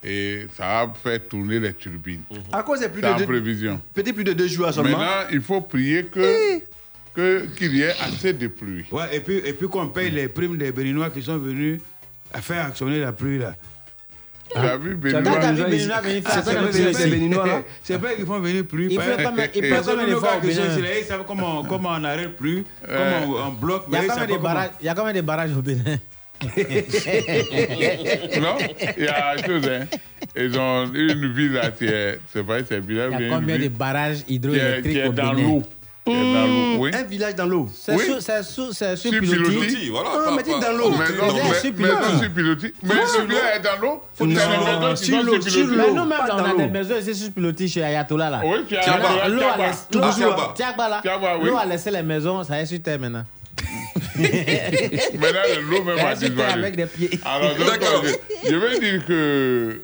Et ça va faire tourner les turbines. À cause des en de deux, prévision. peut-être plus de deux jours seulement. Maintenant, il faut prier que que- qu'il y ait assez de pluie. Ouais, et puis, et puis qu'on paye les primes des Béninois qui sont venus à faire actionner la pluie là. Tu as vu Béninois C'est pas la les. Béninois, là? C'est pas qu'ils font venir plus. Il Parce- fait comme- il fait parce que comme nous, les nos fois gars au qui sont Bénin. ici, là, ils savent comment, comment on n'arrête plus, Euh, comment on, bloque. Il y a ils quand même des pas barrages, il y a quand même des barrages au Bénin. non, il y a une chose, hein. Ils ont une ville là, qui est, c'est pas, c'est bien. Il y a combien de barrages hydroélectriques au Bénin. Qui est dans l'eau, oui. Un village dans l'eau. C'est Oui. sous- c'est sous- c'est sous Sur pilotis. voilà, mais dis pas- dans l'eau. Mais non, est dans l'eau. Faut C'est sur l'eau, sur l'eau, pilotis. Mais l'eau. nous-mêmes, Pas on dans a des maisons ici sur pilotis chez Ayatollah là. Oui, Tiaba. L'eau a laissé- Ah, Tiaba. Là. L'eau a laissé les maisons, ça est sur terre maintenant. Maintenant, l'eau même a disparu. avec des pieds. Alors, donc, D'accord. je, je veux dire que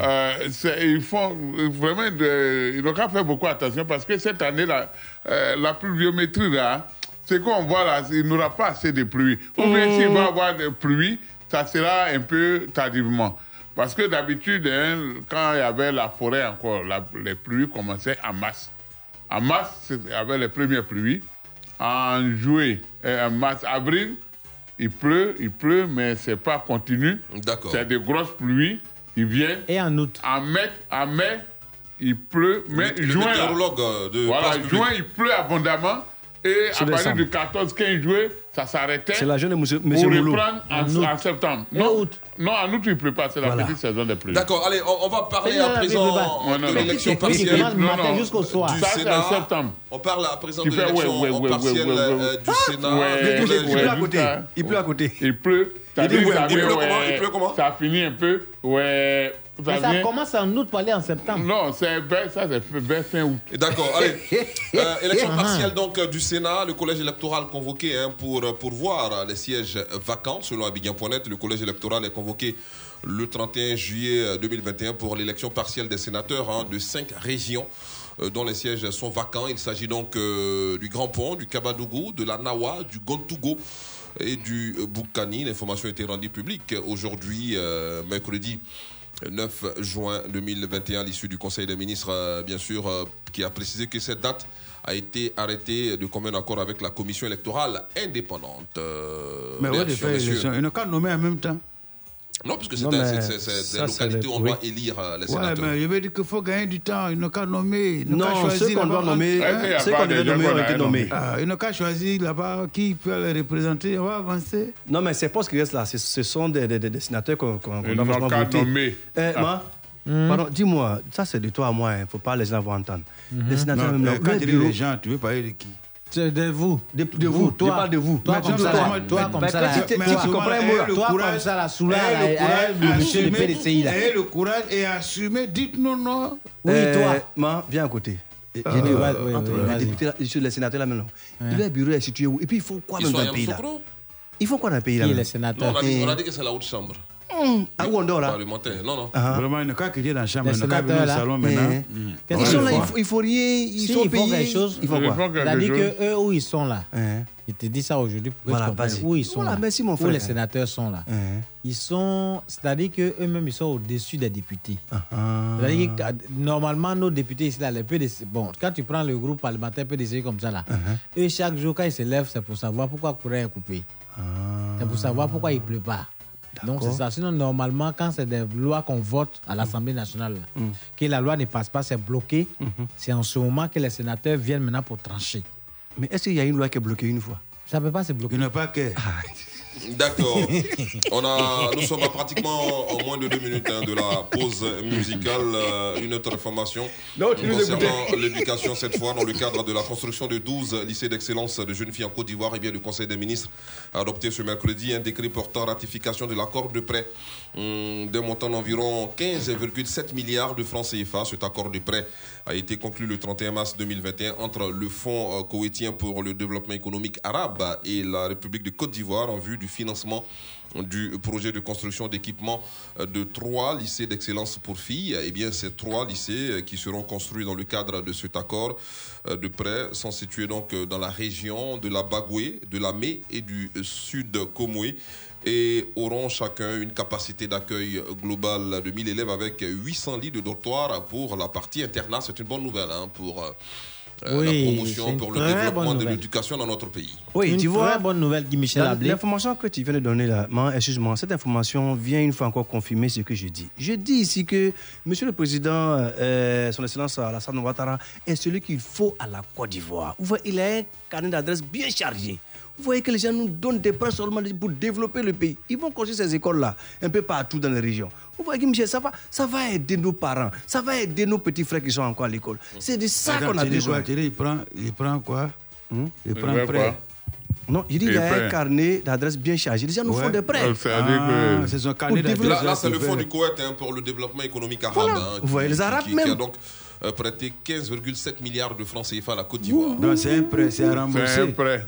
euh, ils font vraiment, de, ils n'ont qu'à faire beaucoup attention parce que cette année, là, euh, la pluviométrie, là, ce qu'on voit là, il n'aura pas assez de pluie. Ou bien s'il va y avoir de pluie, ça sera un peu tardivement. Parce que d'habitude, hein, quand il y avait la forêt encore, la- les pluies commençaient en masse. En mars, il y avait les premières pluies. En juillet, euh, en mars, avril, il pleut, il pleut, mais c'est pas continu. D'accord. C'est des grosses pluies qui viennent. Et en août. En mai, en mai il pleut, mais Le- le juin, météorologue, euh, de voilà, juin, il pleut abondamment. Et à partir du 14-15 juillet, ça s'arrêtait. C'est la jeune de monsieur, pour monsieur Moulou. reprendre en, En en septembre. Et Non, août. non, en août, il ne pleut pas. C'est la Voilà. petite saison des pluies. D'accord, allez, on, on va parler à présent non, de non. l'élection Il partielle le matin jusqu'au soir. du Ça, c'est Sénat. en septembre. On parle à présent de l'élection partielle du Sénat. Il pleut à côté. Il pleut à côté. Il pleut. Ça Il dit dit, ouais. ça Il pleut comment? ouais, Il pleut comment? Ça finit un peu. Ouais. Ça Mais ça vient. commence en août pour aller en septembre. Non, c'est ça, c'est vers fin août. D'accord, allez. Euh, élection partielle donc euh, du Sénat, le collège électoral convoqué hein, pour, euh, pour voir les sièges vacants. Selon Abidjan.net, le collège électoral est convoqué le 31 juillet euh, 2021 pour l'élection partielle des sénateurs hein, de cinq régions euh, dont les sièges sont vacants. Il s'agit donc euh, du Grand Pont, du Kabadougou, de la Nawa, du Gontougo et du Boukani. L'information a été rendue publique aujourd'hui, euh, mercredi 9 juin 2021, à l'issue du Conseil des ministres, euh, bien sûr, euh, qui a précisé que cette date a été arrêtée de commun accord avec la commission électorale indépendante. Mais l'élection. Ils n'ont qu'à nommer en même temps. Non, parce que c'est c'est- c'est- c'est des c'est localités où on oui. doit élire euh, les Ouais, sénateurs. mais je veux dire qu'il faut gagner du temps. Ils n'ont qu'à nommer. Ils n'ont qu'à Non, choisir ceux qu'on doit nommer, a ceux pas qu'on devait nommer ont été nommés. Ah, ils n'ont qu'à choisir là-bas qui peut les représenter. On va avancer. Non, mais ces postes qui restent là, ce, ce sont des, des, des- des sénateurs qu'on Ils doit qu'à voter. nommer. Eh, Ah. ma, pardon, dis-moi, ça c'est de toi à moi, il ne faut pas les gens vont entendre. Les sénateurs, Non, même là, euh, quand le tu dis bureau- les gens, tu veux parler de qui? C'est de vous. de, de vous, toi. je parle de vous. Toi, comme ça, Toi, mais- comme ça, tu- Toi, comprends un le toi, comme ça, là, sous là, Eh, le eh, le monsieur PDCI, là. eh, le courage et assumer, dites non, non. Oui, Euh, toi. Ma, viens à côté. J'ai dit, ouais, euh, ouais, entre les députés, les sénateurs là maintenant. Leur bureau est situé où? Et puis ils font quoi dans le pays là? Ils font quoi dans le pays là Qui, dit, Et- on a dit que c'est la haute chambre. Ah, où on dort là? Parlementaire. Non, non. Ah. Vraiment, il a qu'à quitter dans la chambre, Les il a qu'à venir au salon Eh, maintenant. eh. Ils sont là, il faut, il faut rien, ils Si, sont ils font payés. quelque chose. Ils font quoi? C'est-à-dire chose. que eux où ils sont là, Hein je te dis ça aujourd'hui pour que Voilà, tu comprennes où ils sont Voilà, là? merci, mon Où frère. les sénateurs sont là? Hein Ils sont, c'est-à-dire que eux-mêmes ils sont au-dessus des députés. Ah. C'est-à-dire que, euh, normalement nos députés ici là, les PDC, bon, quand tu prends le groupe parlementaire PDC comme ça là, Uh-huh. eux chaque jour quand ils se lèvent, c'est pour savoir pourquoi le courant est coupé. C'est pour savoir pourquoi il pleut pas. Donc c'est ça. Sinon, normalement, quand c'est des lois qu'on vote à l'Assemblée nationale, Mm. que la loi ne passe pas, c'est bloqué, c'est en ce moment que les sénateurs viennent maintenant pour trancher. Mais est-ce qu'il y a une loi qui est bloquée une fois? Ça ne peut pas se bloquer. Il n'y a pas que. D'accord. On a, nous sommes à pratiquement en moins de deux minutes hein, de la pause musicale. Euh, une autre information Non, tu nous concernant l'éducation cette fois dans le cadre de la construction de 12 lycées d'excellence de jeunes filles en Côte d'Ivoire. Et bien le Conseil des ministres a adopté ce mercredi un décret portant ratification de l'accord de prêt hum, d'un montant d'environ 15,7 milliards de francs CFA. Cet accord de prêt a été conclu le 31 mars 2021 entre le Fonds euh, koweïtien pour le développement économique arabe et la République de Côte d'Ivoire en vue du financement du projet de construction d'équipements euh, de trois lycées d'excellence pour filles. Et bien, ces trois lycées euh, qui seront construits dans le cadre de cet accord euh, de prêt sont situés donc euh, dans la région de la Bagoué, de la Mé et du euh, Sud Komoué et auront chacun une capacité d'accueil globale de 1000 élèves avec 800 lits de dortoir pour la partie internat. C'est une bonne nouvelle hein, pour euh, euh, Oui, la promotion, une pour le très développement bonne de nouvelle. l'éducation dans notre pays. Oui, Une tu vois. très bonne nouvelle, Guy Michel Ablé. L'information que tu viens de donner là, excuse-moi, cette information vient une fois encore confirmer ce que je dis. Je dis ici que Monsieur le Président, euh, Son Excellence Alassane Ouattara, est celui qu'il faut à la Côte d'Ivoire. Il a un carnet d'adresses bien chargé. Vous voyez que les gens nous donnent des prêts seulement pour développer le pays. Ils vont construire ces écoles-là un peu partout dans les régions. Vous voyez, Guy Michel, ça va, ça va aider nos parents, ça va aider nos petits frères qui sont encore à l'école. C'est de ça qu'on a besoin. il prend, il prend quoi? Il Il prend veut prêt. quoi? Non, il dit qu'il y a un carnet d'adresses bien chargé. Les gens nous font Ouais. des prêts. Ah, que- c'est son Pour carnet développer- Là, d'adresse. là, c'est le qui fonds du Koweït hein, pour le développement économique arabe. Voilà. hein, Vous voyez, les Arabes qui, qui même. a donc euh, prêté 15,7 milliards de francs CFA à la Côte d'Ivoire. Non, c'est un prêt, c'est à C'est un prêt.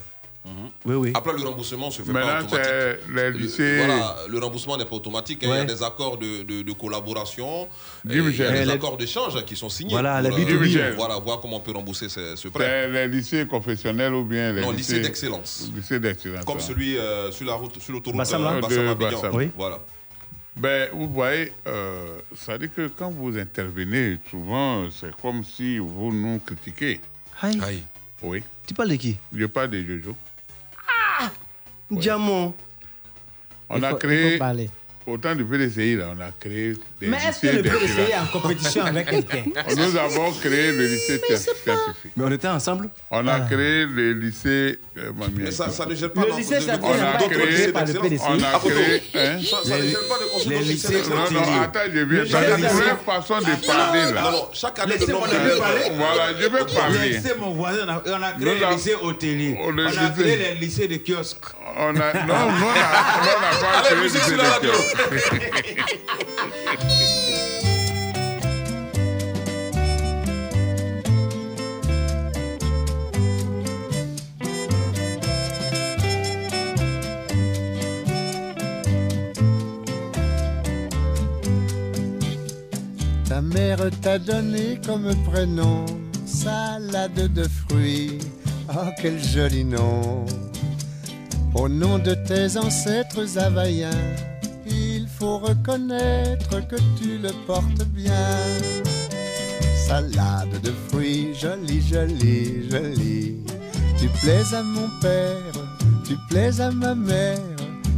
Oui, oui. Après, le remboursement se fait pas automatique. les Le- lycées. Voilà, le remboursement n'est pas automatique. hein. Il y a des accords de, de- de collaboration, et il y a des Les- accords d'échange qui sont signés. Voilà, pour, B2B. Michel. voilà, voir comment on peut rembourser ce, ce prêt. Les lycées confessionnels ou bien les Non, lycées d'excellence. Lycées d'excellence. Comme hein. celui euh, sur la route, sur l'autoroute Bassam, euh, Bassam De Abidjan. Bassam. Oui. Voilà. Ben, vous voyez, euh, ça dit que quand vous intervenez, souvent, c'est comme si vous nous critiquez. Aïe. Aïe. Oui. Tu parles de qui? Je parle de Jojo. Diamant. On Il a faut- créé, faut parler. au temps du PDCI, là, on a créé Mais est-ce que le PDC est en compétition avec quelqu'un? Nous avons créé le lycée scientifique. Mais on était ensemble? On a créé le lycée. euh, Mamie, Mais ça, ça ne gêne pas Le lycée de- scientifique On n'a a créé- par le. PDC. on a Ah, créé. Hein? Ça, ça ne gêne pas de les lycées lycée Non, non, Hôtelier. attends, je viens. Le C'est une lycée- vraie façon de parler, là. Non, non, chaque année de le de- parler. Voilà, je vais parler. C'est mon voisin, on a, créé Nous les avons- lycées hôteliers. Oh, le On a lycée- créé les lycées de kiosques. On a, non, non, on a, on a pas Allez, créé le lycée la Ta mère t'a donné comme prénom salade de fruits. Oh, quel joli nom! Au nom de tes ancêtres havaïens, il faut reconnaître que tu le portes bien. Salade de fruits, jolie, jolie, jolie. Tu plais à mon père, tu plais à ma mère.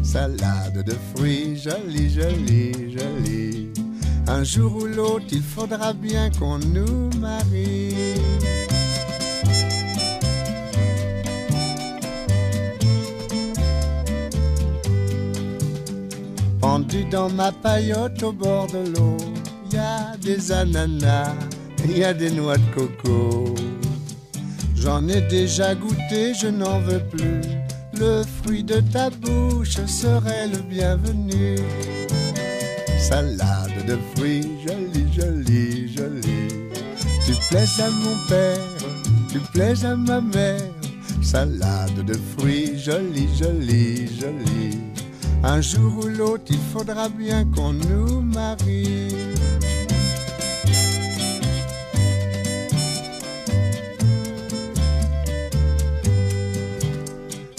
Salade de fruits, jolie, jolie, jolie. Un jour ou l'autre, il faudra bien qu'on nous marie. Pendu dans ma paillote au bord de l'eau, y a des ananas, y a des noix de coco. J'en ai déjà goûté, je n'en veux plus. Le fruit de ta bouche serait le bienvenu. Salade de fruits, jolie, jolie, jolie. Tu plaises à mon père, tu plaises à ma mère. Salade de fruits, jolie, jolie, jolie. Un jour ou l'autre, il faudra bien qu'on nous marie.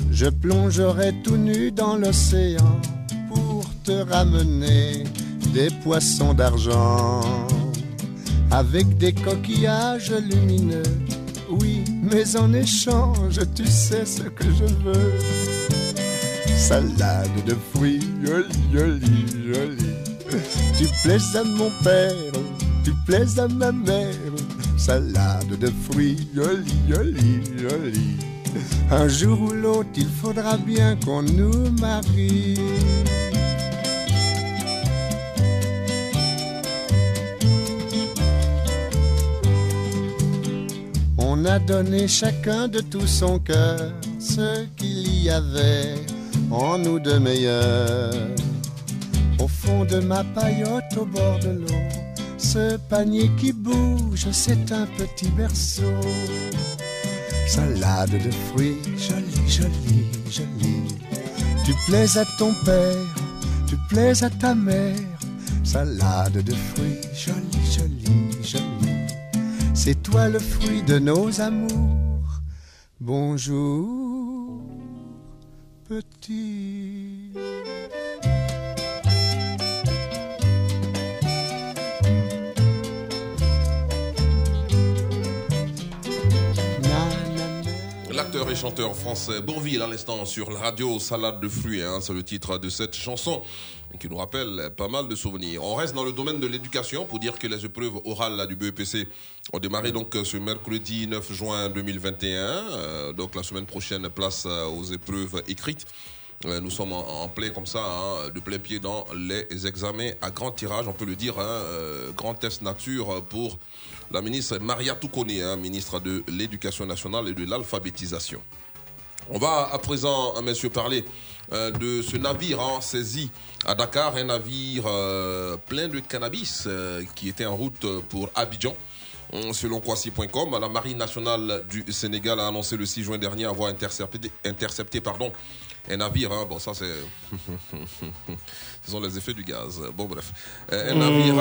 Je plongerai tout nu dans l'océan pour te ramener des poissons d'argent avec des coquillages lumineux. Oui, mais en échange, tu sais ce que je veux. Salade de fruits, jolie, jolie, jolie. Tu plaises à mon père, tu plaises à ma mère. Salade de fruits, jolie, jolie, jolie. Un jour ou l'autre, il faudra bien qu'on nous marie. On a donné chacun de tout son cœur ce qu'il y avait en nous de meilleur. Au fond de ma paillote au bord de l'eau, ce panier qui bouge, c'est un petit berceau. Salade de fruits, jolie, jolie, jolie. Tu plais à ton père, tu plais à ta mère. Salade de fruits, jolie, jolie, jolie. C'est toi le fruit de nos amours. Bonjour, petit. L'acteur et chanteur français Bourville à l'instant sur la radio Salade de fruits, hein, c'est le titre de cette chanson qui nous rappelle pas mal de souvenirs. On reste dans le domaine de l'éducation pour dire que les épreuves orales du BEPC ont démarré donc ce mercredi 9 juin 2021. Euh, donc la semaine prochaine, place euh, aux épreuves écrites. Euh, Nous sommes en, plein comme ça, hein, de plein pied dans les examens à grand tirage, on peut le dire, hein, euh, grand test nature pour la ministre Maria Toukone, hein, ministre de l'Éducation nationale et de l'alphabétisation. On va à présent, hein, messieurs, parler euh, de ce navire hein, saisi à Dakar, un navire euh, plein de cannabis euh, qui était en route pour Abidjan. Hum, Selon Kwasi.com, la Marine nationale du Sénégal a annoncé le 6 juin dernier avoir intercepté, intercepté pardon, un navire. hein. Bon, ça, c'est. Ce sont les effets du gaz. Bon, bref. Euh, un navire.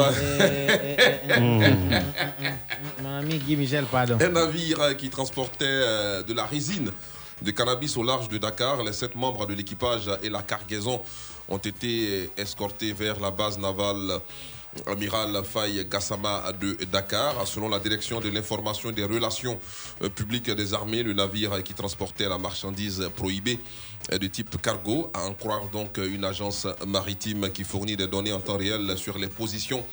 Mon ami Guy Michel, pardon. Un navire euh, qui transportait euh, de la résine de cannabis au large de Dakar. Les sept membres de l'équipage et la cargaison ont été escortés vers la base navale Amiral Faye Gassama de Dakar. Selon la direction de l'information des relations euh, publiques des armées, le navire qui transportait la marchandise prohibée de type cargo, à en croire donc une agence maritime qui fournit des données en temps réel sur les positions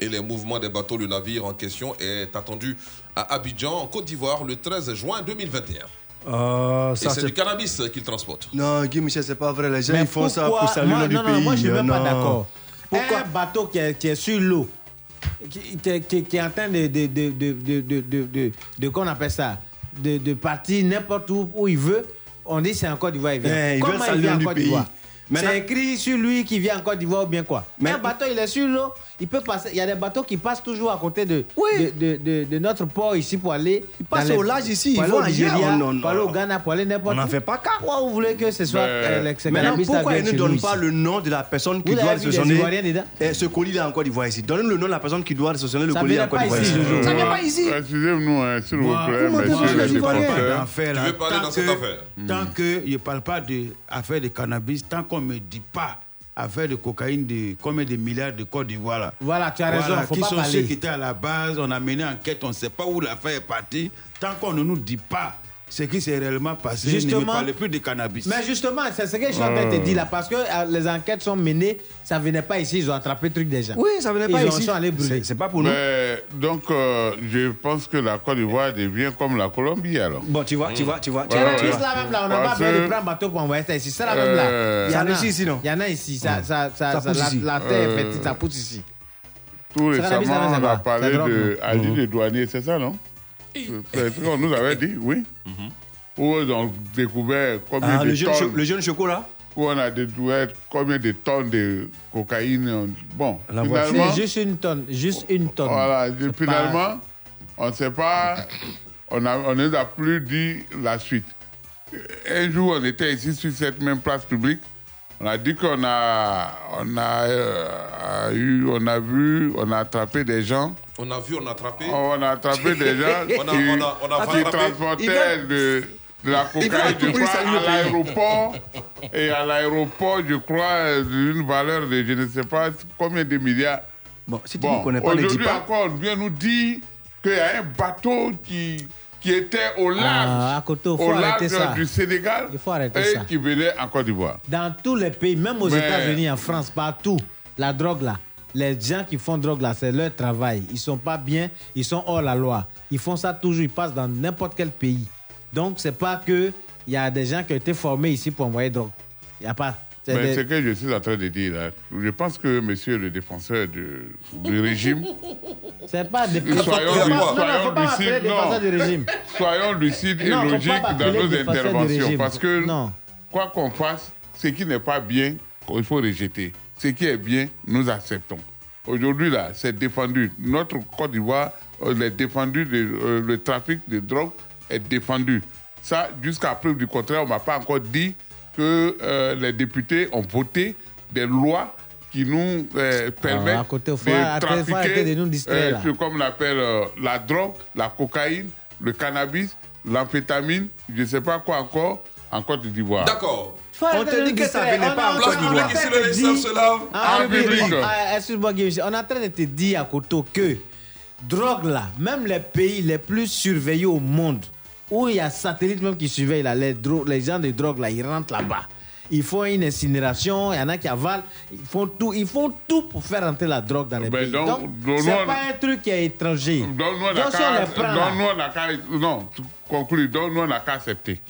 et les mouvements des bateaux. Le navire en question est attendu à Abidjan, en Côte d'Ivoire, le 13 juin 2021. Euh, ça, c'est du cannabis qu'il transporte. Non, Guy Michel, c'est pas vrai. Les gens, Mais ils font ça pourquoi- pour saluer non, du non, pays. moi, je suis même pas Non. d'accord. Un bateau qui est, qui est sur l'eau, qui, qui- qui- qui est en train de, de, de, de, de, de, de, de- de- qu'on appelle ça, de, de partir n'importe où où il veut, on dit c'est en Côte d'Ivoire, il vient. Eh, il veut Comment saluer il vient le en Côte d'Ivoire? C'est écrit sur lui qui vient en Côte d'Ivoire ou bien quoi? Un bateau, il est sur l'eau, il peut passer. Il y a des bateaux qui passent toujours à côté de, de, de, de- de notre port ici pour aller. Il passent au large ici, ils vont au. Nigeria, Non, non, pour aller au. Ghana, pour aller n'importe On où. n'en fait pas cas. Pourquoi vous voulez que ce soit euh, le- Maintenant, pourquoi ils ne donnent pas le nom de la personne qui Vous doit Ivoiriens dedans ce colis-là en Côte d'Ivoire ici Donnez-nous le nom de la personne qui doit recevoir le colis en Côte pas d'Ivoire ici. Jojo. Ça vient pas ici. Excusez-nous, hein, s'il vous Moi, plaît, là, veux parler tant dans cette que- affaire? Tant que je ne parle pas d'affaires de cannabis, tant qu'on ne me dit pas affaire de cocaïne de combien de milliards de Côte d'Ivoire là. Voilà, tu as raison, faut qui pas sont parler. ceux qui étaient à la base, on a mené enquête, on ne sait pas où l'affaire est partie. Tant qu'on ne nous dit pas ce qui s'est réellement passé, ne me Justement. parlez plus de cannabis. Mais justement, c'est ce que je suis en train de te dire là, parce que euh, les enquêtes sont menées, ça venait pas ici, ils ont attrapé le truc déjà. Oui, ça venait pas ils ici. sont allés brûler. C'est pas pour nous. Mais, donc, euh, je pense que la Côte d'Ivoire devient comme la Colombie alors. Bon, tu vois, tu vois, tu vois. Tu Ouais, vois, là même là, on n'a pas besoin de prendre un bateau pour envoyer ça ici. C'est là même là. Euh, Il y en Ça a ici, non? Il y en a ici, ça, ça, ça, Ça ça- pousse la, ici. la terre est Euh, fertile, ça pousse ici. Tout récemment, on a parlé de non Adi des douaniers, c'est ça, non? C'est ce qu'on nous avait dit, oui. Où ils ont découvert combien Ah, de le jeune, tonnes. le jeune choco là? Où on a découvert combien de tonnes de cocaïne. Bon, La finalement. Juste une tonne, juste une tonne. Voilà, finalement, on ne sait pas, on a- on ne nous a plus dit la suite. Un jour, on était ici sur cette même place publique. On a dit qu'on a, on a, euh, eu, on a vu, on a attrapé des gens. On a vu, on a attrapé. On a attrapé des gens On a- qui, on a- on a qui transportaient de, de la cocaïne, je crois, à l'aéroport. Et à l'aéroport, je crois, d'une valeur de je ne sais pas combien de milliards. Bon, si tu ne connais pas, dis aujourd'hui encore, on vient nous dire qu'il y a un bateau qui, qui était au large, Ah, à côté, faut au arrêter large ça. du Sénégal Il faut arrêter et ça. qui venait en Côte d'Ivoire. Dans tous les pays, même aux Mais- États-Unis, en France, partout, la drogue là, les gens qui font drogue là, c'est leur travail. Ils sont pas bien, ils sont hors la loi. Ils font ça toujours, ils passent dans n'importe quel pays. Donc, c'est pas que il y a des gens qui ont été formés ici pour envoyer drogue. Il y a pas. Mais ce que je suis en train de dire, là, je pense que monsieur le défenseur du, du régime, C'est pas soyons, non, soyons lucides, défenseur non. du régime. soyons lucides et logiques dans nos interventions. Parce que Non. quoi qu'on fasse, ce qui n'est pas bien, il faut rejeter. Ce qui est bien, nous acceptons. Aujourd'hui, là, c'est défendu. Notre Côte d'Ivoire, euh, est défendu, de- euh, le trafic de drogue est défendu. Ça, jusqu'à preuve du contraire, on ne m'a pas encore dit que euh, les députés ont voté des lois qui nous euh, permettent Ah, à côté, faut de trafiquer arrêter de nous distraire, ce comme on appelle euh, la drogue, la cocaïne, le cannabis, l'amphétamine, je ne sais pas quoi encore, en Côte d'Ivoire. D'accord. On te dit que ça venait pas en Côte d'Ivoire. Ici, le linceul se lave. En public. ah, Excuse-moi, on est en train de te dire à Koto que drogue là, même les pays les plus surveillés au monde, où il y a satellite même qui surveille là, les, gens de drogue là, ils rentrent là-bas. Ils font une incinération, il y en a qui avalent, ils font tout, ils font tout pour faire rentrer la drogue dans les Ben pays. donc, Donc, c'est pas un truc qui est étranger. Donne-nous Donc, si on les prend carte. Non, tu conclus, la carte acceptée.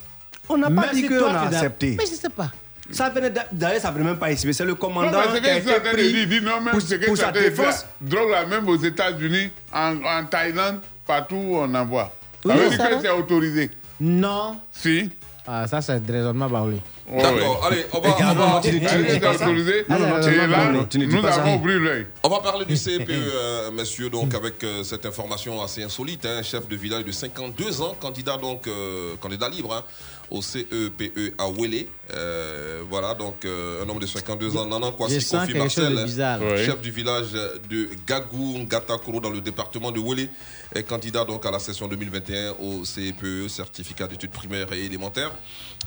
On n'a pas dit si qu'on a accepté. Mais je sais pas. Ça venait d'a- d'ailleurs, ça venait même pas ici, mais c'est le Non, commandant mais ce qui a que été pris non, même pour, que pour sa défense. drogue là, même aux États-Unis, en, en Thaïlande, partout où on en voit. Ça Oui, veut ça dire que va. c'est autorisé. Non. Si. Ah, ça, c'est raisonnement, oui. D'accord, allez, on va, on va- tu- nous avons ouvert l'œil. On va parler du CEPE, euh, messieurs, donc avec euh, cette information assez insolite. Un chef de village de 52 ans, candidat donc euh, candidat libre hein, au CEPE à Wele. Euh, voilà, donc euh, un homme de 52 ans, Nanan Kwasi Kofi Marcel, chef du village de Gagou Ngatakoro dans le département de Wele, est candidat donc à la session 2021 au CEPE, certificat d'études primaires et élémentaires.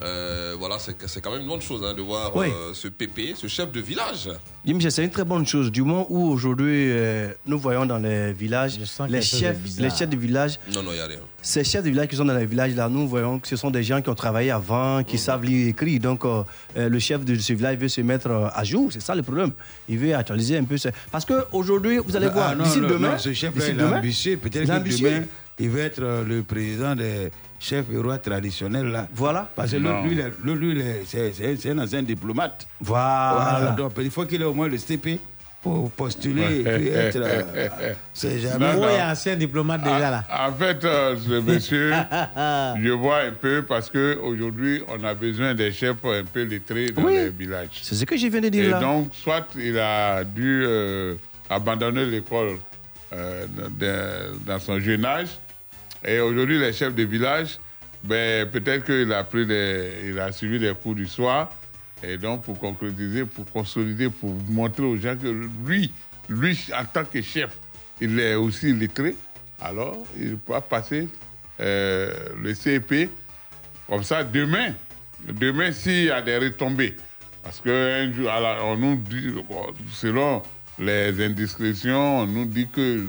Euh, voilà, c'est c'est quand même une bonne chose hein, de voir Oui. euh, ce PP, ce chef de village. Michel, c'est une très bonne chose. Du moment où aujourd'hui euh, nous voyons dans les villages les chefs, les chefs de village, Non, non, il n'y a rien. ces chefs de village qui sont dans les villages là, nous voyons que ce sont des gens qui ont travaillé avant, qui savent lire et écrire. Donc euh, euh, le chef de ce village veut se mettre euh, à jour. C'est ça le problème. Il veut actualiser un peu. ce- Parce qu'aujourd'hui, vous allez Ah, voir, d'ici demain, non, ce il est demain, ambitieux. Peut-être que demain, il va être le président des chefs et rois traditionnels. Là. Voilà. Parce que lui, c'est un ancien diplomate. Voilà. Donc, il faut qu'il ait au moins le CP pour postuler et puis être. euh, c'est jamais. Non, non. ancien diplomate déjà là. En fait, euh, monsieur, je vois un peu parce qu'aujourd'hui, on a besoin des chefs un peu lettrés dans Oui. les villages. C'est ce que je viens de dire Et là. donc, soit il a dû euh, abandonner l'école euh, dans- dans son jeune âge, et aujourd'hui, les chefs de village, ben, peut-être qu'il a pris des, il a suivi des cours du soir, et donc pour concrétiser, pour consolider, pour montrer aux gens que lui, lui, en tant que chef, il est aussi lettré, alors il pourra passer euh, le CEP comme ça demain. Demain, s'il y a des retombées, parce que un jour, on nous dit, selon les indiscrétions, on nous dit que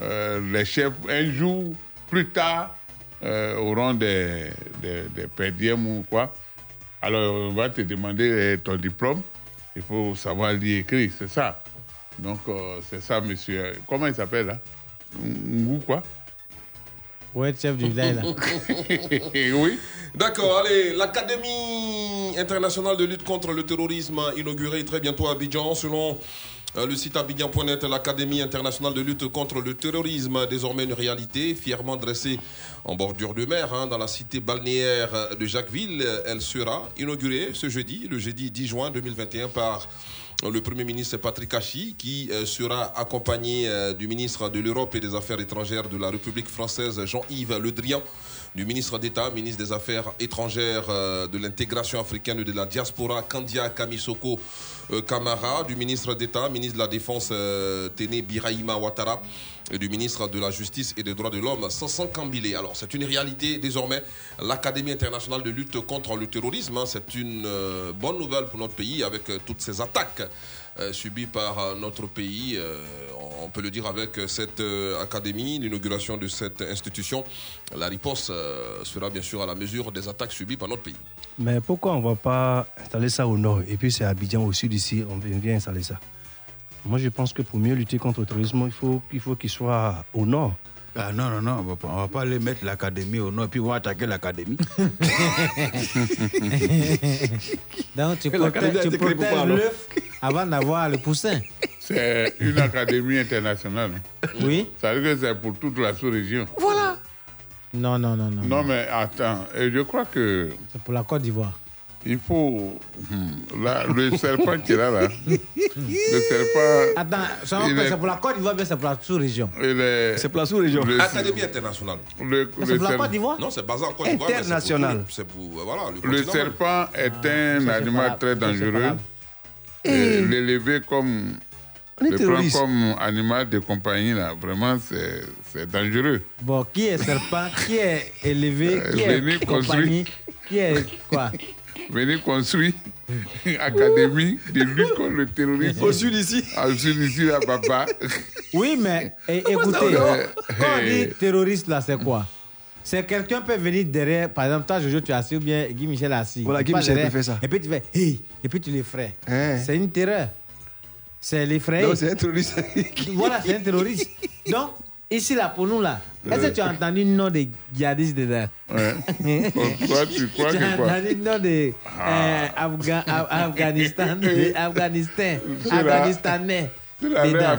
euh, les chefs, un jour plus tard, euh, auront des, des, ou quoi. Alors, on va te demander euh, ton diplôme. Il faut savoir lire et écrire, c'est ça. Donc, euh, c'est ça, monsieur. Comment il s'appelle, là? Ngou, quoi? Ouais, chef du village là. oui. D'accord, allez, l'Académie internationale de lutte contre le terrorisme inaugurée très bientôt à Abidjan. Selon le site abidjan.net, l'Académie internationale de lutte contre le terrorisme, désormais une réalité, fièrement dressée en bordure de mer, hein, dans la cité balnéaire de Jacquesville. Elle sera inaugurée ce jeudi, le jeudi 10 juin 2021, par Le Premier ministre Patrick Hachi, qui euh, sera accompagné euh, du ministre de l'Europe et des Affaires étrangères de la République française, Jean-Yves Le Drian, du ministre d'État, ministre des Affaires étrangères, euh, de l'intégration africaine de la diaspora, Kandia Kamisoko euh, Kamara, du ministre d'État, ministre de la Défense, euh, Téné Biraïma Ouattara, et du ministre de la Justice et des Droits de l'Homme, Sansan Kambile. Alors, c'est une réalité désormais. L'Académie internationale de lutte contre le terrorisme, hein, c'est une bonne nouvelle pour notre pays avec toutes ces attaques euh, subies par euh, notre pays. Euh, on peut le dire avec cette académie, l'inauguration de cette institution. La riposte sera bien sûr à la mesure des attaques subies par notre pays. Mais pourquoi on ne va pas installer ça au nord? Et puis c'est Abidjan au sud ici, on vient vient installer ça. Moi je pense que pour mieux lutter contre le terrorisme, il faut qu'il faut qu'il soit au nord. Ah non, non, non, on va pas, on va pas aller mettre l'académie au nord, puis on va attaquer l'académie. Donc tu protèges, tu protèges l'œuf avant d'avoir le poussin. C'est une académie internationale. Oui. Ça veut dire que c'est pour toute la sous-région. Voilà. Non, non, non, non. Non, mais attends, et je crois que. C'est pour la Côte d'Ivoire. Il faut. hmm, là, le serpent qui est là, là. le serpent. Attends, c'est il est- c'est pour la Côte d'Ivoire, mais c'est pour la sous-région. C'est pour la sous-région. Académie internationale. Le, c'est pour la Côte d'Ivoire Non, c'est basé en Côte d'Ivoire. International. le- C'est pour, euh, voilà, le Le continent. serpent est un ça, c'est animal très dangereux. Et L'élever comme. Le prendre comme animal de compagnie, là, vraiment, c'est c'est dangereux. Bon, qui est serpent? Qui est élevé? Qui Euh, venez est compagnie? Qui est quoi? Venez construire une académie de lutte contre le terrorisme. Au sud ici Au sud ici, là, papa. Oui, mais eh, écoutez, quand on Eh. dit terroriste, là, c'est quoi? C'est quelqu'un peut venir derrière, par exemple, toi, Jojo, tu es assis ou bien Guy Michel est assis. Voilà, Guy Michel derrière, faire ça. Et puis tu fais, hey, et puis tu l'effraies. Hein. C'est une terreur. C'est l'effrayer. Non, c'est un terroriste. voilà, c'est un terroriste. Donc, ici, là, pour nous, là, est-ce que tu as entendu le nom des djihadistes dedans Ouais. Toi, tu crois Tu as entendu le nom de euh, Afga- Af- Afghanistan, Afghanistanais. dedans. la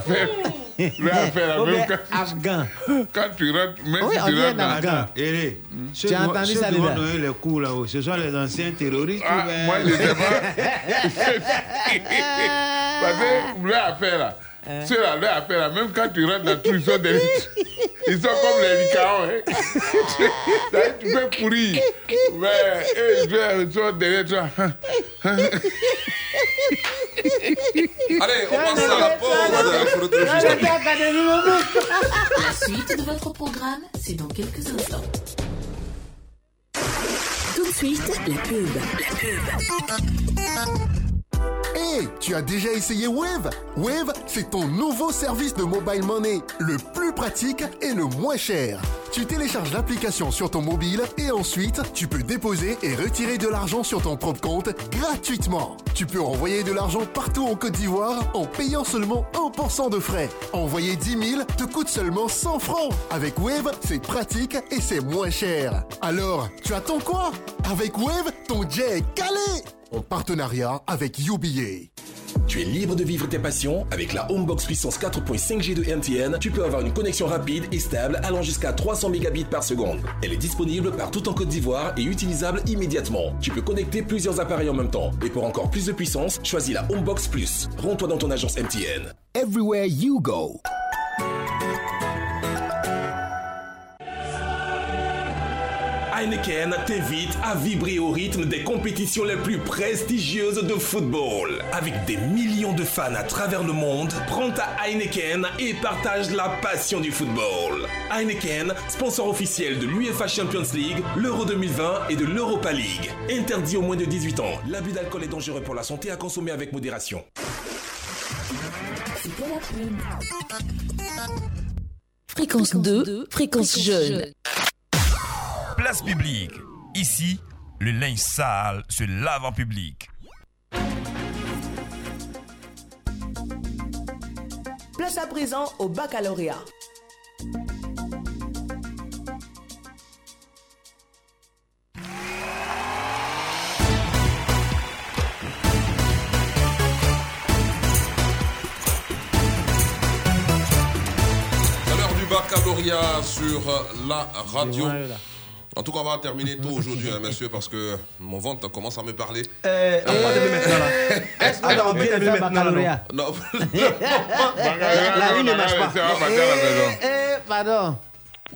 même bien quand- Afghan. Quand tu rentres, même Oui, si tu rentres Afghan. Hélé, ceux Tu as entendu ceux ça, donner les coups là-haut, ce sont les anciens terroristes. Ah, moi, je sais Parce que leur affaire là, Hein? ceux là, leur affaire là, même quand tu rentres dans tout, ils sont derrière. Ils sont comme les licaons. Hein. Tu peux courir. Mais eux, ils sont- ils sont derrière toi. Allez, on passe à la pause. La suite de votre programme, c'est dans quelques instants. Tout de suite, la pub. La pub. Hey, tu as déjà essayé Wave? Wave, c'est ton nouveau service de mobile money, le plus pratique et le moins cher. Tu télécharges l'application sur ton mobile et ensuite, tu peux déposer et retirer de l'argent sur ton propre compte gratuitement. Tu peux envoyer de l'argent partout en Côte d'Ivoire en payant seulement 1% de frais. Envoyer 10 000 te coûte seulement 100 francs. Avec Wave, c'est pratique et c'est moins cher. Alors, tu attends quoi? Avec Wave, ton jet est calé en partenariat avec UBA. Tu es libre de vivre tes passions avec la Homebox puissance 4.5G de MTN. Tu peux avoir une connexion rapide et stable allant jusqu'à 300 mégabits par seconde. Elle est disponible partout en Côte d'Ivoire et utilisable immédiatement. Tu peux connecter plusieurs appareils en même temps. Et pour encore plus de puissance, choisis la Homebox Plus. Rends-toi dans ton agence MTN. Everywhere you go. Heineken t'invite à vibrer au rythme des compétitions les plus prestigieuses de football. Avec des millions de fans à travers le monde, prends ta Heineken et partage la passion du football. Heineken, sponsor officiel de l'UEFA Champions League, l'Euro 2020 et de l'Europa League. Interdit aux moins de 18 ans. L'abus d'alcool est dangereux pour la santé à consommer avec modération. Fréquence 2, fréquence jeune. Place publique. Ici, le linge sale se lave en public. Place à présent au baccalauréat. C'est l'heure du baccalauréat sur la radio. En tout cas, on va terminer tôt aujourd'hui, hein, messieurs, parce que mon ventre commence à me parler. Euh, on va terminer maintenant là. On va maintenant là. baccalauréat Non. La ligne ne marche pas. Eh, eh, pardon.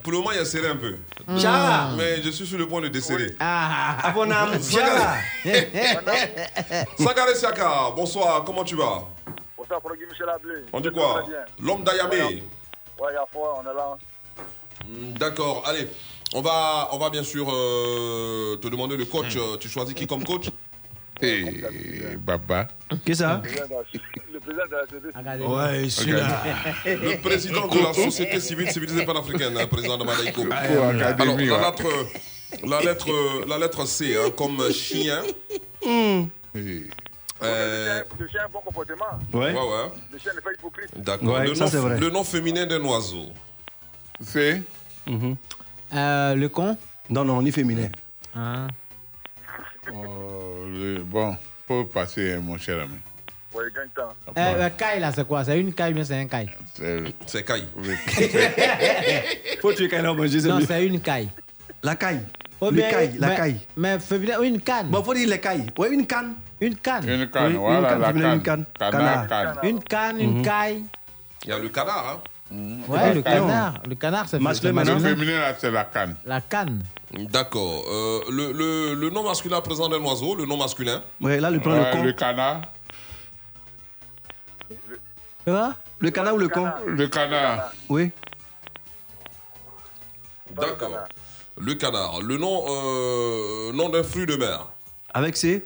Pour le moment, il y a serré un peu. Tcha. Mais je suis sur le point de desserrer. Ah, Abonam, Sakare Sakare Siaka, bonsoir, comment tu vas? Bonsoir, Froggy Michel Ablé. On dit quoi? L'homme d'Ayamé. Ouais, il y a foi, on est là. Hmm, D'accord, allez. On va, on va bien sûr euh, te demander le coach. Euh, Tu choisis qui comme coach Et Baba. Qu'est-ce que ça Le président de la CDC. Ouais, celui-là. Le président de la société civile civilisée panafricaine, hein, président de Madaïko. Coco Alors, la lettre, la lettre, la lettre C, hein, comme chien. Et- Euh, Le chien a un bon comportement. Ouais. ouais, ouais. Le chien n'est pas hypocrite. D'accord. Ouais, le, ça, nom- c'est vrai. le nom féminin d'un oiseau. C'est Euh, le con? Non, non, ni féminin. Ah. oh, Bon, faut passer, mon cher ami. Ouais, gagne temps. Eh, euh, caille là, c'est quoi? C'est une caille ou bien c'est un caille? C'est- Kai. Faut tuer Kaila manger, c'est Non, mieux. c'est une caille. La caille. Bien- caille, la caille. Mais féminin, une canne. Bon, faut dire les cailles. Ouais, une canne. Une canne. Une canne, Oui, voilà, une canne, la une canne. Canard. canne. Une canne, une Mhm. caille. Il y a le canard, hein Ouais, le canard. Le canard, c'est Masculin, Le féminin, là, c'est la canne. La canne. D'accord. Euh, le, le, le nom masculin présent d'un oiseau, le nom masculin. Ouais, là, le plan, Ouais, le le con. canard. Tu vois Le canard ou le con? Le canard. Oui. D'accord. Le canard. Le nom, euh, nom d'un fruit de mer. Avec C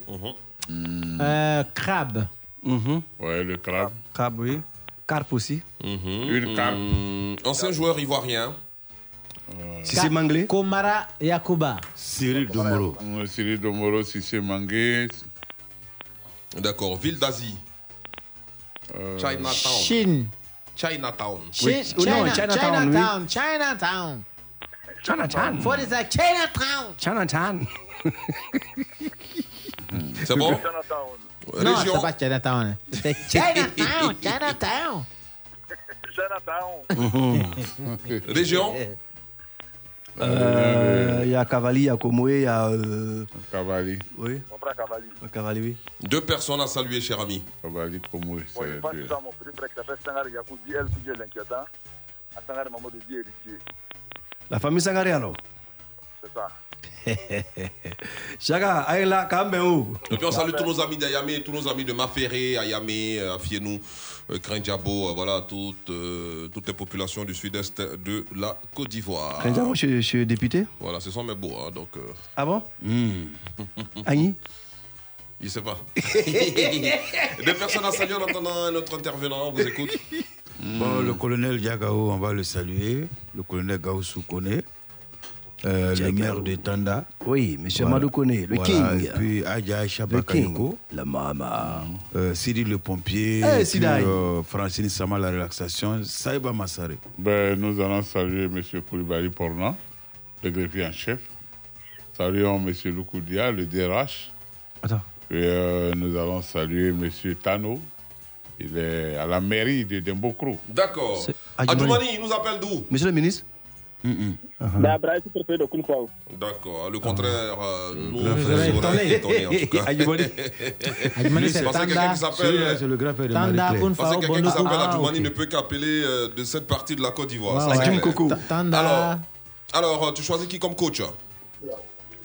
euh, Crabe. Mhm. Ouais, le crabe. Crabe, oui. Carpe aussi. Une carpe. Hum, ancien joueur ivoirien. Si c'est manglé Komara Yakuba. Cyril Domoro. Euh, Cyril Domoro, si c'est mangué. D'accord. Ville d'Asie. Euh, Chinatown. Chine. Chinatown. Chi- Oh non, China- Chinatown, oui. Chinatown. Chinatown. Chinatown. What is that? Chinatown. Chinatown. C'est bon? Chinatown. Non, Région. c'est pas Chinatown. C'est Chinatown. Chinatown. Chinatown. Région. Euh, Il y a Cavali, il y a Komoé, il y a. euh, Cavali. Oui, On prend Cavalli. Cavali, oui. Deux personnes à saluer, cher ami. Cavali, Komoué. Ouais, je c'est pense deux. que ça, mon petit frère qui s'appelle Sangar Yakou, dit elle, qui est l'inquiétant. À Sangar, maman de Dieu héritier. La famille alors C'est ça. Chaka, aïe même, où? Et puis on salue tous nos amis d'Ayamé, tous nos amis de Maféré, Ayamé, euh, Afienou, euh, Krindiabo, euh, voilà, toutes, euh, toutes les populations du sud-est de la Côte d'Ivoire. Quand je suis- je suis député? Voilà, ce sont mes beaux, hein, donc. euh, Ah bon? Agni Je sais pas. Des personnes à saluer en attendant notre intervenant, on vous écoute. Bon, le colonel Diagao, on va le saluer. Le colonel Gaoussou connaît. Euh, le maire de Tanda. Oui, monsieur Madou Koné, le Voilà, king. Et puis Adja. Bakaniko. La mama. Euh, Cyril le pompier. Eh, et puis, Sidaï. euh, Francine Sama la relaxation. Saïba Massare. Ben, nous allons saluer M. Koulibaly Pornan, le greffier en chef. Saluons M. Loukoudia, le DRH. Attends. Et euh, nous allons saluer M. Tano. Il est à la mairie de Dembokro. D'accord. Adjoumani. Adjoumani, il nous appelle d'où? Monsieur le ministre D'accord. Le contraire, euh, nous, on frère. serait étonnés en tout cas. Adjoumani. Adjoumani, c'est Parce que quelqu'un qui s'appelle. Tanda, Parce que quelqu'un qui s'appelle Ah, Adjoumani ok. ne peut qu'appeler euh, de cette partie de la Côte d'Ivoire. Ça, ouais. Alors, alors, euh, tu choisis qui comme coach?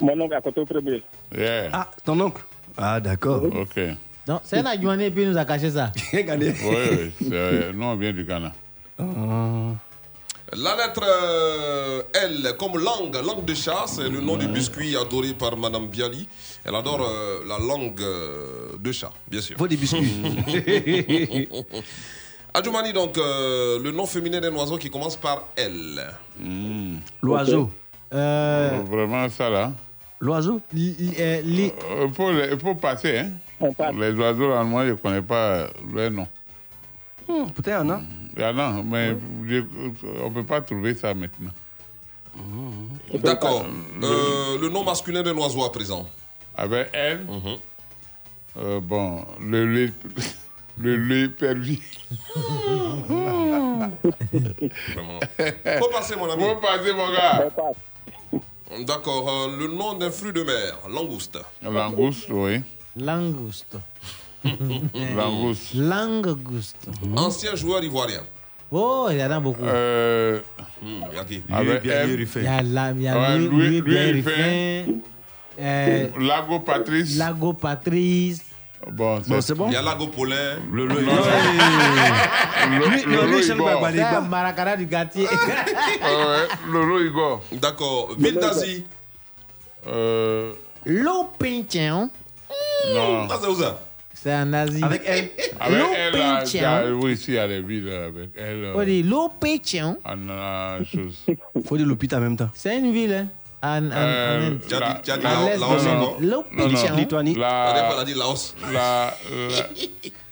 Mon oncle à côté au premier. Yeah. Ah, ton oncle? Ah, d'accord. Ok. Oui, Non, c'est un Adjouani et puis il nous a caché ça. Regardez. oui. c'est- Nous, on vient du Ghana. La lettre euh, L comme langue, langue de chat, c'est le nom du biscuit adoré par Madame Bialy. Elle adore euh, la langue euh, de chat, bien sûr. Faut des biscuits. Adjoumani, donc, euh, le nom féminin d'un oiseau qui commence par L. L'oiseau. Euh, Vraiment, ça là. L'oiseau euh, Il faut, passer, hein. Les oiseaux, là, moi, je ne connais pas leur nom. Hmm, Peut-être un an. Il y en a, mais je- on ne peut pas trouver ça maintenant. D'accord. Euh, le nom masculin d'un oiseau à présent. Avec elle, euh, bon, le lait, le lait perdu. Vraiment. Faut passer, mon ami. Faut passer, mon gars. D'accord, euh, le nom d'un fruit de mer, langouste. Langouste, oui. Langouste. Langouste. Langouste. Ancien joueur ivoirien. Oh, il y en a beaucoup. Euh, Hmm, il y a qui? avec Il y a, la, il y a Ouais, Louis, Louis- Louis Louis Ruffin. Euh, Lago Patrice. Lago Patrice. Bon, c'est bon Il y a Lago Paulin. Le, le, Michel Babali. C'est un Maracana du quartier. Lolo Igor. D'accord. Ville d'Asie. Euh, L'Opintian. non. Ah, c'est où ça? C'est un Asie. Avec elle. Avec elle, là, oui, ici, il y a les villes avec elle. On dit l'Opintian. En la chose. Faut dire l'hôpital en même temps. C'est une ville, hein. En, en, Euh, en, à Lao- l'est Laos encore L'Opintian. Lituanie. La dernière fois, elle La, a dit Laos. la, la,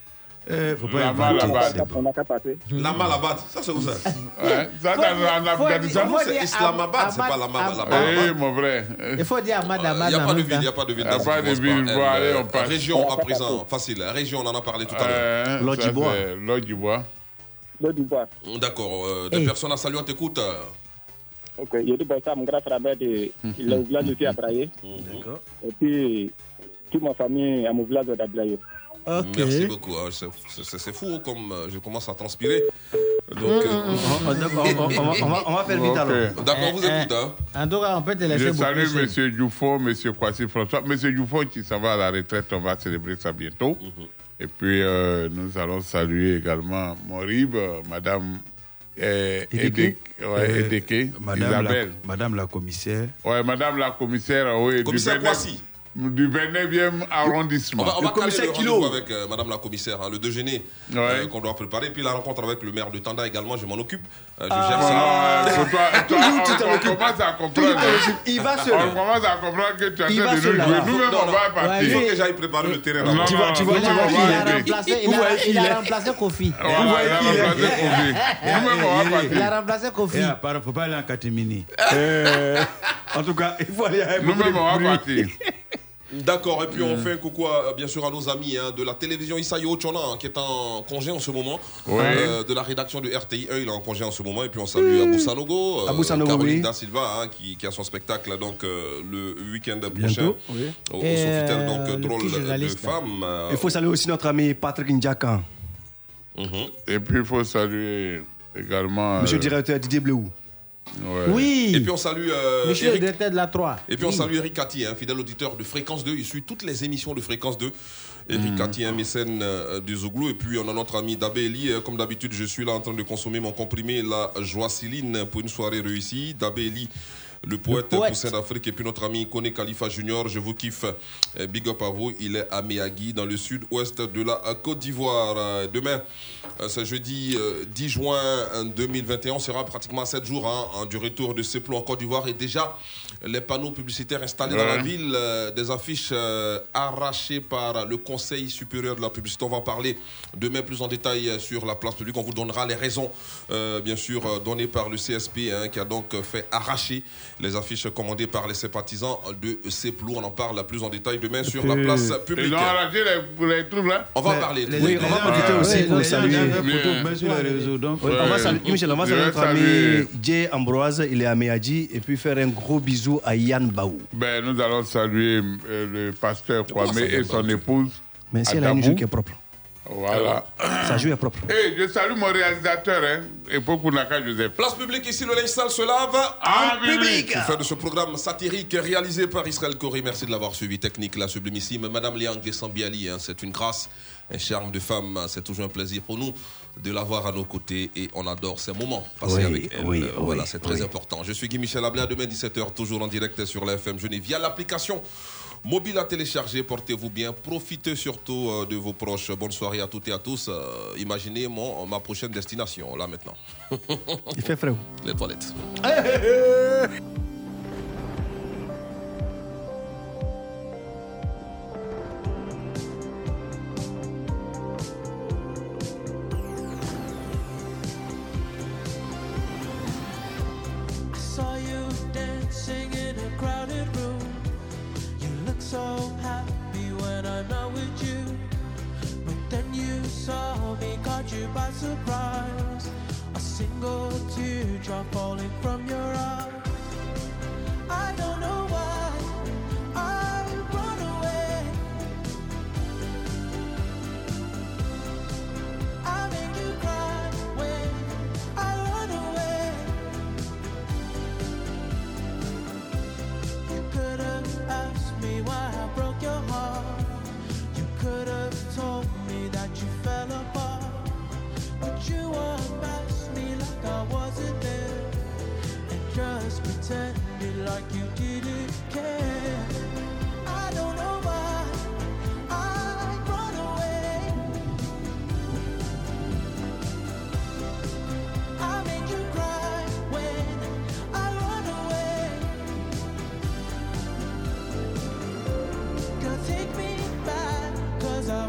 Eh, faut pas Là-bas, inventer, là-bas. c'est bon. On n'a qu'à passer. La Malabat. Ça, c'est où ça ouais, ça, dans, en Afghanistan. C'est Islamabad, c'est pas la Malabat. Eh, mon frère. Il faut dire Ahmad Il Ahmad. n'y a pas en de ville, il n'y a pas de ville. Y a dans pas de ville. Bon, allez, on passe. Région à présent, facile. Région, on en a parlé tout à l'heure. Euh, Dubois. Le Dubois. D'accord. euh, Des Hey. personnes à saluer, on t'écoute. euh. Ok, je dis ça, mon grand frère il est au village aussi à Braille. D'accord. Et puis, toute ma famille est à mon village d'Ablaye. Merci beaucoup. hein. C'est- fou comme euh, je commence à transpirer. Donc, On, on- d'accord, on- on- on va- faire vite alors. d'accord, vous Eh, écoute. Hein? Tout cas, on peut te laisser Je salue. M. Dufo, M. Kwasi François. M. Dufo qui s'en va à la retraite, on va célébrer ça bientôt. Et puis, euh, nous allons saluer également Morib, euh, Madame euh, Edeke. Ouais, Euh, Edeke, Madame la, Isabelle. Madame la commissaire. Ouais, Madame la commissaire, oui, Commissaire Kwasi. Du 29e arrondissement. On va, on Le va caler commissaire le Kilo. rendez-vous avec euh, Madame la commissaire, hein, le déjeuner euh, Ouais. qu'on doit préparer. Puis la rencontre avec le maire de Tanda également, je m'en occupe. Euh, je Ah. gère ça. non, euh, pour toi, toi, Toujours, tu on, commence à comprendre. Il va seul. On commence à comprendre que tu Il va de nous jouer. Nous-mêmes, on va Il partir. Ouais, faut que j'aille préparer le terrain. Non. Tu vois, tu vois, Il tu a, il il remplacé, il il il Kofi. Il a remplacé Kofi. Nous-mêmes, on va Il partir. a remplacé Kofi. Eh, pardon, faut pas aller en catémini. Euh, en tout cas, il faut aller à Nous-mêmes, on va partir. D'accord, et puis on fait un coucou à, bien sûr à nos amis hein, de la télévision Isayo Chona hein, qui est en congé en ce moment, Ouais. Euh, de la rédaction de RTI 1, il est en congé en ce moment, et puis on salue Abou Sanogo, euh, Abou Sanogo, Caroline oui. Da Silva hein, qui, qui a son spectacle donc euh, le week-end prochain Bientôt, oui. au, au Sofitel, euh, donc le drôle de femme. euh, Il faut saluer aussi notre ami Patrick Ndjakan, mhm. Et puis, il faut saluer également. monsieur euh, le directeur Didier Bléou. Ouais. Oui. Et puis on salue euh, Monsieur Eric de la 3. Et puis on salue Eric Cathy, un fidèle auditeur de Fréquence 2. Il suit toutes les émissions de Fréquence 2. Eric Cathy, un mécène euh, du Zouglou. Et puis on a notre ami Dabé Eli. Euh, Comme d'habitude, je suis là en train de consommer mon comprimé, la Joaciline, pour une soirée réussie. Dabé Eli, le poète, poète. poussin d'Afrique. Et puis notre ami Kone Khalifa Junior, je vous kiffe. Euh, Big up à vous. Il est à Miyagi, dans le sud-ouest de la Côte d'Ivoire. Euh, Demain, euh, ce jeudi euh, 10 juin euh, 2021, on sera pratiquement à 7 jours hein, du retour de Seplo en Côte d'Ivoire. Et déjà, les panneaux publicitaires installés dans la ville, euh, des affiches euh, arrachées par le Conseil supérieur de la publicité. On va en parler demain plus en détail euh, sur la place publique. On vous donnera les raisons, euh, bien sûr, données par le CSP, hein, qui a donc fait arracher les affiches commandées par les sympathisants de Seplo. On en parle plus en détail demain sur la place Ils publique. ont arraché les, les trucs là. On va en parler. les- Oui, les- on va profiter aussi pour saluer. on va saluer, Michel, on va Je saluer vais notre ami Jay Ambroise, il est à Meadji, et puis faire un gros bisou à Yann Baou. Ben, nous allons saluer euh, le pasteur Kwame ça, et son épouse. Mais si elle a une joue qui est propre. Voilà. Sa joue est propre. Et je salue mon réalisateur, hein, Kounaka Joseph. Place publique, ici le linge sale se lave En public. C'est fin de ce programme satirique réalisé par Israël Corée. Merci de l'avoir suivi. Technique, la sublimissime. Madame Liang Sambiali, hein, c'est une grâce, un charme de femme. C'est toujours un plaisir pour nous de l'avoir à nos côtés et on adore ces moments passés Oui, avec elle. oui, Euh, voilà, oui, c'est très important. Je suis Guy Michel Ablé à demain 17h, toujours en direct sur la FM Genève via l'application mobile à télécharger. Portez-vous bien. Profitez surtout euh, de vos proches. Bonne soirée à toutes et à tous. Euh, imaginez mon, ma prochaine destination, là maintenant. Il fait frais. Les toilettes. so happy when I'm not with you. But then you saw me, caught you by surprise. A single teardrop falling from your eyes. I don't know why I run away. I made you cry when I run away. You could have asked. I broke your heart. You could have told me that you fell apart, but you me like I wasn't there, and just pretended like you didn't care. I don't know why.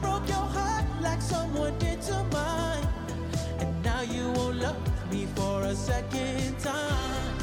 Broke your heart like someone did to mine. And now you won't love me for a second time.